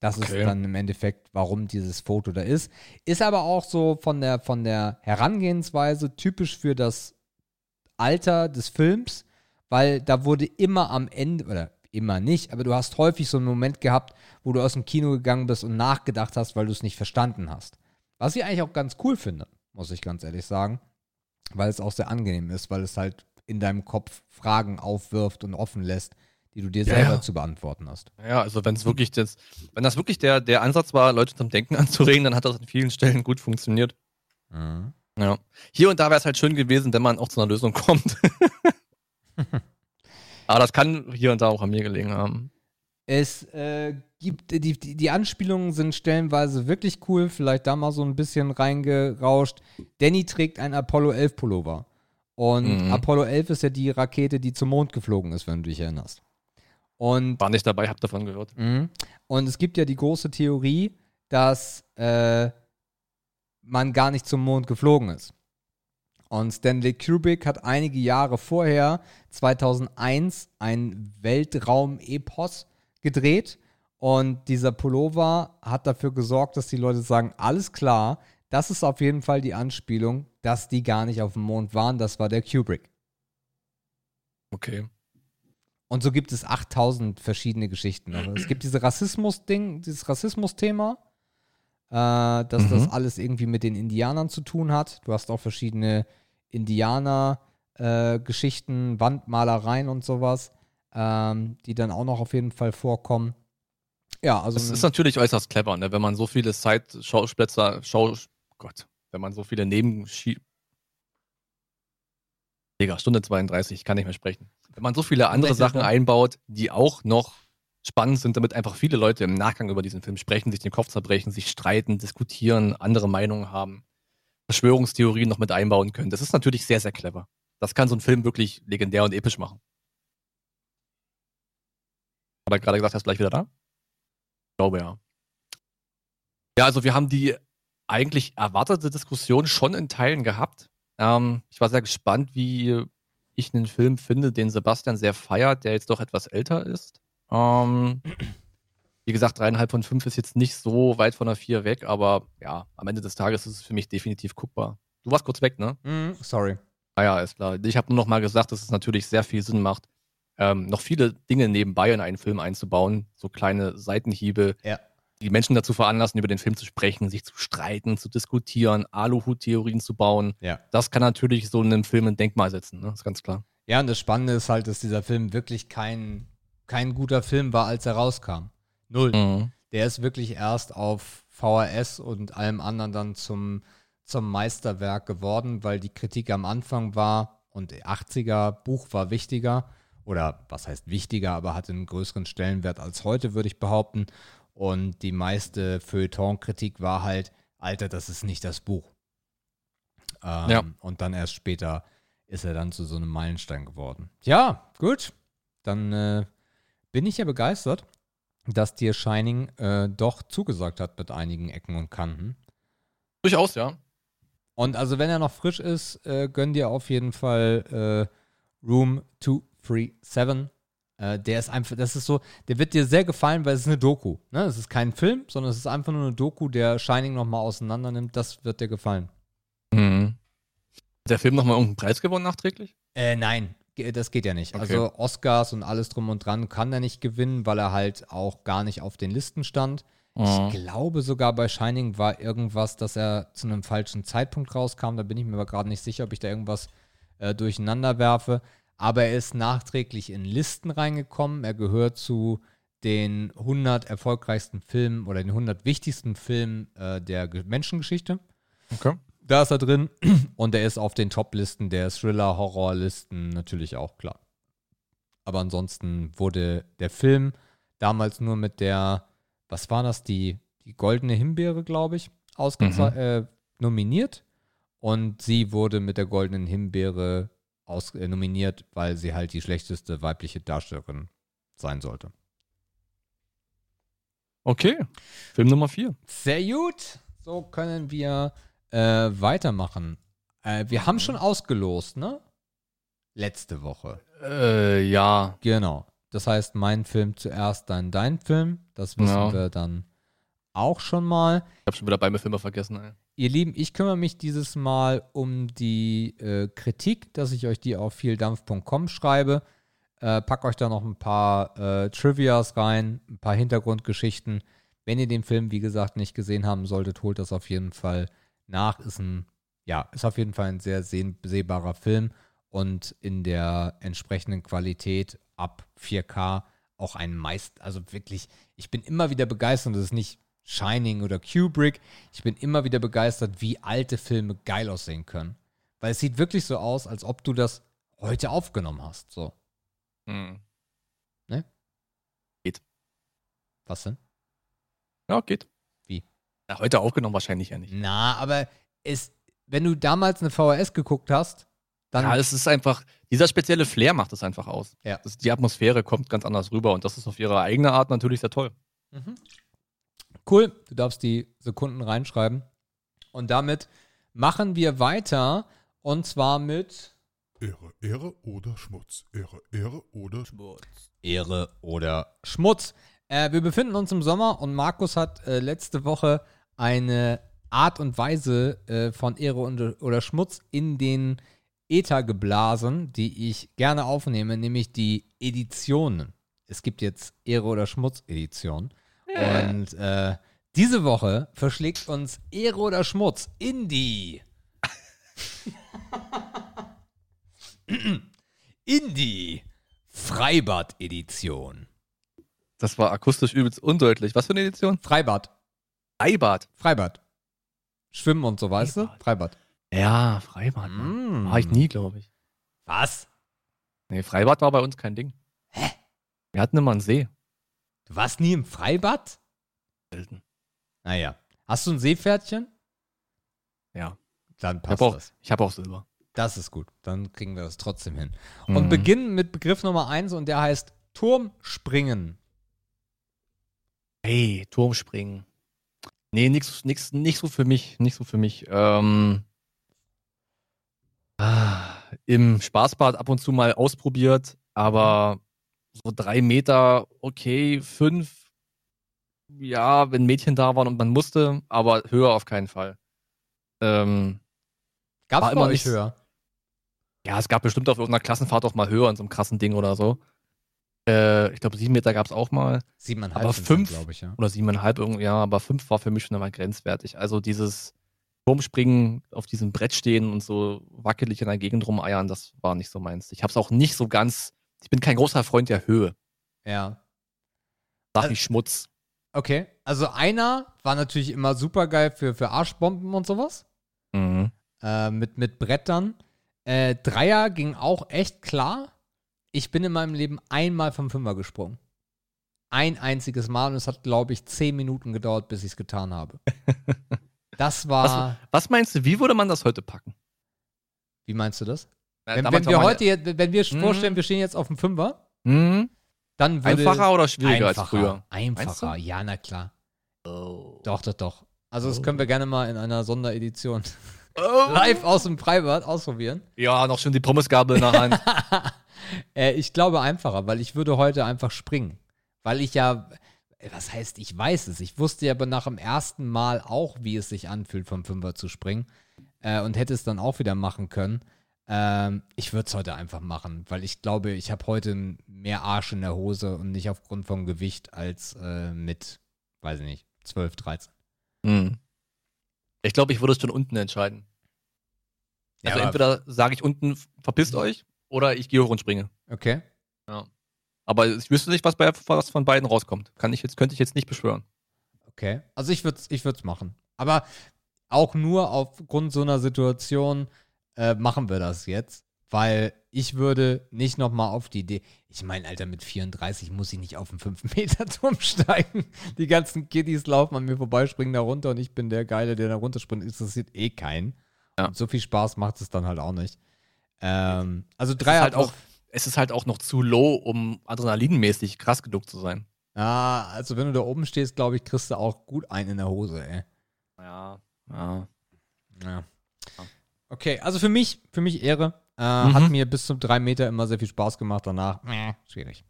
Das okay. ist dann im Endeffekt, warum dieses Foto da ist. Ist aber auch so von der, von der Herangehensweise typisch für das Alter des Films, weil da wurde immer am Ende, oder immer nicht, aber du hast häufig so einen Moment gehabt, wo du aus dem Kino gegangen bist und nachgedacht hast, weil du es nicht verstanden hast. Was ich eigentlich auch ganz cool finde, muss ich ganz ehrlich sagen, weil es auch sehr angenehm ist, weil es halt in deinem Kopf Fragen aufwirft und offen lässt, die du dir ja, selber ja. zu beantworten hast. Ja, also wenn es wirklich das, wenn das wirklich der, der Ansatz war, Leute zum Denken anzuregen, dann hat das an vielen Stellen gut funktioniert. Mhm. Ja. Hier und da wäre es halt schön gewesen, wenn man auch zu einer Lösung kommt. Aber das kann hier und da auch an mir gelegen haben. Es äh, gibt, die, die, die Anspielungen sind stellenweise wirklich cool, vielleicht da mal so ein bisschen reingerauscht. Danny trägt ein Apollo 11 Pullover. Und mhm. Apollo 11 ist ja die Rakete, die zum Mond geflogen ist, wenn du dich erinnerst. Und, War nicht dabei, hab davon gehört. Mh. Und es gibt ja die große Theorie, dass äh, man gar nicht zum Mond geflogen ist. Und Stanley Kubrick hat einige Jahre vorher, 2001, ein Weltraum-Epos gedreht. Und dieser Pullover hat dafür gesorgt, dass die Leute sagen, alles klar, das ist auf jeden Fall die Anspielung, dass die gar nicht auf dem Mond waren. Das war der Kubrick. Okay. Und so gibt es 8000 verschiedene Geschichten. Also es gibt diese Rassismus-Ding, dieses Rassismus-Thema äh, dass mhm. das alles irgendwie mit den Indianern zu tun hat. Du hast auch verschiedene Indianer-Geschichten, äh, Wandmalereien und sowas, ähm, die dann auch noch auf jeden Fall vorkommen. Ja, also. Es ist natürlich äußerst clever, ne? wenn man so viele Side-Schauplätze, Schau, Gott, wenn man so viele Neben Digga, Stunde 32, ich kann nicht mehr sprechen. Wenn man so viele andere Sachen einbaut, die auch noch spannend sind, damit einfach viele Leute im Nachgang über diesen Film sprechen, sich den Kopf zerbrechen, sich streiten, diskutieren, andere Meinungen haben, Verschwörungstheorien noch mit einbauen können. Das ist natürlich sehr, sehr clever. Das kann so ein Film wirklich legendär und episch machen. Hat er gerade gesagt, er ist gleich wieder da? Ich glaube ja. Ja, also wir haben die eigentlich erwartete Diskussion schon in Teilen gehabt. Ähm, ich war sehr gespannt, wie ich einen Film finde, den Sebastian sehr feiert, der jetzt doch etwas älter ist. Ähm, wie gesagt, dreieinhalb von fünf ist jetzt nicht so weit von der vier weg, aber ja, am Ende des Tages ist es für mich definitiv guckbar. Du warst kurz weg, ne? Mm, sorry. Ah ja, ist klar. Ich habe nur noch mal gesagt, dass es natürlich sehr viel Sinn macht, ähm, noch viele Dinge nebenbei in einen Film einzubauen, so kleine Seitenhiebe, ja. Die Menschen dazu veranlassen, über den Film zu sprechen, sich zu streiten, zu diskutieren, Aluhut-Theorien zu bauen. Ja. Das kann natürlich so einem Film ein Denkmal setzen, ne? ist ganz klar. Ja, und das Spannende ist halt, dass dieser Film wirklich kein kein guter Film war, als er rauskam. Null. Mhm. Der ist wirklich erst auf VHS und allem anderen dann zum, zum Meisterwerk geworden, weil die Kritik am Anfang war und 80er Buch war wichtiger oder was heißt wichtiger, aber hatte einen größeren Stellenwert als heute, würde ich behaupten. Und die meiste Feuilleton-Kritik war halt, Alter, das ist nicht das Buch. Ähm, ja. Und dann erst später ist er dann zu so einem Meilenstein geworden. Ja, gut. Dann äh, bin ich ja begeistert. dass dir Shining äh, doch zugesagt hat mit einigen Ecken und Kanten. Durchaus, ja. Und also, wenn er noch frisch ist, äh, gönn dir auf jeden Fall äh, Room 237. Äh, der ist einfach, das ist so, der wird dir sehr gefallen, weil es ist eine Doku. Ne? Es ist kein Film, sondern es ist einfach nur eine Doku, der Shining nochmal auseinander nimmt. Das wird dir gefallen. Mhm. Hat der Film nochmal irgendeinen Preis gewonnen nachträglich? Äh, nein, das geht ja nicht. Okay. Also Oscars und alles drum und dran kann er nicht gewinnen, weil er halt auch gar nicht auf den Listen stand. Mhm. Ich glaube sogar bei Shining war irgendwas, dass er zu einem falschen Zeitpunkt rauskam. Da bin ich mir aber gerade nicht sicher, ob ich da irgendwas äh, durcheinander werfe. Aber er ist nachträglich in Listen reingekommen. Er gehört zu den 100 erfolgreichsten Filmen oder den 100 wichtigsten Filmen äh, der Ge- Menschengeschichte. Okay. Da ist er drin und er ist auf den Top-Listen der Thriller-Horror-Listen natürlich auch klar. Aber ansonsten wurde der Film damals nur mit der, was war das, die, die goldene Himbeere, glaube ich, ausgeze- äh, nominiert. Und sie wurde mit der goldenen Himbeere aus, äh, nominiert, weil sie halt die schlechteste weibliche Darstellerin sein sollte. Okay. Film Nummer 4. Sehr gut. So können wir äh, weitermachen. Äh, wir haben schon ausgelost, ne? Letzte Woche. Äh, ja. Genau. Das heißt, mein Film zuerst, dann dein Film. Das wissen Ja. wir dann auch schon mal. Ich habe schon wieder beide Filme vergessen. Ey. Ihr Lieben, ich kümmere mich dieses Mal um die äh, Kritik, dass ich euch die auf vieldampf.com schreibe. Äh, pack euch da noch ein paar äh, Trivias rein, ein paar Hintergrundgeschichten. Wenn ihr den Film, wie gesagt, nicht gesehen haben solltet, holt das auf jeden Fall nach. Ist ein, ja, ist auf jeden Fall ein sehr seh sehbarer Film und in der entsprechenden Qualität ab 4K auch ein Meist, also wirklich, ich bin immer wieder begeistert, das ist nicht Shining oder Kubrick, ich bin immer wieder begeistert, wie alte Filme geil aussehen können. Weil es sieht wirklich so aus, als ob du das heute aufgenommen hast, so. Hm. Was denn? Ja, geht. Wie? Ja, heute aufgenommen wahrscheinlich ja nicht. Na, aber es, wenn du damals eine VHS geguckt hast, dann Ja, es ist einfach, dieser spezielle Flair macht es einfach aus. Ja. Das, die Atmosphäre kommt ganz anders rüber und das ist auf ihre eigene Art natürlich sehr toll. Mhm. Cool, du darfst die Sekunden reinschreiben. Und damit machen wir weiter. Und zwar mit Ehre, Ehre oder Schmutz. Ehre, Ehre oder Schmutz. Ehre oder Schmutz. Äh, wir befinden uns im Sommer und Markus hat äh, letzte Woche eine Art und Weise äh, von Ehre und, oder Schmutz in den Äther geblasen, die ich gerne aufnehme, nämlich die Editionen. Es gibt jetzt Ehre oder Schmutz Edition. Und äh, diese Woche verschlägt uns Ehre oder Schmutz in die in die Freibad-Edition. Das war akustisch übelst undeutlich. Was für eine Edition? Freibad. Freibad. Freibad. Schwimmen und so, weißt du? Freibad. Freibad. Ja, Freibad. Mm. War ich nie, glaube ich. Was? Nee, Freibad war bei uns kein Ding. Hä? Wir hatten immer einen See. Du warst nie im Freibad? Selten. Naja. Hast du ein Seepferdchen? Ja. Dann Ich passt habe auch, das. ich hab auch Silber. Das ist gut. Dann kriegen wir das trotzdem hin. Mhm. Und beginnen mit Begriff Nummer eins und der heißt Turmspringen. Hey, Turmspringen. Nee, nix, nix, nicht so für mich. Nicht so für mich. Ähm, ah, Im Spaßbad ab und zu mal ausprobiert, aber so drei Meter, okay, fünf, ja, wenn Mädchen da waren und man musste, aber höher auf keinen Fall. Ähm, War bei immer nicht- höher? ja, es gab bestimmt auf irgendeiner Klassenfahrt auch mal höher in so einem krassen Ding oder so. Äh, ich glaube, sieben Meter gab es auch mal. Siebeneinhalb Aber sind's fünf? glaube ich, ja. oder siebeneinhalb irgendwie, ja, aber fünf war für mich schon einmal grenzwertig. Also dieses Turmspringen, auf diesem Brett stehen und so wackelig in der Gegend rumeiern, das war nicht so meins. Ich habe es auch nicht so ganz, ich bin kein großer Freund der Höhe. Ja. Sag Äh, ich Schmutz. Okay. Also einer war natürlich immer super geil für, für Arschbomben und sowas. Mhm. äh, mit, mit Brettern. Äh, Dreier ging auch echt klar. Ich bin in meinem Leben einmal vom Fünfer gesprungen. Ein einziges Mal und es hat, glaube ich, zehn Minuten gedauert, bis ich es getan habe. Das war. Was meinst du, wie würde man das heute packen? Wie meinst du das? Wenn, wenn wir heute, jetzt- wenn wir Mhm. vorstellen, wir stehen jetzt auf dem Fünfer, Mhm. Dann würde Einfacher oder schwieriger einfacher, als früher? Einfacher, ja, na klar. Doch, doch, doch. Also das können wir gerne mal in einer Sonderedition Oh. live aus dem Freibad ausprobieren. Ja, noch schon die Pommesgabel in der Hand. Äh, ich glaube einfacher, weil ich würde heute einfach springen. Weil ich ja, was heißt, ich weiß es. Ich wusste ja aber nach dem ersten Mal auch, wie es sich anfühlt, vom Fünfer zu springen. Äh, und hätte es dann auch wieder machen können. Ähm, ich würde es heute einfach machen, weil ich glaube, ich habe heute mehr Arsch in der Hose und nicht aufgrund vom Gewicht als äh, mit, weiß ich nicht, 12, 13. hm. Ich glaube, ich würde es schon unten entscheiden. Ja, Also entweder sage ich unten, verpisst euch, oder ich gehe hoch und springe. Okay. Aber ich wüsste nicht, was, bei, was von beiden rauskommt. Kann ich jetzt, könnte ich jetzt nicht beschwören. Okay. Also ich würde es ich würd's machen. Aber auch nur aufgrund so einer Situation äh, machen wir das jetzt. Weil ich würde nicht nochmal auf die Idee. Ich meine, Alter, mit 34 muss ich nicht auf den 5-Meter-Turm steigen. Die ganzen Kiddies laufen an mir vorbei, springen da runter und ich bin der Geile, der da runterspringt. Interessiert eh keinen. Ja. Und so viel Spaß macht es dann halt auch nicht. Ähm, also Es drei halt auch, es ist halt auch noch zu low, um adrenalinmäßig krass genug zu sein. Ah, also wenn du da oben stehst, glaube ich, kriegst du auch gut einen in der Hose, ey. Ja. ja. Ja. Okay, also für mich, für mich Ehre. Äh, Mhm. Hat mir bis zum 3 Meter immer sehr viel Spaß gemacht. Danach, meh, schwierig.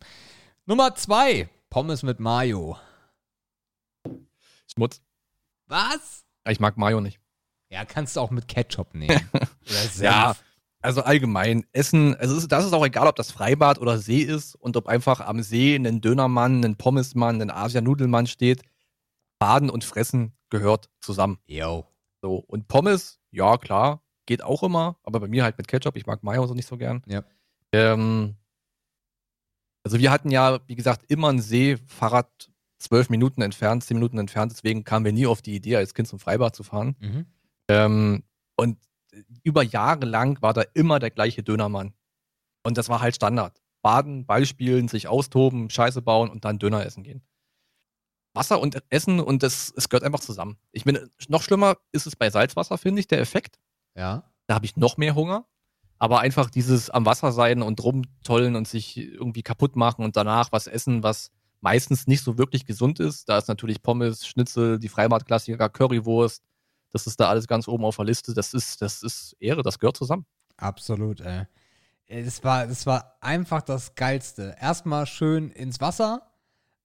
Nummer zwei, Pommes mit Mayo. Schmutz. Was? Ich mag Mayo nicht. Ja, kannst du auch mit Ketchup nehmen. Ja, also allgemein. Essen, also ist, das ist auch egal, ob das Freibad oder See ist und ob einfach am See ein Dönermann, ein Pommesmann, ein Asianudelmann steht. Baden und Fressen gehört zusammen. Yo. So. Und Pommes, ja, klar, geht auch immer, aber bei mir halt mit Ketchup. Ich mag Mayo so nicht so gern. Ja. Ähm, also wir hatten ja, wie gesagt, immer einen See, Fahrrad zwölf Minuten entfernt, zehn Minuten entfernt. Deswegen kamen wir nie auf die Idee, als Kind zum Freibad zu fahren. Mhm. Ähm, und über Jahre lang war da immer der gleiche Dönermann. Und das war halt Standard. Baden, Ball spielen, sich austoben, Scheiße bauen und dann Döner essen gehen. Wasser und Essen und das, es gehört einfach zusammen. Ich meine, noch schlimmer ist es bei Salzwasser, finde ich, der Effekt. Ja. Da habe ich noch mehr Hunger. Aber einfach dieses am Wasser sein und rumtollen und sich irgendwie kaputt machen und danach was essen, was meistens nicht so wirklich gesund ist. Da ist natürlich Pommes, Schnitzel, die Freibad-Klassiker, Currywurst. Das ist da alles ganz oben auf der Liste. Das ist, das ist Ehre, das gehört zusammen. Absolut, ey. Es war, es war einfach das Geilste. Erstmal schön ins Wasser,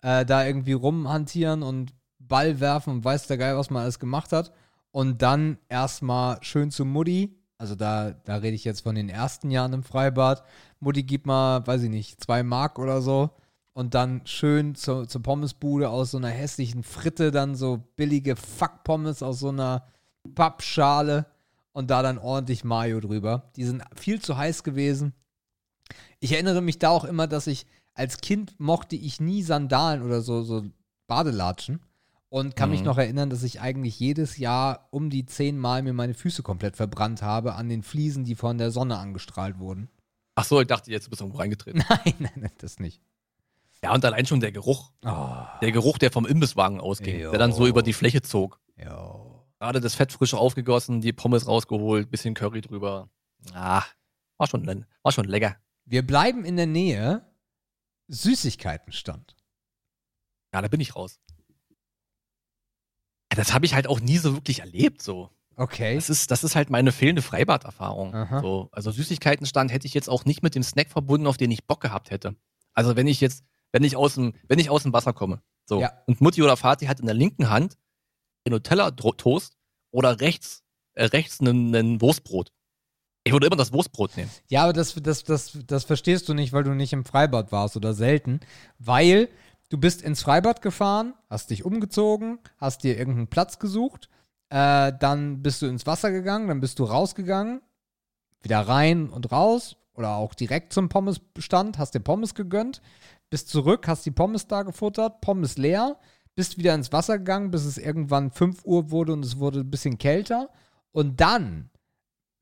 äh, da irgendwie rumhantieren und Ball werfen und weiß der Geil, was man alles gemacht hat. Und dann erstmal schön zu Mutti. Also da, da rede ich jetzt von den ersten Jahren im Freibad. Mutti gibt mal, weiß ich nicht, zwei Mark oder so. Und dann schön zur, zur Pommesbude aus so einer hässlichen Fritte, dann so billige Fuck-Pommes aus so einer Pappschale und da dann ordentlich Mayo drüber. Die sind viel zu heiß gewesen. Ich erinnere mich da auch immer, dass ich als Kind mochte ich nie Sandalen oder so, so Badelatschen und kann mich Mhm. noch erinnern, dass ich eigentlich jedes Jahr um die zehnmal mir meine Füße komplett verbrannt habe an den Fliesen, die von der Sonne angestrahlt wurden. Ach so, ich dachte, jetzt bist du irgendwo reingetreten. Nein, nein, nein, das nicht. ja, und allein schon der Geruch. Oh, Der Geruch, der vom Imbisswagen ausging, Jo. der dann so über die Fläche zog. jo. Gerade das Fett frisch aufgegossen, die Pommes rausgeholt, bisschen Curry drüber. Ah, war schon, war schon lecker. Wir bleiben in der Nähe. Süßigkeitenstand. Ja, da bin ich raus. Das habe ich halt auch nie so wirklich erlebt, so. Okay. Das ist, das ist halt meine fehlende Freibad-Erfahrung. So, also Süßigkeitenstand hätte ich jetzt auch nicht mit dem Snack verbunden, auf den ich Bock gehabt hätte. Also wenn ich jetzt, wenn ich aus dem, wenn ich aus dem Wasser komme, so, Ja. und Mutti oder Vati hat in der linken Hand den Nutella-Toast oder rechts, äh, rechts einen, einen Wurstbrot. Ich würde immer das Wurstbrot nehmen. Ja, aber das, das, das, das verstehst du nicht, weil du nicht im Freibad warst oder selten. Weil du bist ins Freibad gefahren, hast dich umgezogen, hast dir irgendeinen Platz gesucht, äh, dann bist du ins Wasser gegangen, dann bist du rausgegangen, wieder rein und raus oder auch direkt zum Pommesstand, hast dir Pommes gegönnt, bist zurück, hast die Pommes da gefuttert, Pommes leer, bist wieder ins Wasser gegangen, bis es irgendwann 5 Uhr wurde und es wurde ein bisschen kälter. Und dann,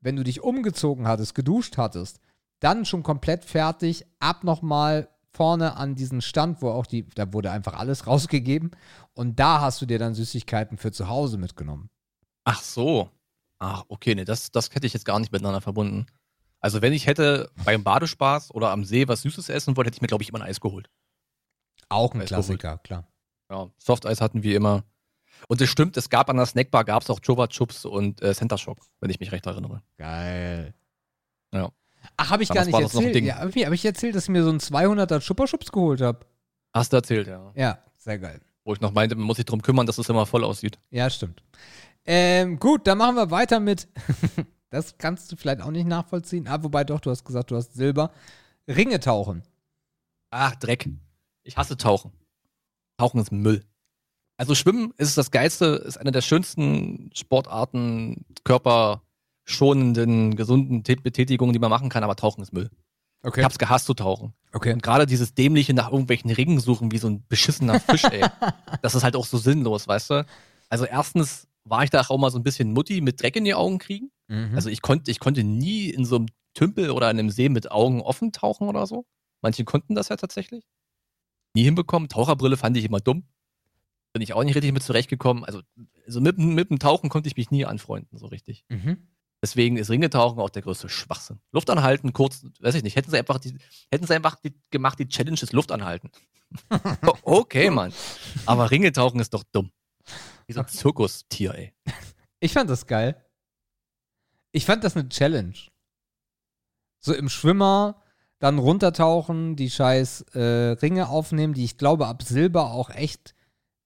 wenn du dich umgezogen hattest, geduscht hattest, dann schon komplett fertig, ab nochmal vorne an diesen Stand, wo auch die, da wurde einfach alles rausgegeben. Und da hast du dir dann Süßigkeiten für zu Hause mitgenommen. Ach so. Ach, okay, nee, das, das hätte ich jetzt gar nicht miteinander verbunden. Also wenn ich hätte beim Badespaß oder am See was Süßes essen wollte, hätte ich mir, glaube ich, immer ein Eis geholt. Auch ein Eis Klassiker, klar. Ja, Softeis hatten wir immer. Und es stimmt, es gab an der Snackbar gab es auch Chupa Chups und äh, Center Shock, wenn ich mich recht erinnere. Geil. Ja. Ach, habe ich Damals gar nicht das erzählt. Ja, habe ich, hab ich erzählt, dass ich mir so einen 200er Chupa Chups geholt habe? Hast du erzählt, ja. Ja, sehr geil. Wo ich noch meinte, man muss sich drum kümmern, dass es immer voll aussieht. Ja, stimmt. Ähm, gut, dann machen wir weiter mit. das kannst du vielleicht auch nicht nachvollziehen. Ah, wobei doch, du hast gesagt, du hast Silber. Ringe tauchen. Ach, Dreck. Ich hasse Tauchen. Tauchen ist Müll. Also Schwimmen ist das Geilste, ist eine der schönsten Sportarten, körperschonenden, gesunden Tät- Betätigungen, die man machen kann, aber Tauchen ist Müll. Okay. Ich hab's gehasst zu tauchen. okay. Und gerade dieses dämliche nach irgendwelchen Ringen suchen, wie so ein beschissener Fisch, ey. das ist halt auch so sinnlos, weißt du? Also erstens war ich da auch mal so ein bisschen Mutti mit Dreck in die Augen kriegen. Mhm. Also ich konnte, ich konnte nie in so einem Tümpel oder in einem See mit Augen offen tauchen oder so. Manche konnten das ja tatsächlich. Nie hinbekommen. Taucherbrille fand ich immer dumm. Bin ich auch nicht richtig mit zurechtgekommen. Also, also mit, mit dem Tauchen konnte ich mich nie anfreunden, so richtig. mhm. Deswegen ist Ringetauchen auch der größte Schwachsinn. Luft anhalten, kurz, weiß ich nicht, hätten sie einfach die, hätten sie einfach die, gemacht, die Challenge ist Luft anhalten. Okay, Mann. Aber Ringetauchen ist doch dumm. Wie so ein Zirkustier, ey. Ich fand das geil. Ich fand das eine Challenge. So im Schwimmer, dann runtertauchen, die scheiß äh, Ringe aufnehmen, die ich glaube ab Silber auch echt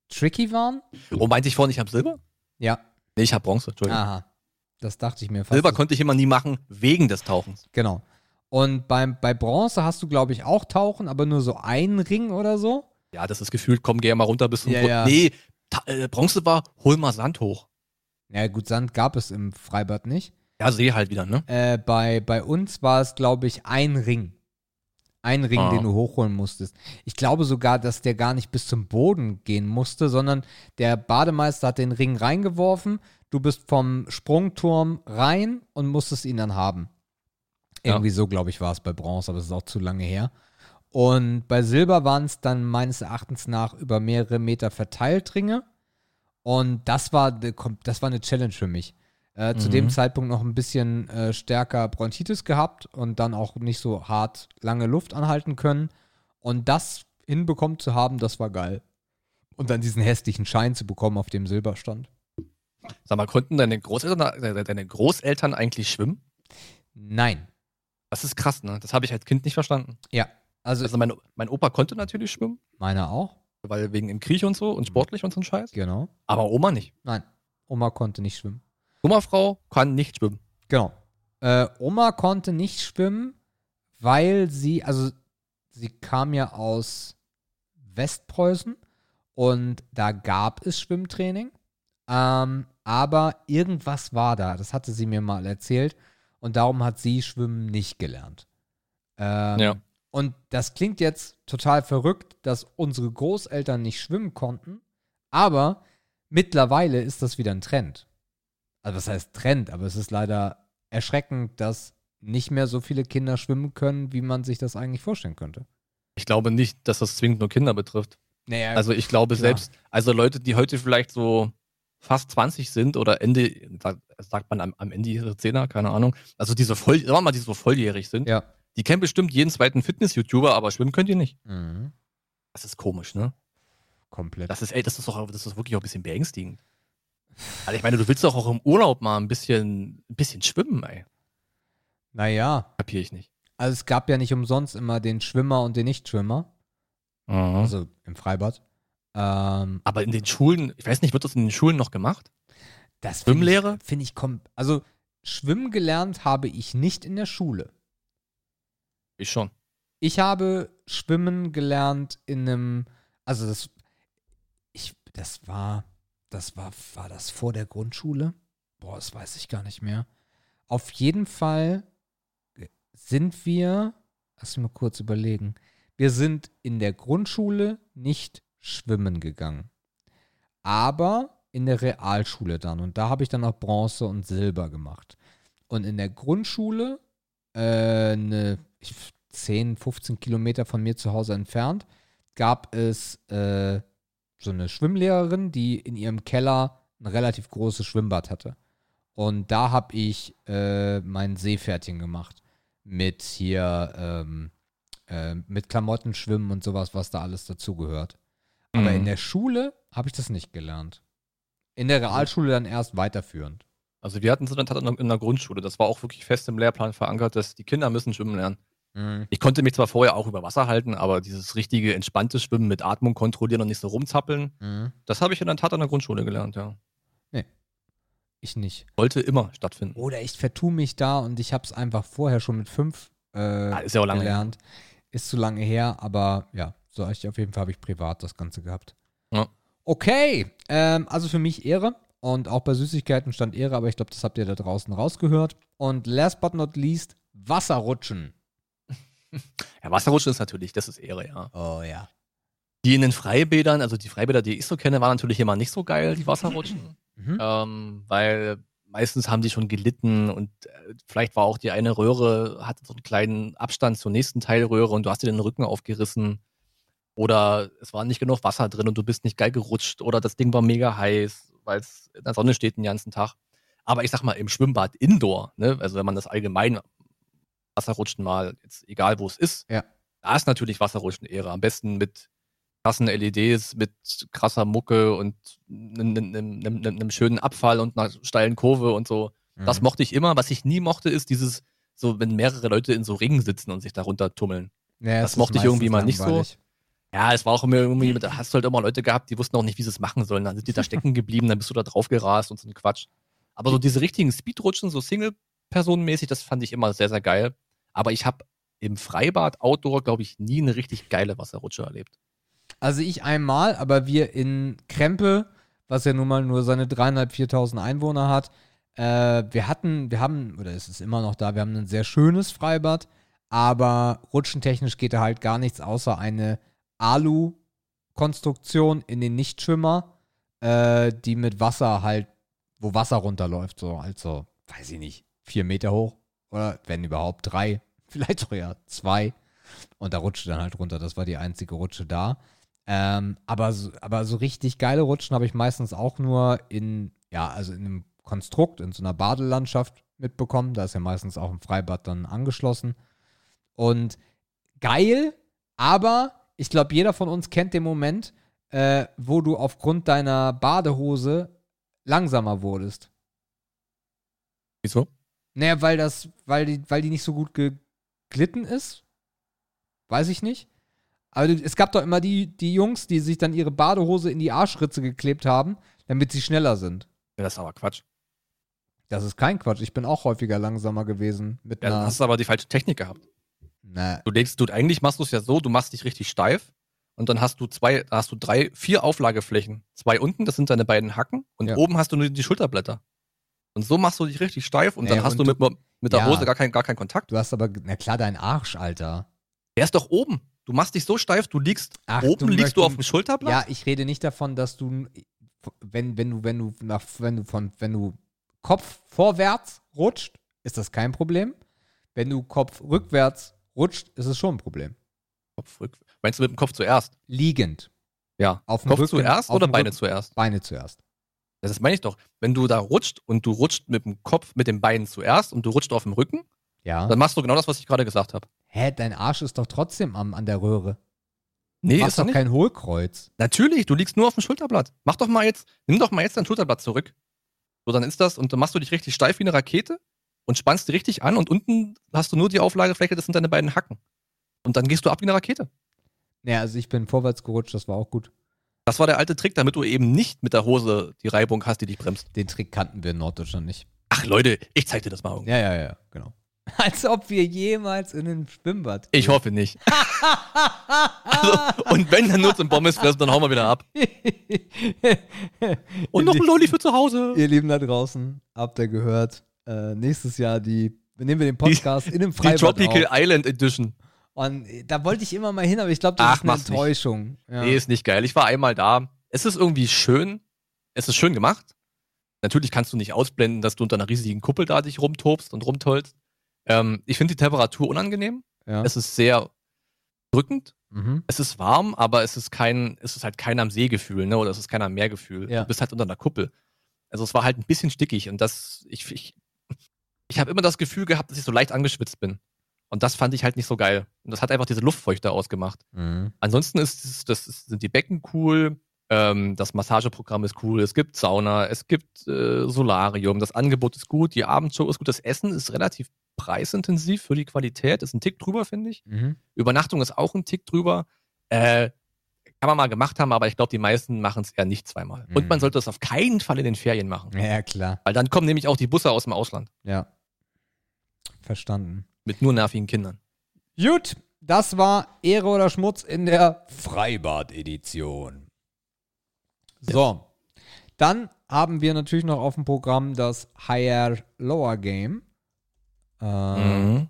tricky waren. Oh, meinte ich vorhin, ich habe Silber? Ja. Nee, ich habe Bronze, Entschuldigung. Aha. Das dachte ich mir fast. Silber konnte ich immer nie machen, wegen des Tauchens. Genau. Und beim, bei Bronze hast du, glaube ich, auch Tauchen, aber nur so einen Ring oder so. Ja, das ist gefühlt, komm, geh mal runter bis zum Ja, ja. Nee, äh, Bronze war, hol mal Sand hoch. Ja, gut, Sand gab es im Freibad nicht. Ja, See halt wieder, ne? Äh, bei, bei uns war es, glaube ich, ein Ring. Ein Ring, Ah. den du hochholen musstest. Ich glaube sogar, dass der gar nicht bis zum Boden gehen musste, sondern der Bademeister hat den Ring reingeworfen. Du bist vom Sprungturm rein und musstest ihn dann haben. Ja. Irgendwie so, glaube ich, war es bei Bronze, aber es ist auch zu lange her. Und bei Silber waren es dann meines Erachtens nach über mehrere Meter verteilt Ringe. Und das war, kom- das war eine Challenge für mich. Äh, Zu Mhm. dem Zeitpunkt noch ein bisschen äh, stärker Bronchitis gehabt und dann auch nicht so hart lange Luft anhalten können. Und das hinbekommen zu haben, das war geil. Und dann diesen hässlichen Schein zu bekommen, auf dem Silber stand. Sag mal, konnten deine Großeltern, deine Großeltern eigentlich schwimmen? Nein. Das ist krass, ne? Das habe ich als Kind nicht verstanden. Ja. Also, Also mein, mein Opa konnte natürlich schwimmen, meiner auch. weil wegen im Krieg und so und sportlich und so ein Scheiß. Genau. Aber Oma nicht. Nein. Oma konnte nicht schwimmen. Oma-Frau kann nicht schwimmen. Genau. Äh, Oma konnte nicht schwimmen, weil sie, also sie kam ja aus Westpreußen und da gab es Schwimmtraining. Ähm, aber irgendwas war da, das hatte sie mir mal erzählt und darum hat sie Schwimmen nicht gelernt. Ähm, Ja. Und das klingt jetzt total verrückt, dass unsere Großeltern nicht schwimmen konnten, aber mittlerweile ist das wieder ein Trend. Also was heißt Trend, aber es ist leider erschreckend, dass nicht mehr so viele Kinder schwimmen können, wie man sich das eigentlich vorstellen könnte. Ich glaube nicht, dass das zwingend nur Kinder betrifft. Naja, Also ich glaube klar. selbst, also Leute, die heute vielleicht so fast 20 sind oder Ende, sag- sagt man am, am Ende ihrer Zehner, keine Ahnung. Also diese voll, sagen wir mal, die so volljährig sind, ja. die kennen bestimmt jeden zweiten Fitness-YouTuber, aber schwimmen können die nicht. Mhm. Das ist komisch, ne? Komplett. Das ist, ey, das ist doch, das ist wirklich auch ein bisschen beängstigend. Also ich meine, du willst doch auch im Urlaub mal ein bisschen, ein bisschen schwimmen, ey. naja, Kapier ich nicht. also es gab ja nicht umsonst immer den Schwimmer und den Nichtschwimmer, also im Freibad. Ähm, Aber in den Schulen, ich weiß nicht, wird das in den Schulen noch gemacht? das find Schwimmlehre? Ich, Finde ich, kom also schwimmen gelernt habe ich nicht in der Schule. Ich schon. Ich habe Schwimmen gelernt in einem, also das, ich, das war, das war, war das vor der Grundschule? Boah, das weiß ich gar nicht mehr. Auf jeden Fall sind wir, lass mich mal kurz überlegen, wir sind in der Grundschule nicht schwimmen gegangen. Aber in der Realschule dann. Und da habe ich dann auch Bronze und Silber gemacht. Und in der Grundschule, äh, ich, 10, 15 Kilometer von mir zu Hause entfernt, gab es äh, so eine Schwimmlehrerin, die in ihrem Keller ein relativ großes Schwimmbad hatte. Und da habe ich äh, mein Seepferdchen gemacht. Mit hier, ähm, äh, mit Klamotten schwimmen und sowas, was da alles dazugehört. Aber Mhm. in der Schule habe ich das nicht gelernt. In der Realschule dann erst weiterführend. Also wir hatten es dann in der- in der Grundschule. Das war auch wirklich fest im Lehrplan verankert, dass die Kinder müssen schwimmen lernen. Mhm. Ich konnte mich zwar vorher auch über Wasser halten, aber dieses richtige, entspannte Schwimmen mit Atmung kontrollieren und nicht so rumzappeln, Mhm. das habe ich in der Tat in der Grundschule gelernt, ja. Ich nicht. Sollte immer stattfinden. Oder ich vertue mich da und ich habe es einfach vorher schon mit fünf äh, Ah, ist ja auch lange her. gelernt. Ist zu lange her, aber ja, so ich auf jeden Fall habe ich privat das Ganze gehabt. Ja. Okay, ähm, also für mich Ehre und auch bei Süßigkeiten stand Ehre, aber ich glaube, das habt ihr da draußen rausgehört. Und last but not least, Wasserrutschen. Ja, Wasserrutschen ist natürlich, das ist Ehre, ja. Oh ja. Die in den Freibädern, also die Freibäder, die ich so kenne, waren natürlich immer nicht so geil, die Wasserrutschen. Mhm. ähm, weil meistens haben die schon gelitten und äh, vielleicht war auch die eine Röhre, hatte so einen kleinen Abstand zur nächsten Teilröhre und du hast dir den Rücken aufgerissen. Oder es war nicht genug Wasser drin und du bist nicht geil gerutscht oder das Ding war mega heiß, weil es in der Sonne steht den ganzen Tag. Aber ich sag mal, im Schwimmbad Indoor, ne, also wenn man das allgemein Wasserrutschen mal, jetzt egal wo es ist, Ja. da ist natürlich Wasserrutschen Ehre. Am besten mit krassen LEDs, mit krasser Mucke und einem, schönen Abfall und einer steilen Kurve und so. Das Mhm. mochte ich immer. Was ich nie mochte, ist dieses, so wenn mehrere Leute in so Ringen sitzen und sich darunter tummeln. Ja, das mochte ich irgendwie mal nicht so. Ja, es war auch immer irgendwie, da hast du halt immer Leute gehabt, die wussten auch nicht, wie sie es machen sollen. Dann sind die da stecken geblieben, dann bist du da drauf gerast und so ein Quatsch. Aber so diese richtigen Speedrutschen, so Single-Personenmäßig, das fand ich immer sehr, sehr geil. Aber ich habe im Freibad Outdoor, glaube ich, nie eine richtig geile Wasserrutsche erlebt. Also ich einmal, aber wir in Krempe, was ja nun mal nur seine dreieinhalb, 4.000 Einwohner hat, äh, wir hatten, wir haben, oder es ist immer noch da, wir haben ein sehr schönes Freibad, aber rutschentechnisch geht da halt gar nichts außer eine Alu-Konstruktion in den Nichtschwimmer, äh, die mit Wasser halt, wo Wasser runterläuft, so, also, weiß ich nicht, vier Meter hoch oder wenn überhaupt drei, vielleicht sogar ja zwei. Und da rutschte dann halt runter. Das war die einzige Rutsche da. Ähm, aber, so, aber so richtig geile Rutschen habe ich meistens auch nur in, ja, also in einem Konstrukt, in so einer Badelandschaft mitbekommen. Da ist ja meistens auch ein Freibad dann angeschlossen. Und geil, aber ich glaube, jeder von uns kennt den Moment, äh, wo du aufgrund deiner Badehose langsamer wurdest. Wieso? Naja, weil das, weil die, weil die nicht so gut geglitten ist. Weiß ich nicht. Aber es gab doch immer die, die Jungs, die sich dann ihre Badehose in die Arschritze geklebt haben, damit sie schneller sind. Ja, das ist aber Quatsch. Das ist kein Quatsch. Ich bin auch häufiger langsamer gewesen mit Ja, dann hast du aber die falsche Technik gehabt. Na, Du legst, du, eigentlich machst du es ja so, du machst dich richtig steif und dann hast du zwei, da hast du drei, vier Auflageflächen. Zwei unten, das sind deine beiden Hacken und Ja. oben hast du nur die Schulterblätter. Und so machst du dich richtig steif und Nee, dann hast und du mit, mit der ja. Hose gar, kein, gar keinen Kontakt. du hast aber, na klar, dein Arsch, Alter. Der ist doch oben. Du machst dich so steif, du liegst Ach, oben, du liegst du auf dem Schulterblatt. Ja, ich rede nicht davon, dass du, wenn, wenn du, wenn du nach, wenn du von, wenn du Kopf vorwärts rutscht, ist das kein Problem. Wenn du Kopf rückwärts rutscht, ist es schon ein Problem. Kopf rück. Meinst du mit dem Kopf zuerst? Liegend. Ja. Auf dem Kopf Rücken- zuerst oder Beine Rücken. zuerst? Beine zuerst. Das meine ich doch. Wenn du da rutscht und du rutscht mit dem Kopf, mit den Beinen zuerst und du rutscht auf dem Rücken, Ja. dann machst du genau das, was ich gerade gesagt habe. Hä, dein Arsch ist doch trotzdem am, an der Röhre. Nee, du ist machst doch nicht. kein Hohlkreuz. Natürlich, du liegst nur auf dem Schulterblatt. Mach doch mal jetzt, nimm doch mal jetzt dein Schulterblatt zurück. So, dann ist das und dann machst du dich richtig steif wie eine Rakete und spannst dich richtig an und unten hast du nur die Auflagefläche, das sind deine beiden Hacken. Und dann gehst du ab wie eine Rakete. Naja, also ich bin vorwärts gerutscht, das war auch gut. Das war der alte Trick, damit du eben nicht mit der Hose die Reibung hast, die dich bremst. Den Trick kannten wir in Norddeutschland nicht. Ach Leute, ich zeig dir das mal irgendwann. Ja, ja, ja, genau. Als ob wir jemals in ein Schwimmbad. Ich hoffe nicht. Also, und wenn dann nur zum Pommes fressen, dann hauen wir wieder ab. Und noch ein Lolli für zu Hause. Ihr Lieben da draußen, habt ihr gehört, äh, nächstes Jahr die, nehmen wir den Podcast in einem Die Freibad Tropical auf. Island Edition. Und äh, da wollte ich immer mal hin, aber ich glaube, das Ach, ist eine. Enttäuschung. Ja. Nee, ist nicht geil. Ich war einmal da. Es ist irgendwie schön. Es ist schön gemacht. Natürlich kannst du nicht ausblenden, dass du unter einer riesigen Kuppel da dich rumtobst und rumtollst. Ähm, ich finde die Temperatur unangenehm. ja. Es ist sehr drückend. mhm. Es ist warm, aber es ist kein, es ist halt kein am See-Gefühl, ne? Oder es ist kein am Meer-Gefühl. Ja. Du bist halt unter einer Kuppel. Also es war halt ein bisschen stickig und das, ich, ich, ich habe immer das Gefühl gehabt, dass ich so leicht angeschwitzt bin. Und das fand ich halt nicht so geil. Und das hat einfach diese Luftfeuchte ausgemacht. Mhm. Ansonsten ist, es- das ist, sind die Becken cool, ähm, das Massageprogramm ist cool, es gibt Sauna, es gibt äh, Solarium, das Angebot ist gut, die Abendshow ist gut, das Essen ist relativ preisintensiv für die Qualität, ist ein Tick drüber, finde ich. Mhm. Übernachtung ist auch ein Tick drüber. Äh, kann man mal gemacht haben, aber ich glaube, die meisten machen es eher nicht zweimal. Und Mhm. man sollte das auf keinen Fall in den Ferien machen. Ja, klar. Weil dann kommen nämlich auch die Busse aus dem Ausland Ja. Verstanden. Mit nur nervigen Kindern. Gut, das war Ehre oder Schmutz in der Freibad-Edition. So, dann haben wir natürlich noch auf dem Programm das Higher-Lower-Game, äh, Mhm.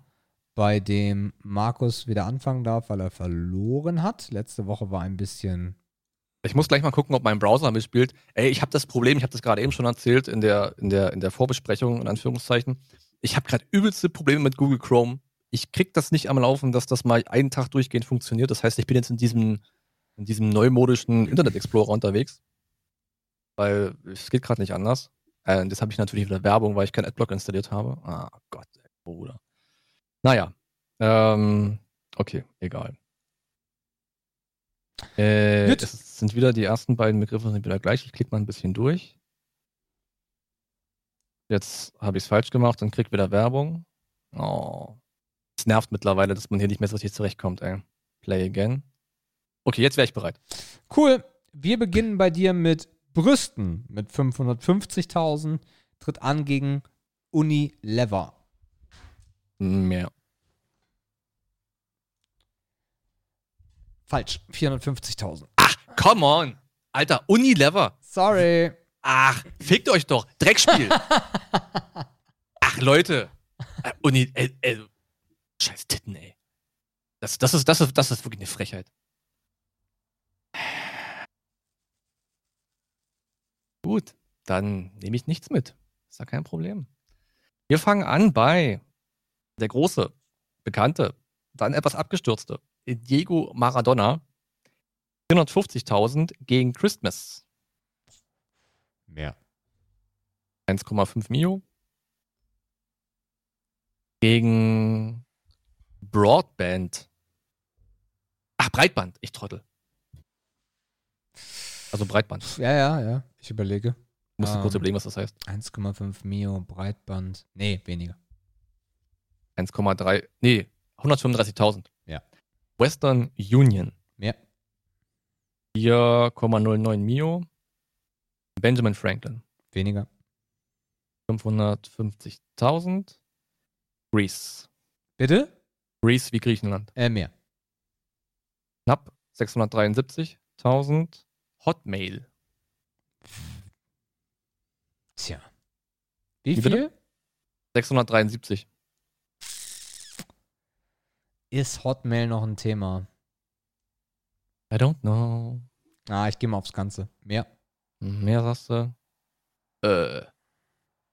bei dem Markus wieder anfangen darf, weil er verloren hat. Letzte Woche war ein bisschen... Ich muss gleich mal gucken, ob mein Browser mitspielt. Ey, ich habe das Problem, ich habe das gerade eben schon erzählt in der, in der, in der Vorbesprechung, in Anführungszeichen. Ich habe gerade übelste Probleme mit Google Chrome. Ich krieg das nicht am Laufen, dass das mal einen Tag durchgehend funktioniert. Das heißt, ich bin jetzt in diesem, in diesem neumodischen Internet Explorer unterwegs. Weil es geht gerade nicht anders. Äh, jetzt habe ich natürlich wieder Werbung, weil ich kein Adblock installiert habe. Ah Gott, ey, Bruder. Naja. Ähm, okay, egal. Äh, es sind wieder die ersten beiden Begriffe sind wieder gleich. Ich klicke mal ein bisschen durch. Jetzt habe ich es falsch gemacht und krieg wieder Werbung. Oh. Es nervt mittlerweile, dass man hier nicht mehr so richtig zurechtkommt, ey. Play again. Okay, jetzt wäre ich bereit. Cool, wir beginnen bei dir mit Brüsten mit 550.000, tritt an gegen Unilever. Mehr. Falsch, 450.000. Come on! Alter, Unilever. Sorry. Ach, fickt euch doch. Dreckspiel. Ach, Leute. Äh, Uni, äh, äh, scheiß Titten, ey. Das, das, ist, das, ist, das ist wirklich eine Frechheit. Gut, dann nehme ich nichts mit. Ist ja kein Problem. Wir fangen an bei der große, bekannte, dann etwas abgestürzte Diego Maradona. 450.000 gegen Christmas. Mehr. 1,5 Mio. Gegen Broadband. Ach, Breitband. Ich trottel. Also Breitband. Ja, ja, ja. Ich überlege. Ich musste Ähm. kurz überlegen, was das heißt. 1,5 Mio Breitband. Nee, weniger. 1,3. Nee, 135.000. Ja. Western Union. Mehr. 4,09 Mio. Benjamin Franklin. Weniger. 550.000. Greece. Bitte? Greece wie Griechenland. Äh, mehr. Knapp 673.000. Hotmail. Tja. Wie Wie viel? bitte? 673. Ist Hotmail noch ein Thema? I don't know. Ah, ich gehe mal aufs Ganze. Mehr. Mehr sagst du? Äh,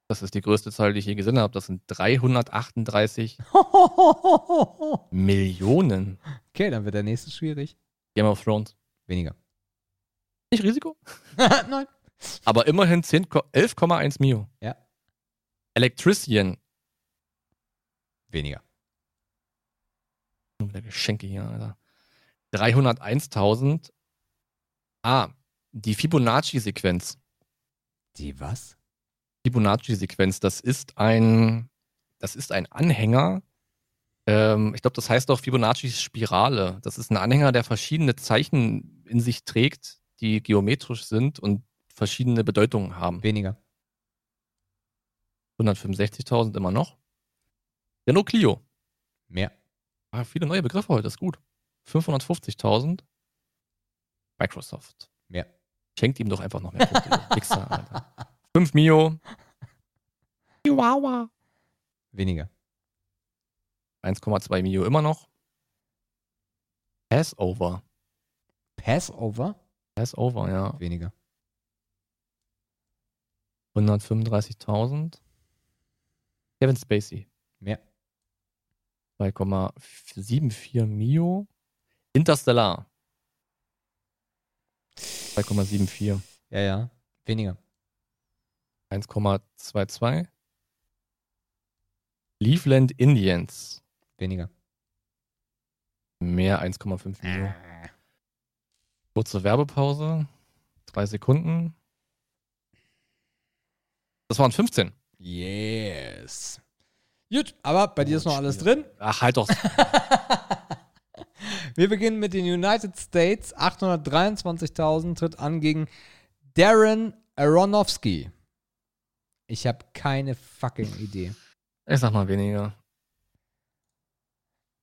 das ist die größte Zahl, die ich je gesehen habe. Das sind 338 Millionen. okay, dann wird der nächste schwierig. Game of Thrones. Weniger. Nicht Risiko. Nein. Aber immerhin 10 Ko- 11,1 Mio. Ja. Electrician. Weniger. Schon wieder Geschenke hier, Alter. 301.000. Ah, die Fibonacci-Sequenz. Die was? Fibonacci-Sequenz, das ist ein, das ist ein Anhänger. Ähm, ich glaube, das heißt auch Fibonacci-Spirale. Das ist ein Anhänger, der verschiedene Zeichen in sich trägt, die geometrisch sind und verschiedene Bedeutungen haben. Weniger. 165.000 immer noch. Renault Clio. Mehr. Ah, viele neue Begriffe heute, ist gut. 550.000. Microsoft. Schenkt ihm doch einfach noch mehr Punkte. Wichser, Alter. 5 Mio. Chihuahua. Weniger. 1,2 Mio immer noch. Passover. Passover? Passover, ja. Weniger. 135.000. Kevin Spacey. Mehr. 2,74 Mio. Interstellar. 2,74. Ja, ja. Weniger. 1,22. Cleveland Indians. Weniger. Mehr 1,5 Millionen. Kurze Werbepause. Drei Sekunden. Das waren 15. Yes. Gut, aber bei dir ist noch alles schwierig. drin. Ach, halt doch. Wir beginnen mit den United States. 823.000 tritt an gegen Darren Aronofsky. Ich habe keine fucking Idee. Ich sag mal weniger.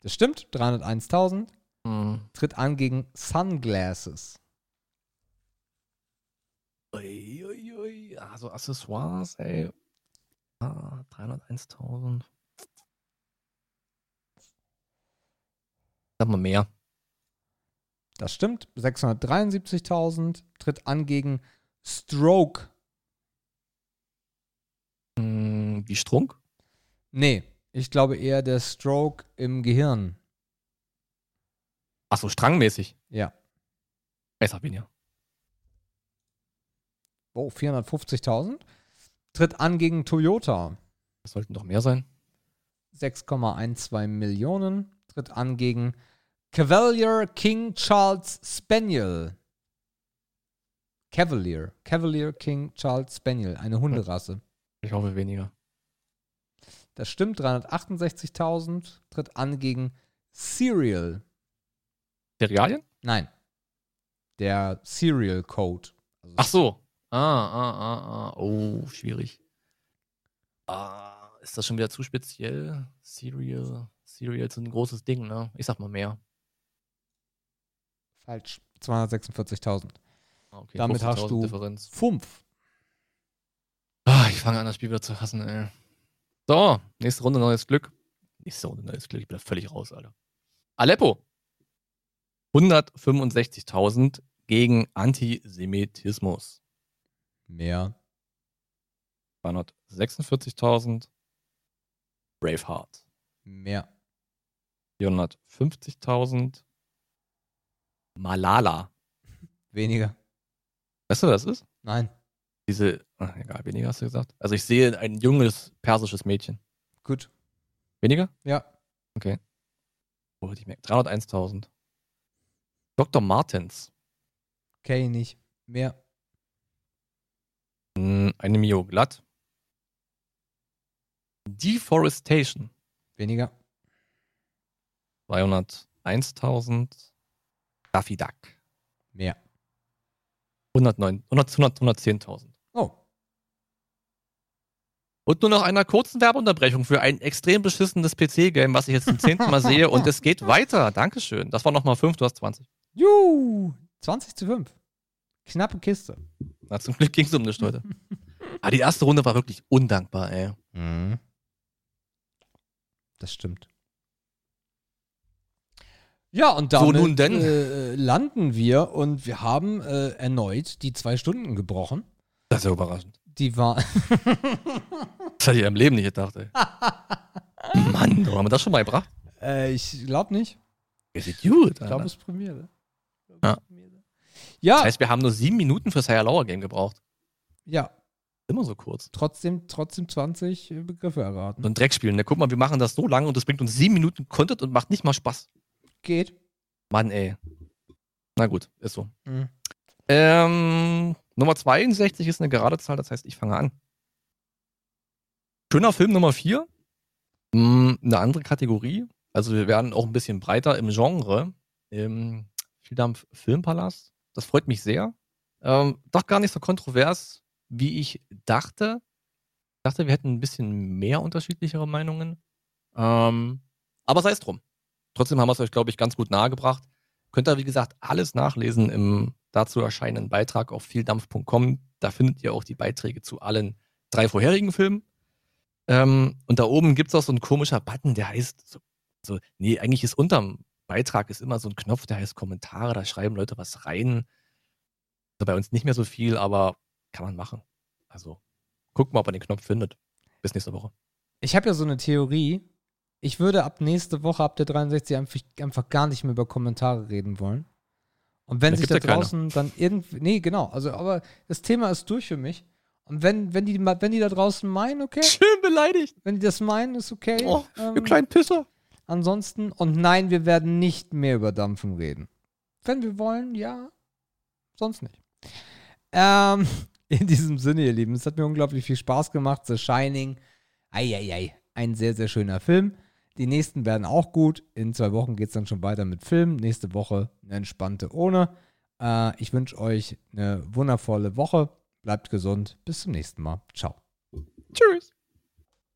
Das stimmt. 301.000 Hm. tritt an gegen Sunglasses. Ui, ui, ui. Also Accessoires, ey. Ah, 301.000. Sag mal mehr. Das stimmt. 673.000 tritt an gegen Stroke. Hm, wie Strunk? Nee, ich glaube eher der Stroke im Gehirn. Achso, strangmäßig. Ja. Ich sag weniger. Oh, 450.000. Tritt an gegen Toyota. Das sollten doch mehr sein. 6,12 Millionen. Tritt an gegen Cavalier King Charles Spaniel. Cavalier. Cavalier King Charles Spaniel. Eine Hunderasse. Ich hoffe weniger. Das stimmt. 368.000. Tritt an gegen Serial. Cerealien? Nein. Der Serial Code. Also Ach so. Ah, ah, ah, ah. Oh, schwierig. Ah, ist das schon wieder zu speziell? Cereal. Cereal ist ein großes Ding, ne? Ich sag mal mehr. Falsch. 246.000. Ah, Okay, Damit hast 50.000 du- Differenz. Fünf. Ah, ich fange an, das Spiel wieder zu hassen, ey. So, nächste Runde neues Glück. Nächste Runde neues Glück. Ich bin da völlig raus, Alter. Aleppo. 165.000 gegen Antisemitismus. Mehr. 246.000. Braveheart. Mehr. 450.000. Malala. Weniger. Weißt du, was das ist? Nein. Diese, ach, egal, weniger hast du gesagt. Also ich sehe ein junges persisches Mädchen. Gut. Weniger? Ja. Oh, die merkt 301.000. Dr. Martens. Okay, nicht. Mehr. Hm, Eine Mio glatt. Deforestation. Weniger. 201.000. Daffy Duck. Mehr. 109, 100, 100, 110.000. Oh. Und nur noch einer kurzen Werbeunterbrechung für ein extrem beschissenes PC-Game, was ich jetzt zum zehnten Mal sehe. Und es geht weiter. Dankeschön. Das war nochmal 5, du hast 20. Juhu. 20 zu 5. Knappe Kiste. Na, zum Glück ging es um nichts heute. Aber die erste Runde war wirklich undankbar, ey. Das stimmt. Ja, und damit denn. Äh, landen wir und wir haben äh, erneut die zwei Stunden gebrochen. Das ist ja überraschend. Die war. Das hätte ich im Leben nicht gedacht, ey. Mann, wo haben wir das schon mal gebracht? äh, ich glaube nicht. Ist gut, Ich glaube, es ist Premiere. Glaub, Ja. Premiere. Ja, Das heißt, wir haben nur sieben Minuten fürs Higher Lower Game gebraucht. ja. Immer so kurz. Trotzdem, trotzdem 20 Begriffe erraten. So ein Dreckspiel. Ne? Guck mal, wir machen das so lange und das bringt uns sieben Minuten Content und macht nicht mal Spaß. Geht. Mann, ey. Na gut, ist so. Mhm. Ähm, Nummer 62 ist eine gerade Zahl, das heißt, ich fange an. Schöner Film Nummer 4. Hm, eine andere Kategorie. Also wir werden auch ein bisschen breiter im Genre. Im Vieldampf Filmpalast. Das freut mich sehr. Ähm, doch gar nicht so kontrovers, wie ich dachte. Ich dachte, wir hätten ein bisschen mehr unterschiedlichere Meinungen. Ähm, aber sei es drum. Trotzdem haben wir es euch, glaube ich, ganz gut nahegebracht. Könnt ihr, wie gesagt, alles nachlesen im dazu erscheinenden Beitrag auf vieldampf.com. Da findet ihr auch die Beiträge zu allen drei vorherigen Filmen. Ähm, und da oben gibt es auch so ein komischer Button, der heißt so, so, nee, eigentlich ist unterm Beitrag ist immer so ein Knopf, der heißt Kommentare, da schreiben Leute was rein. Also bei uns nicht mehr so viel, aber kann man machen. Also guckt mal, ob ihr den Knopf findet. Bis nächste Woche. Ich habe ja so eine Theorie. Ich würde ab nächste Woche, ab der 63, einfach, einfach gar nicht mehr über Kommentare reden wollen. Und wenn Da sich da ja keine. draußen dann irgendwie. Nee, genau. Also, aber das Thema ist durch für mich. Und wenn, wenn, die, wenn die da draußen meinen, okay, Schön beleidigt. wenn die das meinen, ist okay. Oh, Ähm, ihr kleinen Pisser. Ansonsten, und nein, wir werden nicht mehr über Dampfen reden. Wenn wir wollen, ja. Sonst nicht. Ähm, in diesem Sinne, ihr Lieben, es hat mir unglaublich viel Spaß gemacht. The Shining. Eieiei. Ein sehr, sehr schöner Film. Die nächsten werden auch gut. In zwei Wochen geht es dann schon weiter mit Film. Nächste Woche eine entspannte ohne. Äh, ich wünsche euch eine wundervolle Woche. Bleibt gesund. Bis zum nächsten Mal. Ciao. Tschüss.